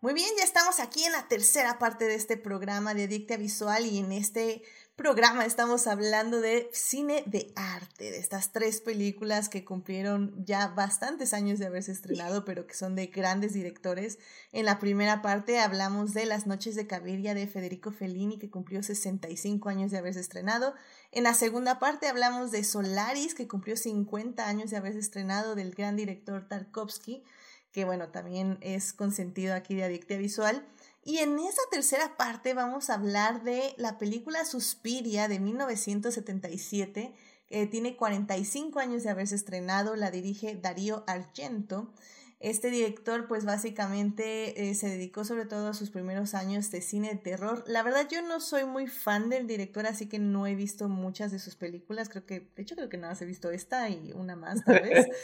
Muy bien, ya estamos aquí en la tercera parte de este programa de Adicta Visual y en este programa estamos hablando de cine de arte, de estas tres películas que cumplieron ya bastantes años de haberse estrenado, pero que son de grandes directores. En la primera parte hablamos de Las noches de Caviria de Federico Fellini, que cumplió 65 años de haberse estrenado. En la segunda parte hablamos de Solaris, que cumplió 50 años de haberse estrenado, del gran director Tarkovsky, que bueno, también es consentido aquí de Adictia Visual. Y en esa tercera parte vamos a hablar de la película Suspiria de 1977, que tiene 45 años de haberse estrenado, la dirige Darío Argento. Este director pues básicamente eh, se dedicó sobre todo a sus primeros años de cine de terror. La verdad yo no soy muy fan del director, así que no he visto muchas de sus películas. Creo que, de hecho creo que nada más he visto esta y una más tal vez. <laughs>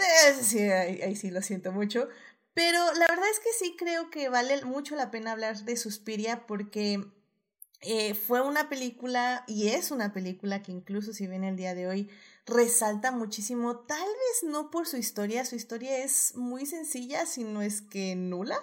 Eh, sí, ahí sí lo siento mucho. Pero la verdad es que sí creo que vale mucho la pena hablar de Suspiria porque eh, fue una película y es una película que incluso si ven el día de hoy resalta muchísimo, tal vez no por su historia, su historia es muy sencilla, si no es que nula,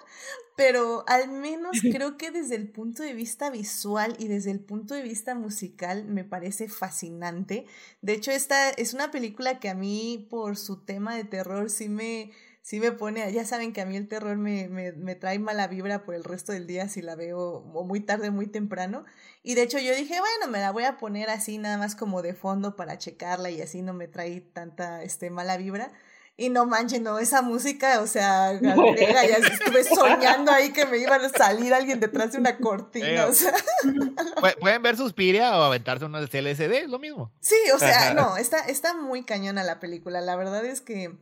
pero al menos creo que desde el punto de vista visual y desde el punto de vista musical me parece fascinante. De hecho, esta es una película que a mí por su tema de terror sí me sí me pone, ya saben que a mí el terror me, me, me, trae mala vibra por el resto del día si la veo muy tarde, muy temprano. Y de hecho yo dije, bueno, me la voy a poner así nada más como de fondo para checarla y así no me trae tanta este, mala vibra. Y no manches, no, esa música, o sea, <laughs> gallega, ya estuve soñando ahí que me iba a salir alguien detrás de una cortina, o sea. <laughs> Pueden ver Suspiria o aventarse una CLSD, es lo mismo. Sí, o sea, no, está, está muy cañona la película. La verdad es que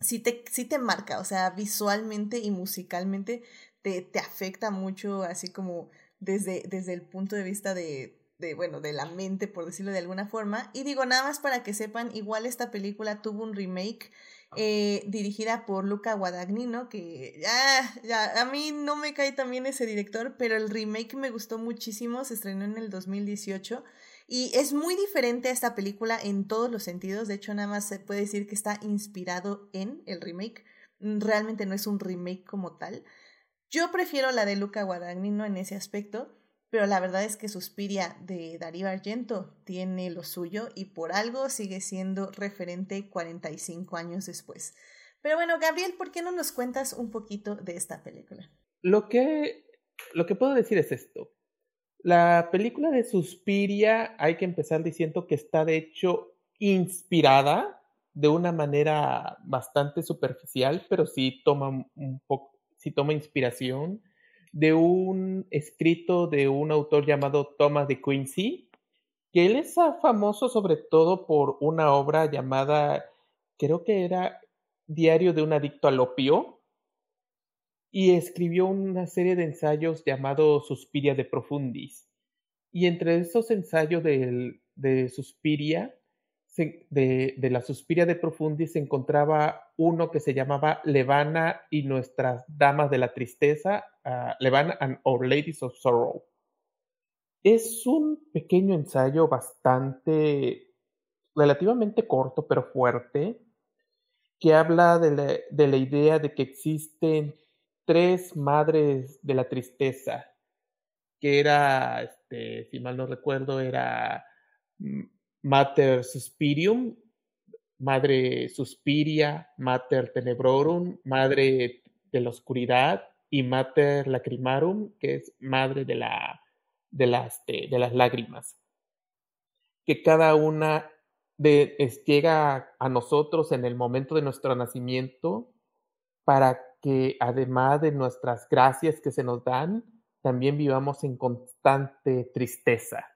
sí te, sí te marca, o sea, visualmente y musicalmente te, te afecta mucho, así como desde, desde el punto de vista de, de, bueno, de la mente, por decirlo de alguna forma. Y digo, nada más para que sepan, igual esta película tuvo un remake eh, dirigida por Luca Guadagnino, que ya, ya, a mí no me cae también ese director, pero el remake me gustó muchísimo, se estrenó en el 2018 y es muy diferente a esta película en todos los sentidos, de hecho nada más se puede decir que está inspirado en el remake, mm, realmente no es un remake como tal. Yo prefiero la de Luca Guadagnino en ese aspecto, pero la verdad es que Suspiria de Darío Argento tiene lo suyo y por algo sigue siendo referente 45 años después. Pero bueno, Gabriel, ¿por qué no nos cuentas un poquito de esta película? Lo que, lo que puedo decir es esto. La película de Suspiria hay que empezar diciendo que está de hecho inspirada de una manera bastante superficial, pero sí toma un poco, sí toma inspiración de un escrito de un autor llamado Thomas de Quincy, que él es famoso sobre todo por una obra llamada, creo que era Diario de un adicto al opio, y escribió una serie de ensayos llamados Suspiria de Profundis. Y entre esos ensayos de, de Suspiria, de, de, la Suspiria de Profundis se encontraba uno que se llamaba Levana y nuestras damas de la tristeza, uh, Levana and Our Ladies of Sorrow. Es un pequeño ensayo bastante, relativamente corto, pero fuerte, que habla de la, de la idea de que existen tres madres de la tristeza, que era, este, si mal no recuerdo, era mm, Mater Suspirium, Madre Suspiria, Mater Tenebrorum, Madre de la Oscuridad y Mater Lacrimarum, que es Madre de, la, de, las, de, las lágrimas. Que cada una de, llega a nosotros en el momento de nuestro nacimiento para que además de nuestras gracias que se nos dan, también vivamos en constante tristeza.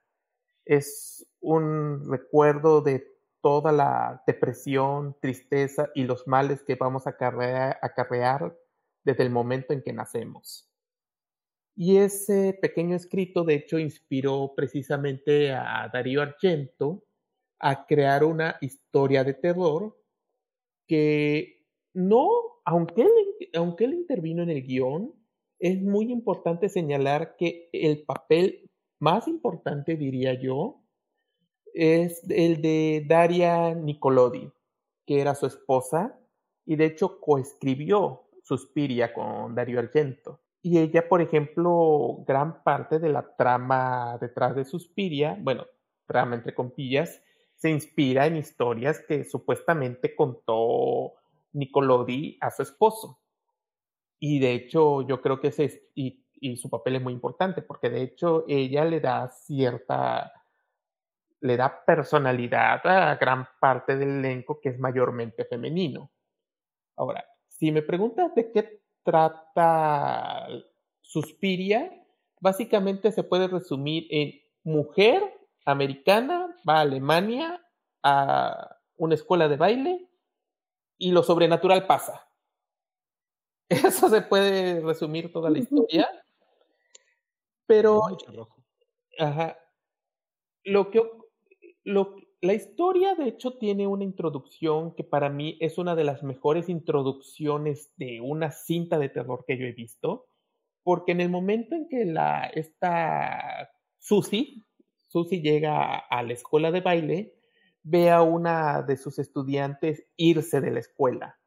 Es un recuerdo de toda la depresión, tristeza y los males que vamos a acarrear, desde el momento en que nacemos. Y ese pequeño escrito, de hecho, inspiró precisamente a Darío Argento a crear una historia de terror que no, aunque él, aunque él intervino en el guion, es muy importante señalar que el papel más importante, diría yo, es el de Daria Nicolodi, que era su esposa, y de hecho coescribió Suspiria con Dario Argento. Y ella, por ejemplo, gran parte de la trama detrás de Suspiria, bueno, trama entre compillas, se inspira en historias que supuestamente contó Nicolodi a su esposo. Y de hecho, yo creo que ese y, y su papel es muy importante, porque de hecho ella le da cierta, le da personalidad a gran parte del elenco que es mayormente femenino. Ahora, si me preguntas de qué trata Suspiria, básicamente se puede resumir en mujer americana va a Alemania a una escuela de baile y lo sobrenatural pasa. <laughs> Eso se puede resumir toda la historia. Pero ajá, lo que lo, la historia de hecho tiene una introducción que para mí es una de las mejores introducciones de una cinta de terror que yo he visto, porque en el momento en que la esta Susie Susie llega a la escuela de baile, ve a una de sus estudiantes irse de la escuela.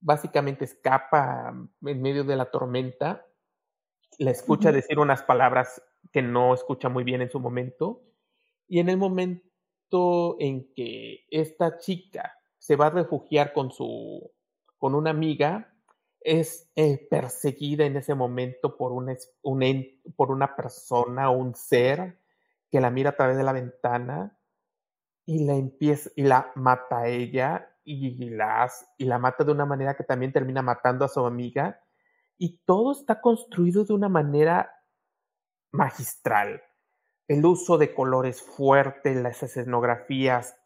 Básicamente escapa en medio de la tormenta, la escucha decir unas palabras que no escucha muy bien en su momento, y en el momento en que esta chica se va a refugiar con su con una amiga, es eh, perseguida en ese momento por una, un, por una persona, un ser que la mira a través de la ventana y la empieza y la mata a ella y la, y la mata de una manera que también termina matando a su amiga y todo está construido de una manera magistral. El uso de colores fuertes, las escenografías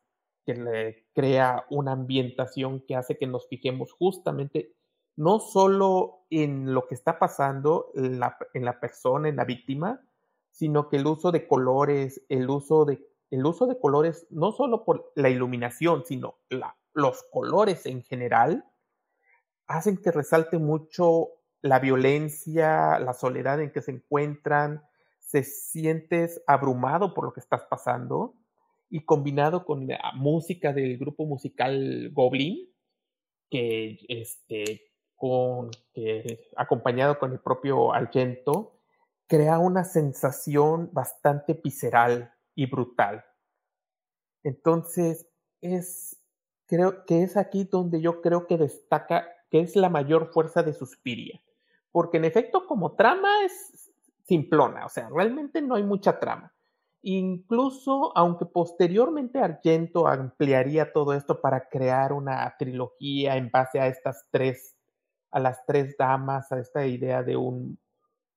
que le crea una ambientación que hace que nos fijemos justamente no solo en lo que está pasando en la, en la persona, en la víctima, sino que el uso de colores, el uso de, el uso de colores, no solo por la iluminación, sino los colores en general, hacen que resalte mucho la violencia, la soledad en que se encuentran, se sientes abrumado por lo que estás pasando y combinado con la música del grupo musical Goblin, que este, con, acompañado con el propio Argento, crea una sensación bastante visceral y brutal. Entonces, es, creo que es aquí donde yo creo que destaca que es la mayor fuerza de Suspiria. Porque en efecto, como trama es simplona, o sea, realmente no hay mucha trama. Incluso, aunque posteriormente Argento ampliaría todo esto para crear una trilogía en base a estas tres, a las tres damas, a esta idea de un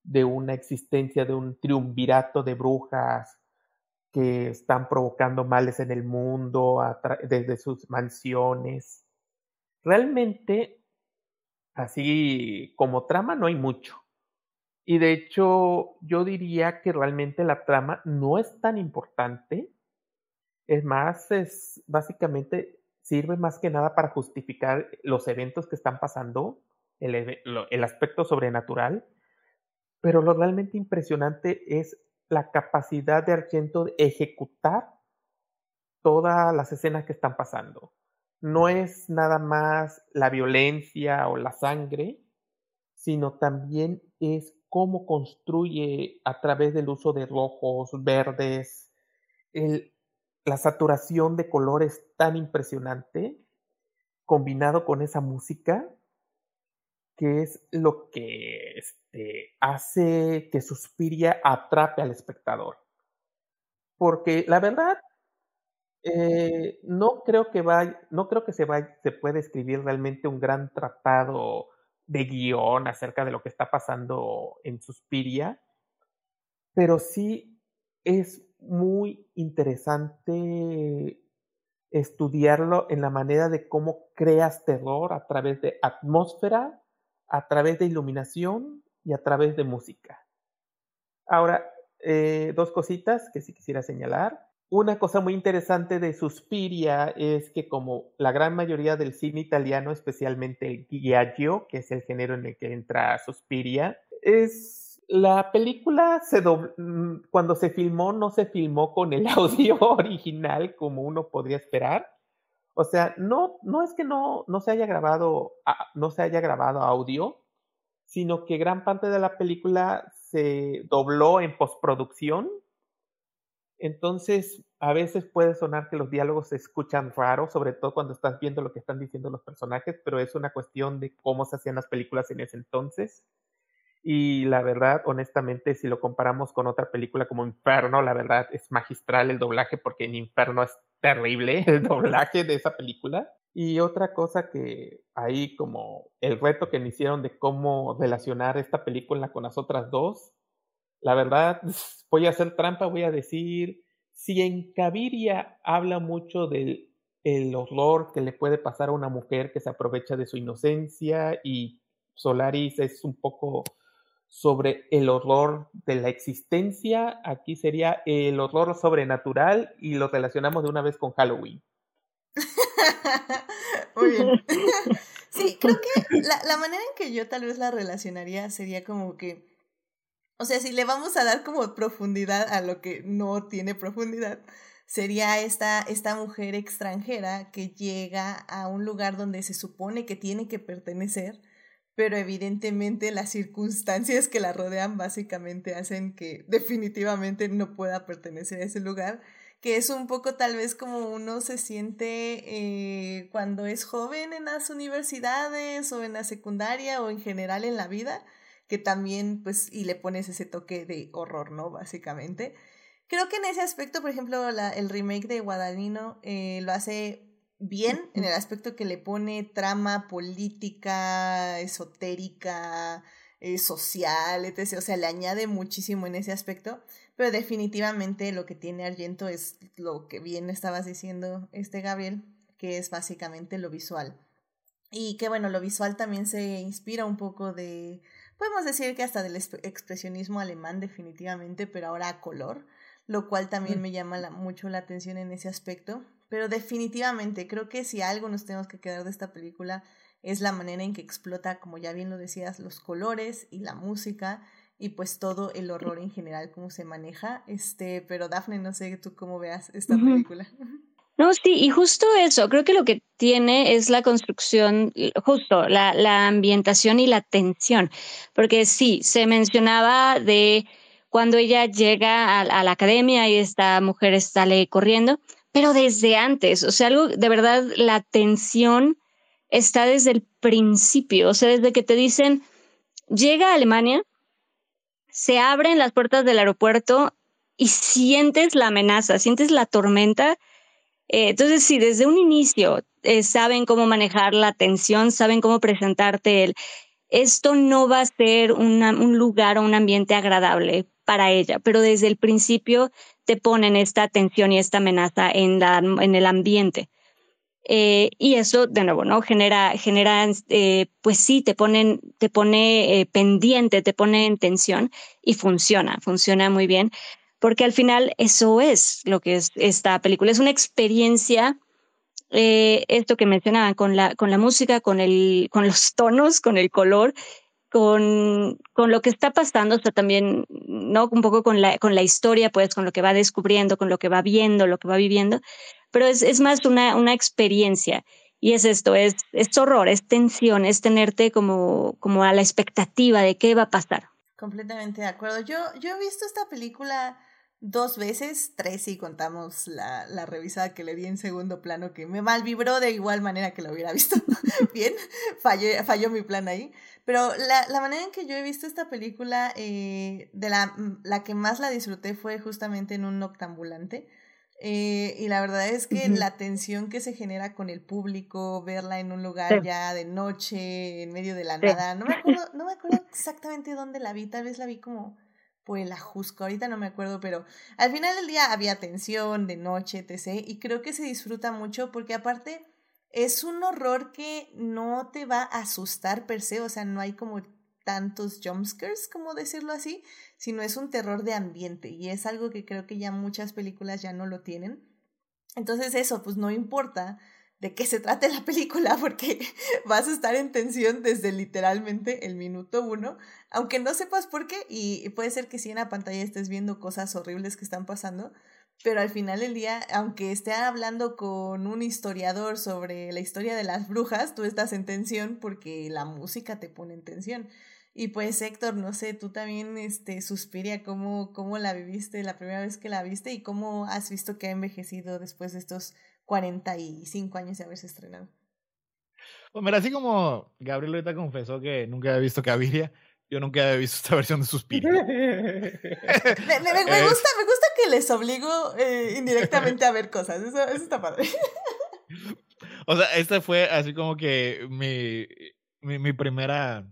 de una existencia de un triunvirato de brujas que están provocando males en el mundo desde sus mansiones. Realmente, así como trama, no hay mucho. Y de hecho, yo diría que realmente la trama no es tan importante. Es más, es básicamente sirve más que nada para justificar los eventos que están pasando, el, el aspecto sobrenatural pero lo realmente impresionante es la capacidad de Argento de ejecutar todas las escenas que están pasando. No es nada más la violencia o la sangre, sino también es cómo construye a través del uso de rojos, verdes, la saturación de colores tan impresionante, combinado con esa música, que es lo que este, hace que Suspiria atrape al espectador. Porque la verdad, eh, no creo que vaya, no creo que se se pueda escribir realmente un gran tratado de guion acerca de lo que está pasando en Suspiria, pero sí es muy interesante estudiarlo en la manera de cómo creas terror a través de atmósfera a través de iluminación y a través de música. Ahora, eh, dos cositas que sí quisiera señalar. Una cosa muy interesante de Suspiria es que como la gran mayoría del cine italiano, especialmente el Giaggio, que es el género en el que entra Suspiria, es la película se mm, cuando se filmó no se filmó con el <laughs> audio original como uno podría esperar. O sea, no, no es que no, no se haya grabado, no se haya grabado audio, sino que gran parte de la película se dobló en postproducción entonces, a veces puede sonar que los diálogos se escuchan raros, sobre todo cuando estás viendo lo que están diciendo los personajes, pero es una cuestión de cómo se hacían las películas en ese entonces. Y la verdad, honestamente, si lo comparamos con otra película como Inferno, la verdad es magistral el doblaje porque en Inferno es terrible el doblaje de esa película. Y otra cosa que ahí como el reto que me hicieron de cómo relacionar esta película con las otras dos, la verdad, <laughs> voy a hacer trampa, voy a decir, si en Caviria habla mucho del el horror que le puede pasar a una mujer que se aprovecha de su inocencia y Solaris es un poco sobre el horror de la existencia, aquí sería el horror sobrenatural y lo relacionamos de una vez con Halloween. <laughs> Muy bien. <laughs> sí, creo que la, la manera en que yo tal vez la relacionaría sería como que o sea, si le vamos a dar como profundidad a lo que no tiene profundidad, sería esta, esta mujer extranjera que llega a un lugar donde se supone que tiene que pertenecer, pero evidentemente las circunstancias que la rodean básicamente hacen que definitivamente no pueda pertenecer a ese lugar, que es un poco tal vez como uno se siente eh, cuando es joven en las universidades o en la secundaria o en general en la vida, que también, pues, y le pones ese toque de horror, ¿no? Básicamente. Creo que en ese aspecto, por ejemplo, la, el remake de Guadagnino eh, lo hace bien en el aspecto que le pone trama política, esotérica, eh, social, etc. O sea, le añade muchísimo en ese aspecto, pero definitivamente lo que tiene Argento es lo que bien estabas diciendo, este Gabriel, que es básicamente lo visual. Y que bueno, lo visual también se inspira un poco de podemos decir que hasta del expresionismo alemán definitivamente, pero ahora a color, lo cual también me llama mucho la atención en ese aspecto. Pero definitivamente creo que si algo nos tenemos que quedar de esta película es la manera en que explota, como ya bien lo decías, los colores y la música y pues todo el horror en general, cómo se maneja. Este, pero Dafne, no sé tú cómo veas esta película. No, sí, y justo eso, creo que lo que tiene es la construcción, justo la, ambientación y la tensión, porque sí, se mencionaba de cuando ella llega a, la academia y esta mujer sale corriendo, pero desde antes, o sea, algo de verdad, la tensión está desde el principio, o sea, desde que te dicen, llega a Alemania, se abren las puertas del aeropuerto y sientes la amenaza, sientes la tormenta eh, entonces, si desde un inicio eh, saben cómo manejar la atención, saben cómo presentarte el, esto no va a ser un lugar o un ambiente agradable para ella, pero desde el principio te ponen esta atención y esta amenaza en, el ambiente. Eh, y eso, de nuevo, ¿no? Genera, genera pues sí, te ponen, te pone pendiente, te pone en tensión y funciona, funciona muy bien porque al final eso es lo que es esta película. Es una experiencia, eh, esto que mencionaban, con la, con la música, con, el, con los tonos, con el color, con, con lo que está pasando, o también, ¿no? Un poco con la, con la historia, pues, con lo que va descubriendo, con lo que va viendo, lo que va viviendo, pero es, es más una, una experiencia. Y es esto, es, es horror, es tensión, es tenerte como, como a la expectativa de qué va a pasar. Completamente de acuerdo. Yo, yo he visto esta película dos veces, tres si contamos la, la revisada que le di en segundo plano, que me mal vibró de igual manera que lo hubiera visto <laughs> bien, falló, falló mi plan ahí. Pero la, la, manera en que yo he visto esta película, eh, de la, la que más la disfruté fue justamente en un noctambulante. Eh, y la verdad es que la tensión que se genera con el público, verla en un lugar ya de noche, en medio de la nada, no me, acuerdo, no me acuerdo exactamente dónde la vi, tal vez la vi como por el ajusco, ahorita no me acuerdo, pero al final del día había tensión, de noche, etc. Y creo que se disfruta mucho porque aparte es un horror que no te va a asustar per se, o sea, no hay como tantos jumpscares, como decirlo así, sino es un terror de ambiente y es algo que creo que ya muchas películas ya no lo tienen. Entonces eso, pues no importa de qué se trate la película <laughs> porque vas a estar en tensión desde literalmente el minuto uno, aunque no sepas por qué y puede ser que sí en la pantalla estés viendo cosas horribles que están pasando, pero al final del día, aunque esté hablando con un historiador sobre la historia de las brujas, tú estás en tensión porque la música te pone en tensión. Y pues Héctor, no sé, tú también, este, Suspiria, ¿cómo, ¿cómo la viviste la primera vez que la viste y cómo has visto que ha envejecido después de estos 45 años de haberse estrenado? Pues mira, así como Gabriel ahorita confesó que nunca había visto Caviria, yo nunca había visto esta <laughs> versión de Suspiria. <laughs> me, me, gusta, me gusta que les obligo eh, indirectamente a ver cosas, eso, eso está padre. <laughs> o sea, esta fue así como que mi, mi, mi primera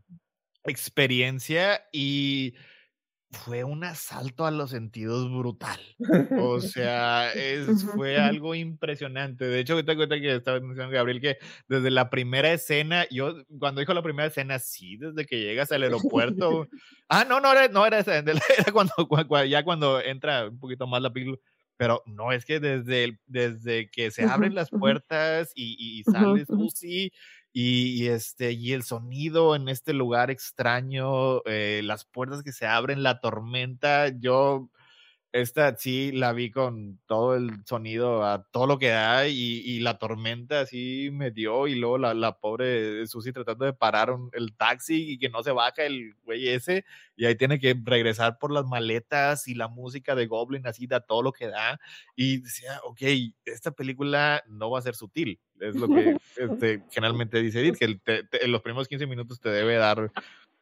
experiencia y fue un asalto a los sentidos brutal. O <laughs> sea, es, fue algo impresionante. De hecho, te cuenta que estaba diciendo Gabriel que desde la primera escena, yo cuando dijo la primera escena, sí, desde que llegas al aeropuerto. <laughs> ah, no, no era, no era esa, <laughs> era cuando, ya cuando entra un poquito más la película. Pero no, es que desde, desde que se abren las puertas y, y sales Lucy y, este, y el sonido en este lugar extraño, eh, las puertas que se abren, la tormenta, yo esta sí la vi con todo el sonido, a todo lo que da y, la tormenta así me dio y luego la, la pobre Susi tratando de parar el taxi y que no se baja el güey ese y ahí tiene que regresar por las maletas y la música de Goblin así da todo lo que da y decía, ok, esta película no va a ser sutil, es lo que <laughs> este, generalmente dice Edith, que en los primeros 15 minutos te debe dar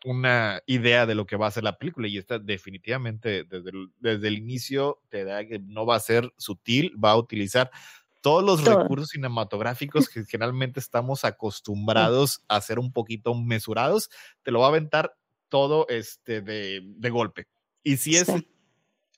una idea de lo que va a ser la película y esta definitivamente desde el, desde el inicio te da que no va a ser sutil, va a utilizar todos los recursos cinematográficos <laughs> que generalmente estamos acostumbrados a ser un poquito mesurados, te lo va a aventar todo este de, de golpe. Y si es,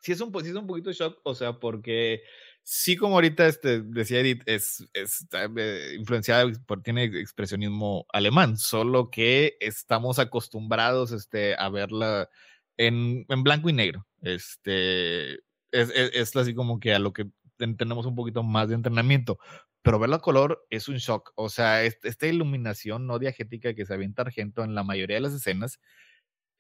si es, un, si es un poquito shock, o sea, porque sí, como ahorita este, decía Edith, es, es eh, influenciada por, tiene expresionismo alemán, solo que estamos acostumbrados este, a verla en, en blanco y negro. Este, es, es, así como que a lo que tenemos un poquito más de entrenamiento. Pero verla a color es un shock. O sea, esta iluminación no diagética que se avienta Argento en la mayoría de las escenas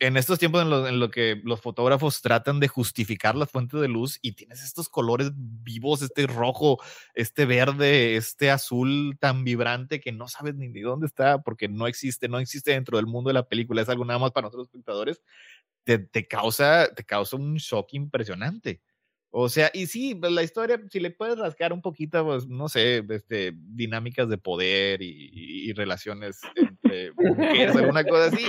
en estos tiempos en lo, en lo, que los fotógrafos tratan de justificar las fuentes de luz y tienes estos colores vivos, este rojo, este verde, este azul tan vibrante que no sabes ni de dónde está porque no existe, no existe dentro del mundo de la película, es algo nada más para nosotros espectadores, te, te causa, te causa un shock impresionante. O sea, y sí, pues la historia, si le puedes rascar un poquito, pues no sé, este, dinámicas de poder y, y relaciones entre mujeres, <laughs> alguna cosa así,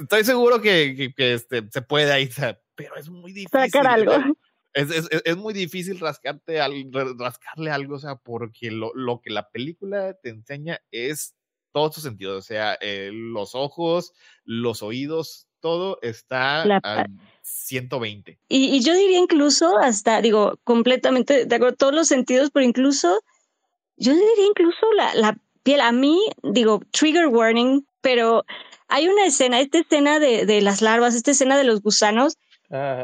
estoy seguro que, que, este, se puede ahí, pero es muy difícil. Sacar algo. <laughs> Es, es, es, muy difícil rascarte al, rascarle algo, o sea, porque lo, lo que la película te enseña es todos sus sentidos, o sea, eh, los ojos, los oídos, todo está a 120. Y, y, yo diría incluso hasta, digo, completamente de acuerdo, todos los sentidos, pero incluso, yo diría incluso la, la piel, a mí, digo, trigger warning, pero hay una escena, esta escena de, de las larvas, esta escena de los gusanos,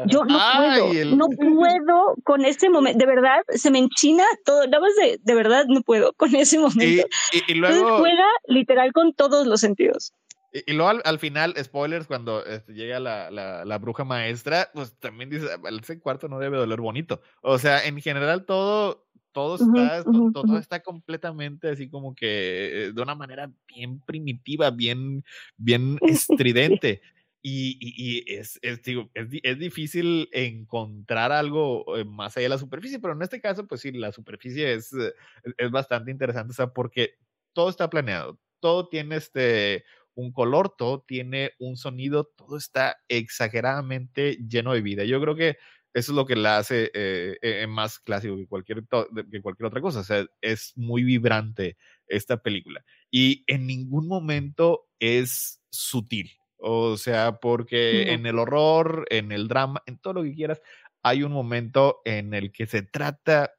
yo no puedo, no <laughs> puedo con ese momento, de verdad, se me enchina todo, nada más de, de verdad no puedo con ese momento. Y, y, luego... juega literal con todos los sentidos. Y, luego al, final, spoilers, cuando este, llega la, la, la, bruja maestra, pues también dice, ese cuarto no debe doler bonito. O sea, en general todo, todo está, todo, está completamente así como que eh, de una manera bien primitiva, bien, bien <laughs> estridente. Y, es, digo, es, difícil encontrar algo eh, más allá de la superficie, pero en este caso, pues sí, la superficie es, eh, es bastante interesante, o sea, porque todo está planeado, todo tiene este, un color, todo tiene un sonido, todo está exageradamente lleno de vida. Yo creo que eso es lo que la hace eh, eh, más clásico que cualquier, que cualquier otra cosa. O sea, es muy vibrante esta película. Y en ningún momento es sutil. O sea, porque en el horror, en el drama, en todo lo que quieras, hay un momento en el que se trata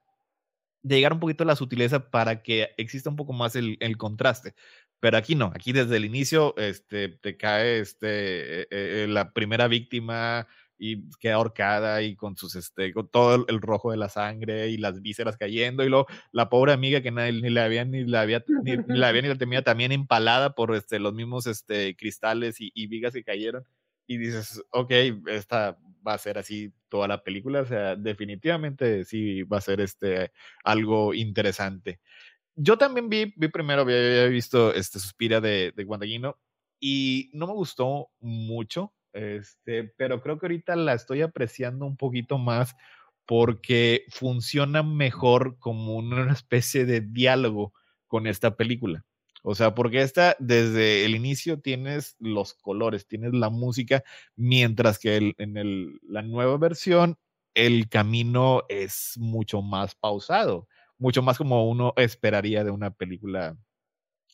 de llegar un poquito a la sutileza para que exista un poco más el, el contraste. Pero aquí no, aquí desde el inicio este, te cae este, eh, eh, la primera víctima y queda ahorcada y con sus este con todo el, rojo de la sangre y las vísceras cayendo y luego la pobre amiga que nadie, ni la había ni la había ni, había ni la temía también empalada por este los mismos este cristales y, y, vigas que cayeron y dices ok esta va a ser así toda la película o sea definitivamente sí va a ser este algo interesante. Yo también vi, vi primero, había, visto este Suspira de, de Guandaguino y no me gustó mucho, este, pero creo que ahorita la estoy apreciando un poquito más porque funciona mejor como una <laughs> especie de diálogo con esta película. O sea, porque esta, desde el inicio tienes los colores, tienes la música, mientras que en el, la nueva versión el camino es mucho más pausado mucho más como uno esperaría de una película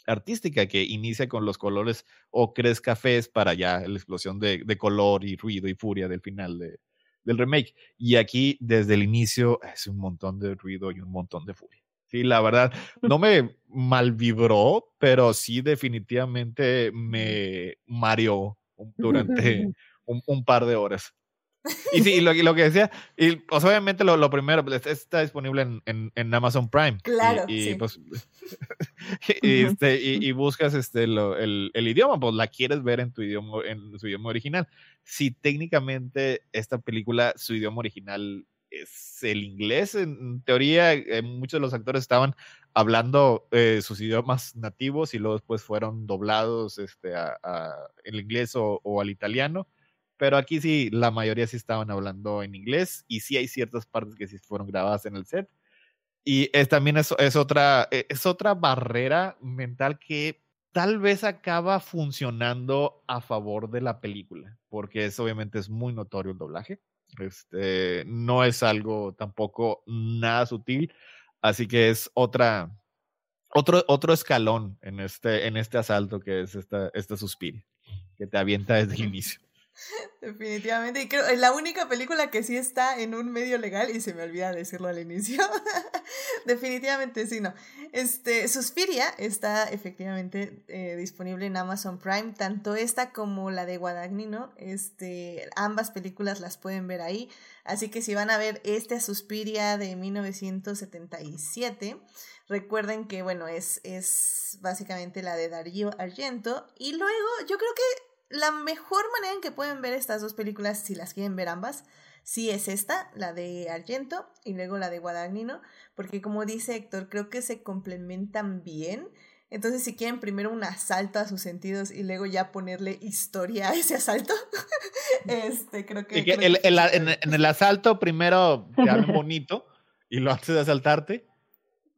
artística que inicia con los colores ocres cafés para ya la explosión de, color y ruido y furia del final de, del remake. Y aquí desde el inicio es un montón de ruido y un montón de furia. Sí, la verdad, no me malvibró, pero sí definitivamente me mareó durante <laughs> un par de horas. Y sí, lo, lo que decía, y pues obviamente lo, lo primero, pues, está disponible en, en, en, Amazon Prime. Claro. Y, sí. pues, <laughs> y, este, y, buscas este, lo, el, el, idioma, pues la quieres ver en tu idioma, en su idioma original. Si técnicamente esta película, su idioma original es el inglés, en teoría, eh, muchos de los actores estaban hablando eh, sus idiomas nativos y luego después fueron doblados este, a, a el inglés o, o al italiano pero aquí sí, la mayoría sí estaban hablando en inglés y sí hay ciertas partes que sí fueron grabadas en el set. Y es, también es, es, otra, e, es otra barrera mental que tal vez acaba funcionando a favor de la película, porque es obviamente es muy notorio el doblaje. Este, no es algo tampoco nada sutil, así que es otra, otro, otro escalón en este, en este asalto que es esta, esta suspira, que te avienta desde el inicio. <laughs> Definitivamente. Y creo es la única película que sí está en un medio legal y se me olvida decirlo al inicio. <laughs> Definitivamente sí, no. Este, Suspiria está efectivamente eh, disponible en Amazon Prime, tanto esta como la de Guadagnino. Este, ambas películas las pueden ver ahí. Así que si van a ver esta Suspiria de 1977, recuerden que, bueno, es, es básicamente la de Darío Argento. Y luego, yo creo que la mejor manera en que pueden ver estas dos películas, si las quieren ver ambas, sí es esta, la de Argento y luego la de Guadagnino, porque como dice Héctor, creo que se complementan bien. Entonces, si quieren primero un asalto a sus sentidos y luego ya ponerle historia a ese asalto, <laughs> este, creo que... en, el asalto primero te hablan bonito y lo haces de asaltarte.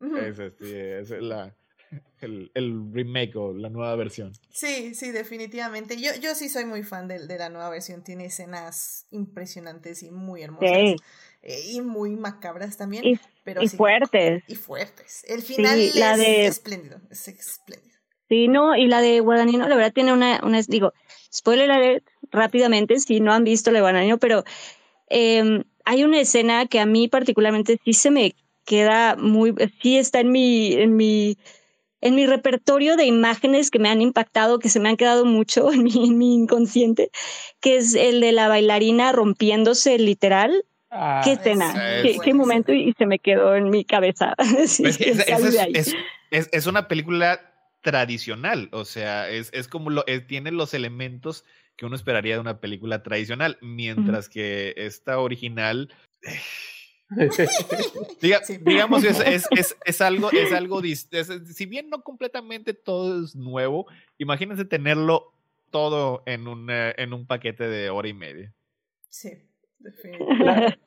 es, este, es la, <laughs> el, el, remake o la nueva versión. Sí, sí, definitivamente. Yo, yo sí soy muy fan de, de la nueva versión. Tiene escenas impresionantes y muy hermosas. Eh, y muy macabras también. Y, pero y fuertes. Y fuertes. El final es espléndido. Es espléndido. Sí, no, y la de Guadagnino, la verdad, tiene una, una digo, spoiler alert rápidamente, si no han visto la de Guadagnino, pero eh, hay una escena que a mí particularmente sí se me queda muy, sí está en mi, en mi en mi repertorio de imágenes que me han impactado, que se me han quedado mucho <laughs> en mi, en mi inconsciente, que es el de la bailarina rompiéndose literal. Ah, qué escena, qué, qué, momento y se me quedó en mi cabeza. <laughs> sí, es, es, es, es, es, una película tradicional, o sea, es, es como lo, tiene los elementos que uno esperaría de una película tradicional, mientras uh -huh. que esta original <laughs> Diga, sí. Digamos, es, es, es, es, algo, es algo, si bien no completamente todo es nuevo, imagínense tenerlo todo en un, en un paquete de hora y media. Sí, definitivamente.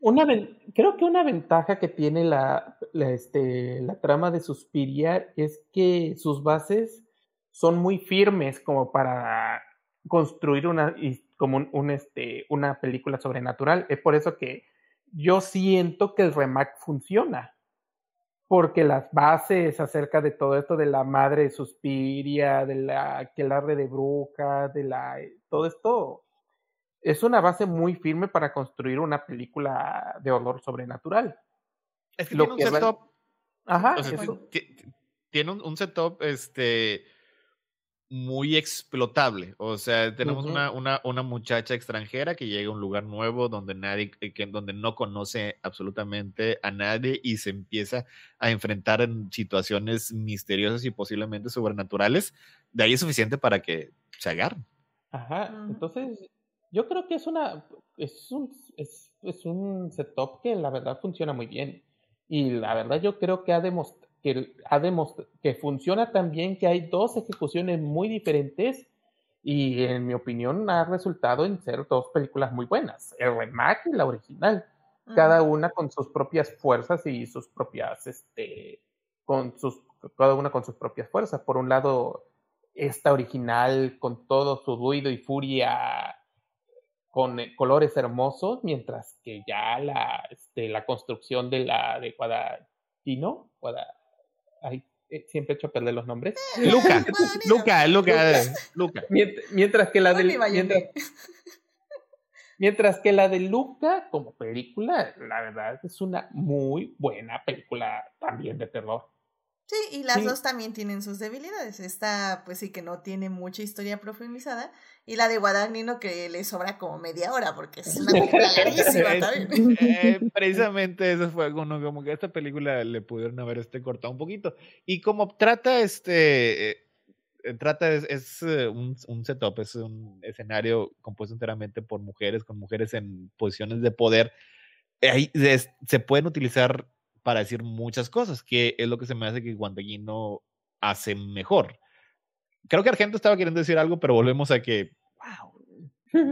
Una, creo que una ventaja que tiene la, la, este, la trama de Suspiria es que sus bases son muy firmes como para construir una, como un, un, este, una película sobrenatural. Es por eso que yo siento que el remake funciona. Porque las bases acerca de todo esto de la madre Suspiria, de la que la de bruja, de la todo esto es una base muy firme para construir una película de horror sobrenatural. Es que Lo tiene un setup. Ajá. O sea, tiene un, un setup, este, muy explotable. O sea, tenemos una, una, una, muchacha extranjera que llega a un lugar nuevo donde nadie, eh, que, donde no conoce absolutamente a nadie y se empieza a enfrentar en situaciones misteriosas y posiblemente sobrenaturales. De ahí es suficiente para que se agarren. Ajá, entonces yo creo que es una, es un, es, es un setup que la verdad funciona muy bien. Y la verdad yo creo que ha demostrado que, ha que funciona también, que hay dos ejecuciones muy diferentes y en mi opinión ha resultado en ser dos películas muy buenas, el remake y la original, cada una con sus propias fuerzas y sus propias, este, con sus, cada una con sus propias fuerzas. Por un lado, esta original con todo su ruido y furia con eh, colores hermosos, mientras que ya la, este, la construcción de la de Guadalino, Ay, eh, siempre he hecho perder los nombres. <laughs> Luca, Luca, Luca, Luca. Mientras, que la de mientras, que la de Luca como película, la verdad es una muy buena película también de terror. Sí, y las dos también tienen sus debilidades. Esta, pues sí que no tiene mucha historia profundizada. Y la de Guadagnino que le sobra como media hora, porque es una película <laughs> larguísima también. Eh, <laughs> precisamente eso fue como, como que esta película le pudieron haber este cortado un poquito. Y como trata este. Eh, trata es, es eh, un, un, setup, es un escenario compuesto enteramente por mujeres, con mujeres en posiciones de poder. Ahí se pueden utilizar para decir muchas cosas, que es lo que se me hace que Guantaguino hace mejor. Creo que Argento estaba queriendo decir algo, pero volvemos a que, wow,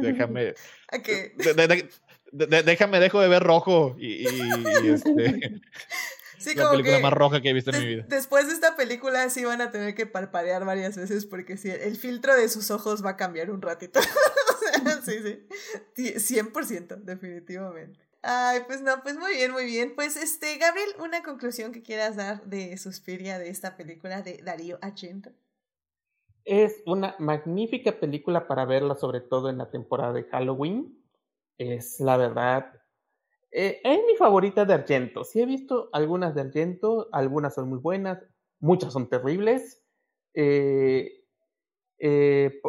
déjame, <laughs> déjame, dejo de ver rojo y, este, <laughs> Sí, <laughs> la película más roja que he visto en mi vida. Después de esta película sí van a tener que parpadear varias veces porque sí, el filtro de sus ojos va a cambiar un ratito. sí, sí. 100%, definitivamente. Ay, pues no, pues muy bien, muy bien. Pues este, Gabriel, una conclusión que quieras dar de Suspiria, de esta película de Darío Argento. Es una magnífica película para verla, sobre todo en la temporada de Halloween. Es la verdad. Eh, es mi favorita de Argento. Sí he visto algunas de Argento, algunas son muy buenas, muchas son terribles. Eh, eh,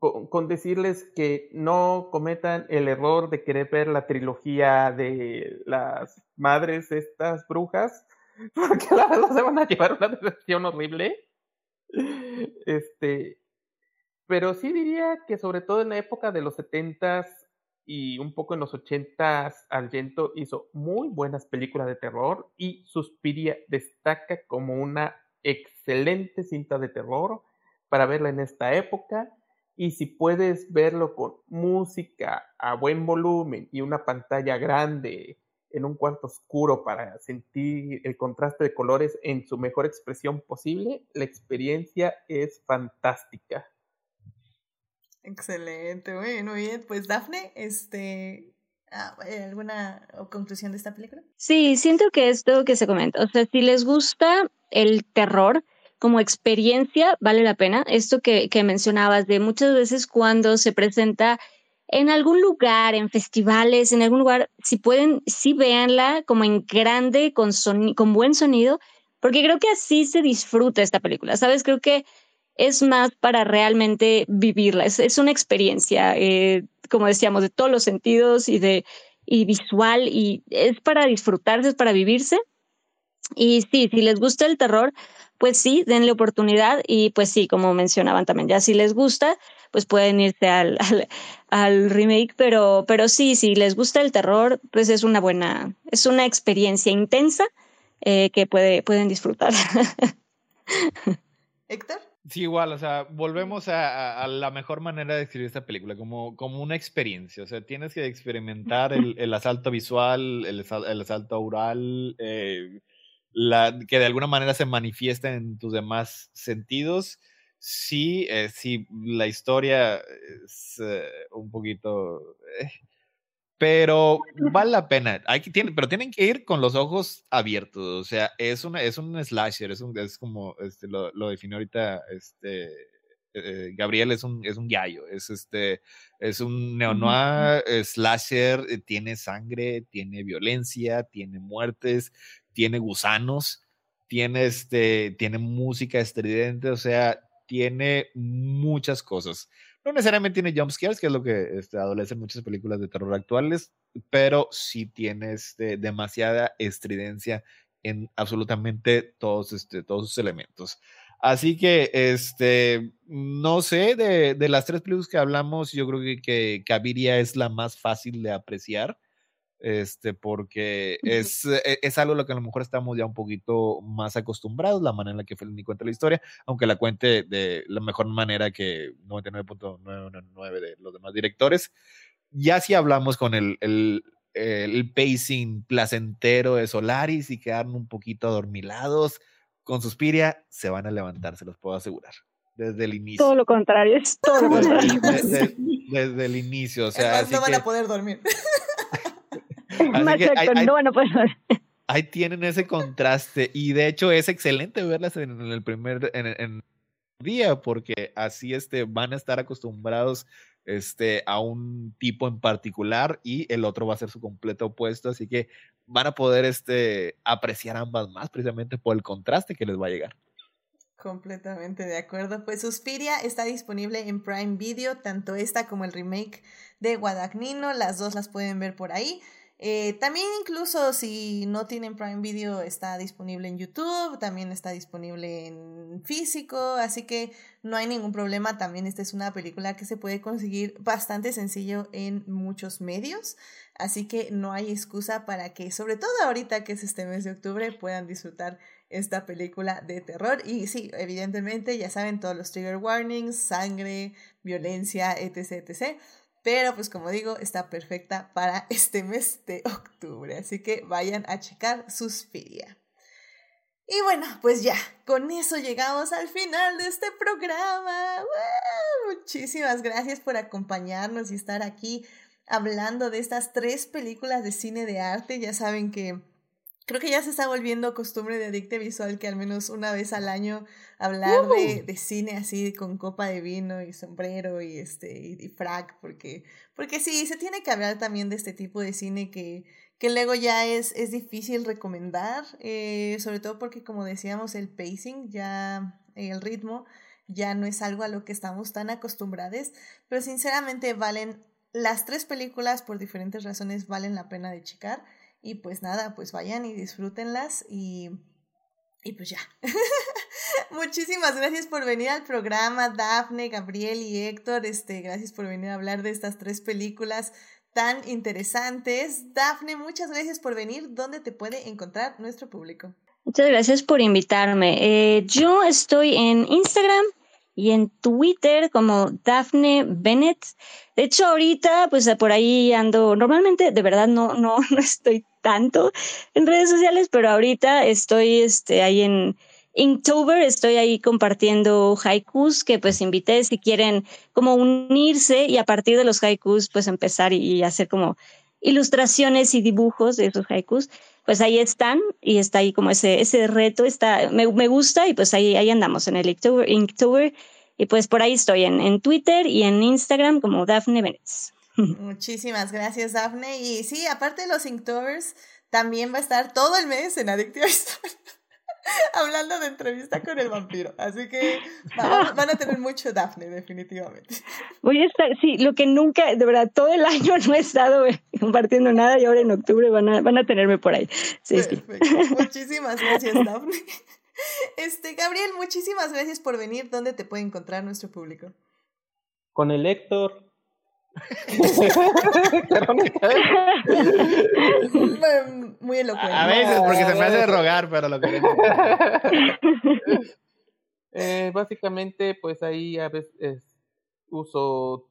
con, decirles que no cometan el error de querer ver la trilogía de las madres estas brujas, <laughs> porque la verdad se van a llevar una decepción horrible. Este, pero sí diría que sobre todo en la época de los setentas y un poco en los ochentas, Argento hizo muy buenas películas de terror y Suspiria destaca como una excelente cinta de terror para verla en esta época y si puedes verlo con música a buen volumen y una pantalla grande en un cuarto oscuro para sentir el contraste de colores en su mejor expresión posible, la experiencia es fantástica. Excelente, muy bien. Pues Dafne, este, ah, ¿alguna conclusión de esta película? Sí, siento que esto que se comenta, o sea, si les gusta el terror, como experiencia vale la pena. Esto que, que mencionabas de muchas veces cuando se presenta en algún lugar, en festivales, en algún lugar, si pueden, sí véanla como en grande, con, con buen sonido, porque creo que así se disfruta esta película, ¿sabes? Creo que es más para realmente vivirla, es, es una experiencia, eh, como decíamos, de todos los sentidos y de y visual, y es para disfrutarse, es para vivirse. Y sí, si les gusta el terror, pues sí, denle oportunidad y pues sí, como mencionaban también, ya si les gusta, pues pueden irse al, <laughs> al, remake, pero, pero sí, si les gusta el terror, pues es una buena, es una experiencia intensa eh, que puede, pueden disfrutar. <laughs> Héctor. Sí, igual, o sea, volvemos a, a, la mejor manera de escribir esta película, como, como una experiencia, o sea, tienes que experimentar el, el asalto visual, el, el asalto oral, eh, la, que de alguna manera se manifiesta en tus demás sentidos. Sí, eh, sí, la historia es eh, un poquito... Eh, pero vale la pena. Hay que, tiene, pero tienen que ir con los ojos abiertos. O sea, es, una, es un slasher, es, un, es como este, lo, lo definió ahorita este, Gabriel es un, es un gallo, es este, es un neo-noir slasher, tiene sangre, tiene violencia, tiene muertes, tiene gusanos, tiene, este, tiene música estridente, o sea, tiene muchas cosas. No necesariamente tiene jumpscares, que es lo que este, adolecen muchas películas de terror actuales, pero sí tiene este, demasiada estridencia en absolutamente todos, este, todos sus elementos. Así que, este, no sé, de, de las tres películas que hablamos, yo creo que, que Caviria es la más fácil de apreciar este, porque es, e, es, algo a lo que a lo mejor estamos ya un poquito más acostumbrados, la manera en la que Fellini cuenta la historia, aunque la cuente de la mejor manera que 99.99 de los demás directores. Ya si hablamos con el, el, el pacing placentero de Solaris y quedaron un poquito adormilados, con Suspiria se van a levantar, se los puedo asegurar. Desde el inicio. Todo lo contrario, es todo lo contrario. <laughs> Desde, desde, el inicio, o sea. no van que, a poder dormir. <laughs> ahí, tienen ese contraste y de hecho es excelente verlas en, el primer en, día porque así este, van a estar acostumbrados este, a un tipo en particular y el otro va a ser su completo opuesto, así que van a poder este, apreciar ambas más precisamente por el contraste que les va a llegar. Completamente de acuerdo. Pues Suspiria está disponible en Prime Video, tanto esta como el remake de Guadagnino, las dos las pueden ver por ahí. Eh, también incluso si no tienen Prime Video está disponible en YouTube, también está disponible en físico, así que no hay ningún problema. También esta es una película que se puede conseguir bastante sencillo en muchos medios, así que no hay excusa para que, sobre todo ahorita que es este mes de octubre, puedan disfrutar esta película de terror. Y sí, evidentemente ya saben todos los trigger warnings, sangre, violencia, etc. etc pero pues como digo, está perfecta para este mes de octubre. Así que vayan a checar Suspiria. Y bueno, pues ya, con eso llegamos al final de este programa. Muchísimas gracias por acompañarnos y estar aquí hablando de estas tres películas de cine de arte. Ya saben que creo que ya se está volviendo costumbre de Adicte Visual que al menos una vez al año hablar de, de, cine así con copa de vino y sombrero y este y, frac porque porque sí se tiene que hablar también de este tipo de cine que que luego ya es, es difícil recomendar, eh, sobre todo porque como decíamos el pacing, ya el ritmo ya no es algo a lo que estamos tan acostumbrados, pero sinceramente valen las tres películas por diferentes razones valen la pena de checar. Y pues nada, pues vayan y disfrútenlas y, y pues ya. <laughs> Muchísimas gracias por venir al programa, Dafne, Gabriel y Héctor. Este, gracias por venir a hablar de estas tres películas tan interesantes. Dafne, muchas gracias por venir. ¿Dónde te puede encontrar nuestro público? Muchas gracias por invitarme. Eh, yo estoy en Instagram y en Twitter como Daphne Bennett. De hecho, ahorita, pues por ahí ando, normalmente de verdad no, no, <laughs> no estoy tanto en redes sociales, pero ahorita estoy este, ahí en Inktober, estoy ahí compartiendo haikus que pues invité si quieren como unirse y a partir de los haikus pues empezar y, hacer como ilustraciones y dibujos de esos haikus, pues ahí están y está ahí como ese, ese reto, está, me, me gusta y pues ahí, ahí andamos en el Inktober, Inktober y pues por ahí estoy en, en Twitter y en Instagram como Daphne Bennett. <laughs> Muchísimas gracias, Daphne. Y sí, aparte de los Inktovers, también va a estar todo el mes en Adictiva Historia. <laughs> hablando de entrevista con el vampiro. Así que van, a tener mucho Daphne, definitivamente. Voy a estar, sí, lo que nunca, de verdad, todo el año <laughs> no he estado compartiendo nada y ahora en octubre van a, van a tenerme por ahí. Sí, Muchísimas gracias, Daphne. Este, Gabriel, muchísimas gracias por venir. ¿Dónde te puede encontrar nuestro público? Con el Héctor <laughs> Muy elocuente. A veces, porque se me hace rogar, pero lo queremos. Eh, básicamente, pues ahí a veces uso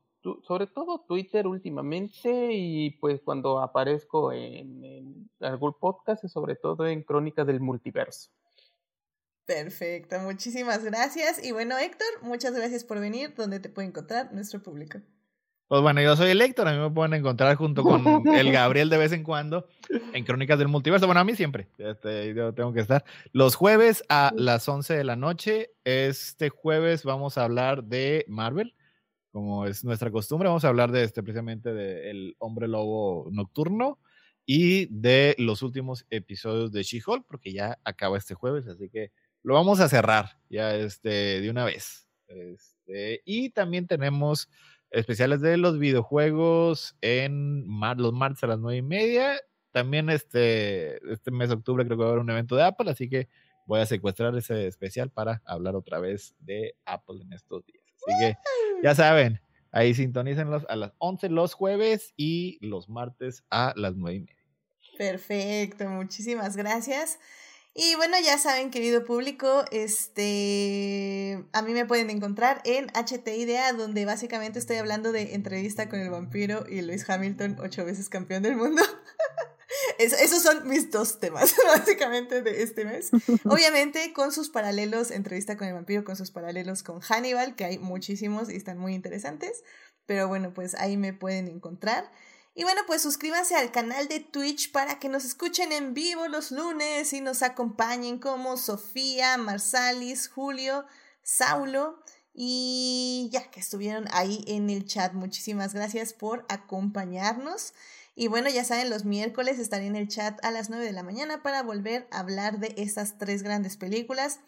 sobre todo Twitter últimamente y pues cuando aparezco en, en algún podcast y sobre todo en Crónicas del Multiverso. Perfecto, muchísimas gracias. Y bueno, Héctor, muchas gracias por venir. ¿Dónde te puede encontrar nuestro público? Pues bueno, yo soy el Héctor, a mí me pueden encontrar junto con <laughs> el Gabriel de vez en cuando en Crónicas del Multiverso. Bueno, a mí siempre, este, yo tengo que estar. Los jueves a las 11 de la noche, este jueves vamos a hablar de Marvel, como es nuestra costumbre, vamos a hablar de este precisamente del Hombre Lobo Nocturno. y de los últimos episodios de She-Hulk, porque ya acaba este jueves, así que lo vamos a cerrar ya este, de una vez. Este, y también tenemos especiales de los videojuegos en los martes a las nueve y media. También este, este mes de octubre creo que va a haber un evento de Apple, así que voy a secuestrar ese especial para hablar otra vez de Apple en estos días. Así que ya saben, ahí sintonícenlos a las 11 los jueves y los martes a las nueve y media. Perfecto, muchísimas gracias. Y bueno, ya saben, querido público, este, a mí me pueden encontrar en HT Idea, donde básicamente estoy hablando de entrevista con el vampiro y Luis Hamilton, ocho veces campeón del mundo. <laughs> esos son mis dos temas, <laughs> básicamente, de este mes. <laughs> Obviamente, con sus paralelos, entrevista con el vampiro, con sus paralelos con Hannibal, que hay muchísimos y están muy interesantes. Pero bueno, pues ahí me pueden encontrar. Y bueno, pues suscríbanse al canal de Twitch para que nos escuchen en vivo los lunes y nos acompañen como Sofía, Marsalis, Julio, Saulo y ya que estuvieron ahí en el chat. Muchísimas gracias por acompañarnos. Y bueno, ya saben, los miércoles estaré en el chat a las 9 de la mañana para volver a hablar de estas tres grandes películas.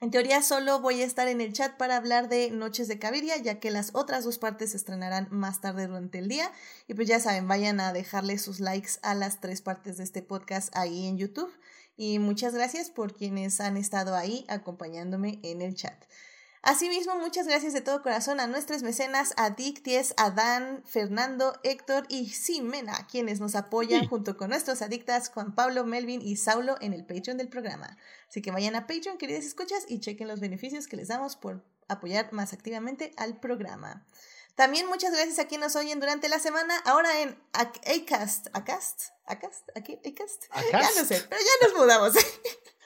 En teoría solo voy a estar en el chat para hablar de Noches de Caviria, ya que las otras dos partes se estrenarán más tarde durante el día. Y pues ya saben, vayan a dejarle sus likes a las tres partes de este podcast ahí en YouTube. Y muchas gracias por quienes han estado ahí acompañándome en el chat. Asimismo, muchas gracias de todo corazón a nuestros mecenas, a Dicties, a Dan, Fernando, Héctor y Simena, quienes nos apoyan junto con nuestros adictas Juan Pablo, Melvin y Saulo en el Patreon del programa. Así que vayan a Patreon, queridas escuchas, y chequen los beneficios que les damos por apoyar más activamente al programa. También muchas gracias a quienes nos oyen durante la semana, ahora en Acast, Acast, Acast, aquí, Acast, <laughs> ya no sé, pero ya nos mudamos. <laughs>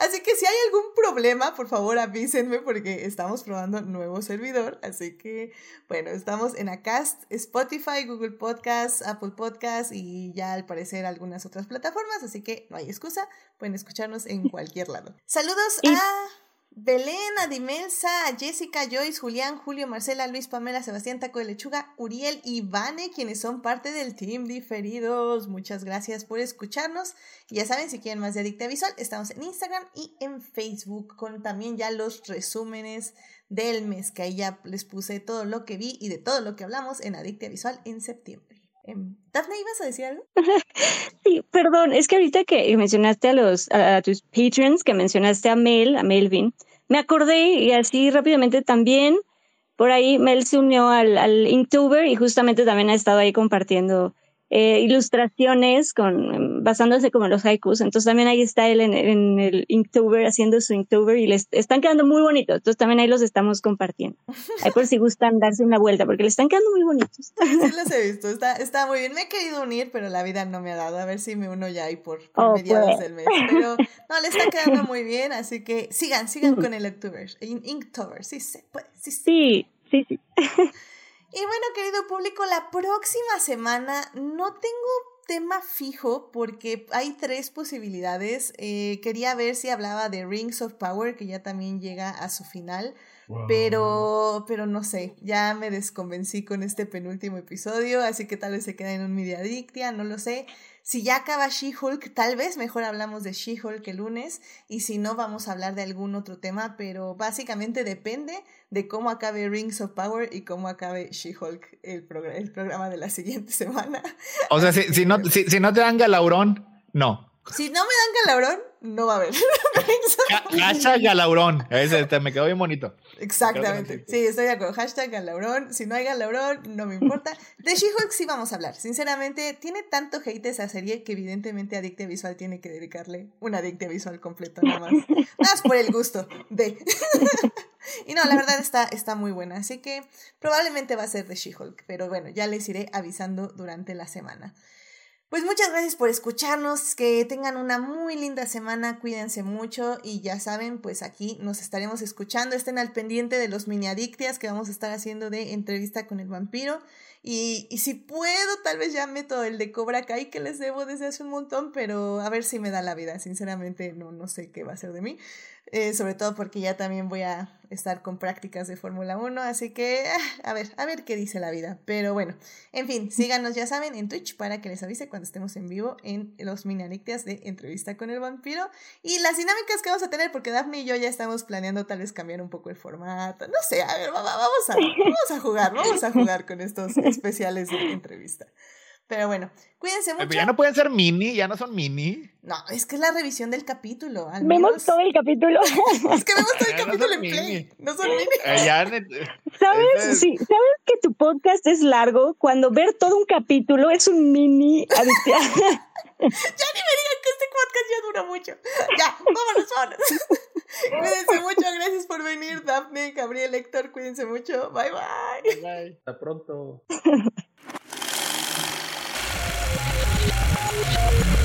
Así que si hay algún problema, por favor avísenme porque estamos probando nuevo servidor. Así que, bueno, estamos en Acast, Spotify, Google Podcasts, Apple Podcasts y ya al parecer algunas otras plataformas. Así que no hay excusa, pueden escucharnos en <laughs> cualquier lado. Saludos a... Belén, Adimelsa, Jessica, Joyce, Julián, Julio, Marcela, Luis, Pamela, Sebastián, Taco de Lechuga, Uriel y Vane, quienes son parte del Team Diferidos. Muchas gracias por escucharnos. Ya saben, si quieren más de Adicta Visual, estamos en Instagram y en Facebook con también ya los resúmenes del mes, que ahí ya les puse todo lo que vi y de todo lo que hablamos en Adicta Visual en septiembre. Em, Daphne, ¿ibas a decir algo? <laughs> sí, perdón, es que ahorita que mencionaste a los a, tus patrons, que mencionaste a Mel, a Melvin, me acordé y así rápidamente también por ahí Mel se unió al, al Inktober y justamente también ha estado ahí compartiendo eh, ilustraciones con, basándose como en los haikus. Entonces también ahí está él en, en, el Inktober haciendo su Inktober y les están quedando muy bonitos. Entonces también ahí los estamos compartiendo. Ahí por si gustan darse una vuelta porque le están quedando muy bonitos. <laughs> Sí, los he visto. Está, está muy bien. Me he querido unir, pero la vida no me ha dado. A ver si me uno ya ahí por, por oh, mediados pues. del mes. Pero no, le está quedando <laughs> muy bien. Así que sigan, sigan con el Inktober. Inktober, sí se puede. Sí, sí, sí. sí. <laughs> Y bueno, querido público, la próxima semana no tengo tema fijo porque hay tres posibilidades. Eh, quería ver si hablaba de Rings of Power, que ya también llega a su final. Pero, pero no sé, ya me desconvencí con este penúltimo episodio, así que tal vez se queda en un media adictia, no lo sé. Si ya acaba She-Hulk, tal vez mejor hablamos de She-Hulk el lunes y si no vamos a hablar de algún otro tema, pero básicamente depende de cómo acabe Rings of Power y cómo acabe She-Hulk el, el programa de la siguiente <laughs> semana. O sea, si, si no, si, si no te dan galaurón, no. Si no me dan galaurón, no va a haber. <laughs> Hashtag galaurón. Ese me quedó bien bonito. Exactamente. Sí, estoy de acuerdo. Hashtag galaurón. Si no hay galaurón, no me importa. De She-Hulk sí vamos a hablar. Sinceramente, tiene tanto hate esa serie que evidentemente Adicte Visual tiene que dedicarle un Adicte Visual completo nada más. Nada más por el gusto de. <laughs> y no, la verdad está, está muy buena. Así que probablemente va a ser de She-Hulk. Pero bueno, ya les iré avisando durante la semana. Pues muchas gracias por escucharnos, que tengan una muy linda semana, cuídense mucho y ya saben, pues aquí nos estaremos escuchando, estén al pendiente de los mini adictias que vamos a estar haciendo de entrevista con el vampiro y, si puedo, tal vez ya meto el de Cobra Kai que les debo desde hace un montón, pero a ver si me da la vida, sinceramente no, no sé qué va a ser de mí, eh, sobre todo porque ya también voy a estar con prácticas de Fórmula 1, así que ah, a ver, a ver qué dice la vida. Pero bueno, en fin, síganos, ya saben, en Twitch para que les avise cuando estemos en vivo en los mini de entrevista con el vampiro y las dinámicas que vamos a tener, porque Daphne y yo ya estamos planeando tal vez cambiar un poco el formato. No sé, a ver, vamos a, vamos a jugar, vamos a jugar con estos especiales de entrevista. Pero bueno, cuídense mucho. ya no pueden ser mini, ya no son mini. No, es que es la revisión del capítulo. vemos todo el capítulo. <laughs> es que vemos todo el <laughs> capítulo en play. No son mini. Eh, <laughs> ¿Sabes? Sí, ¿Sabes que tu podcast es largo? Cuando ver todo un capítulo es un mini. ya ni me digan que este podcast ya dura mucho. Ya, vámonos, vámonos. cuídense mucho, gracias por venir, Daphne, Gabriel, Héctor, cuídense mucho. Bye bye. Bye, bye. Hasta pronto. Thank you.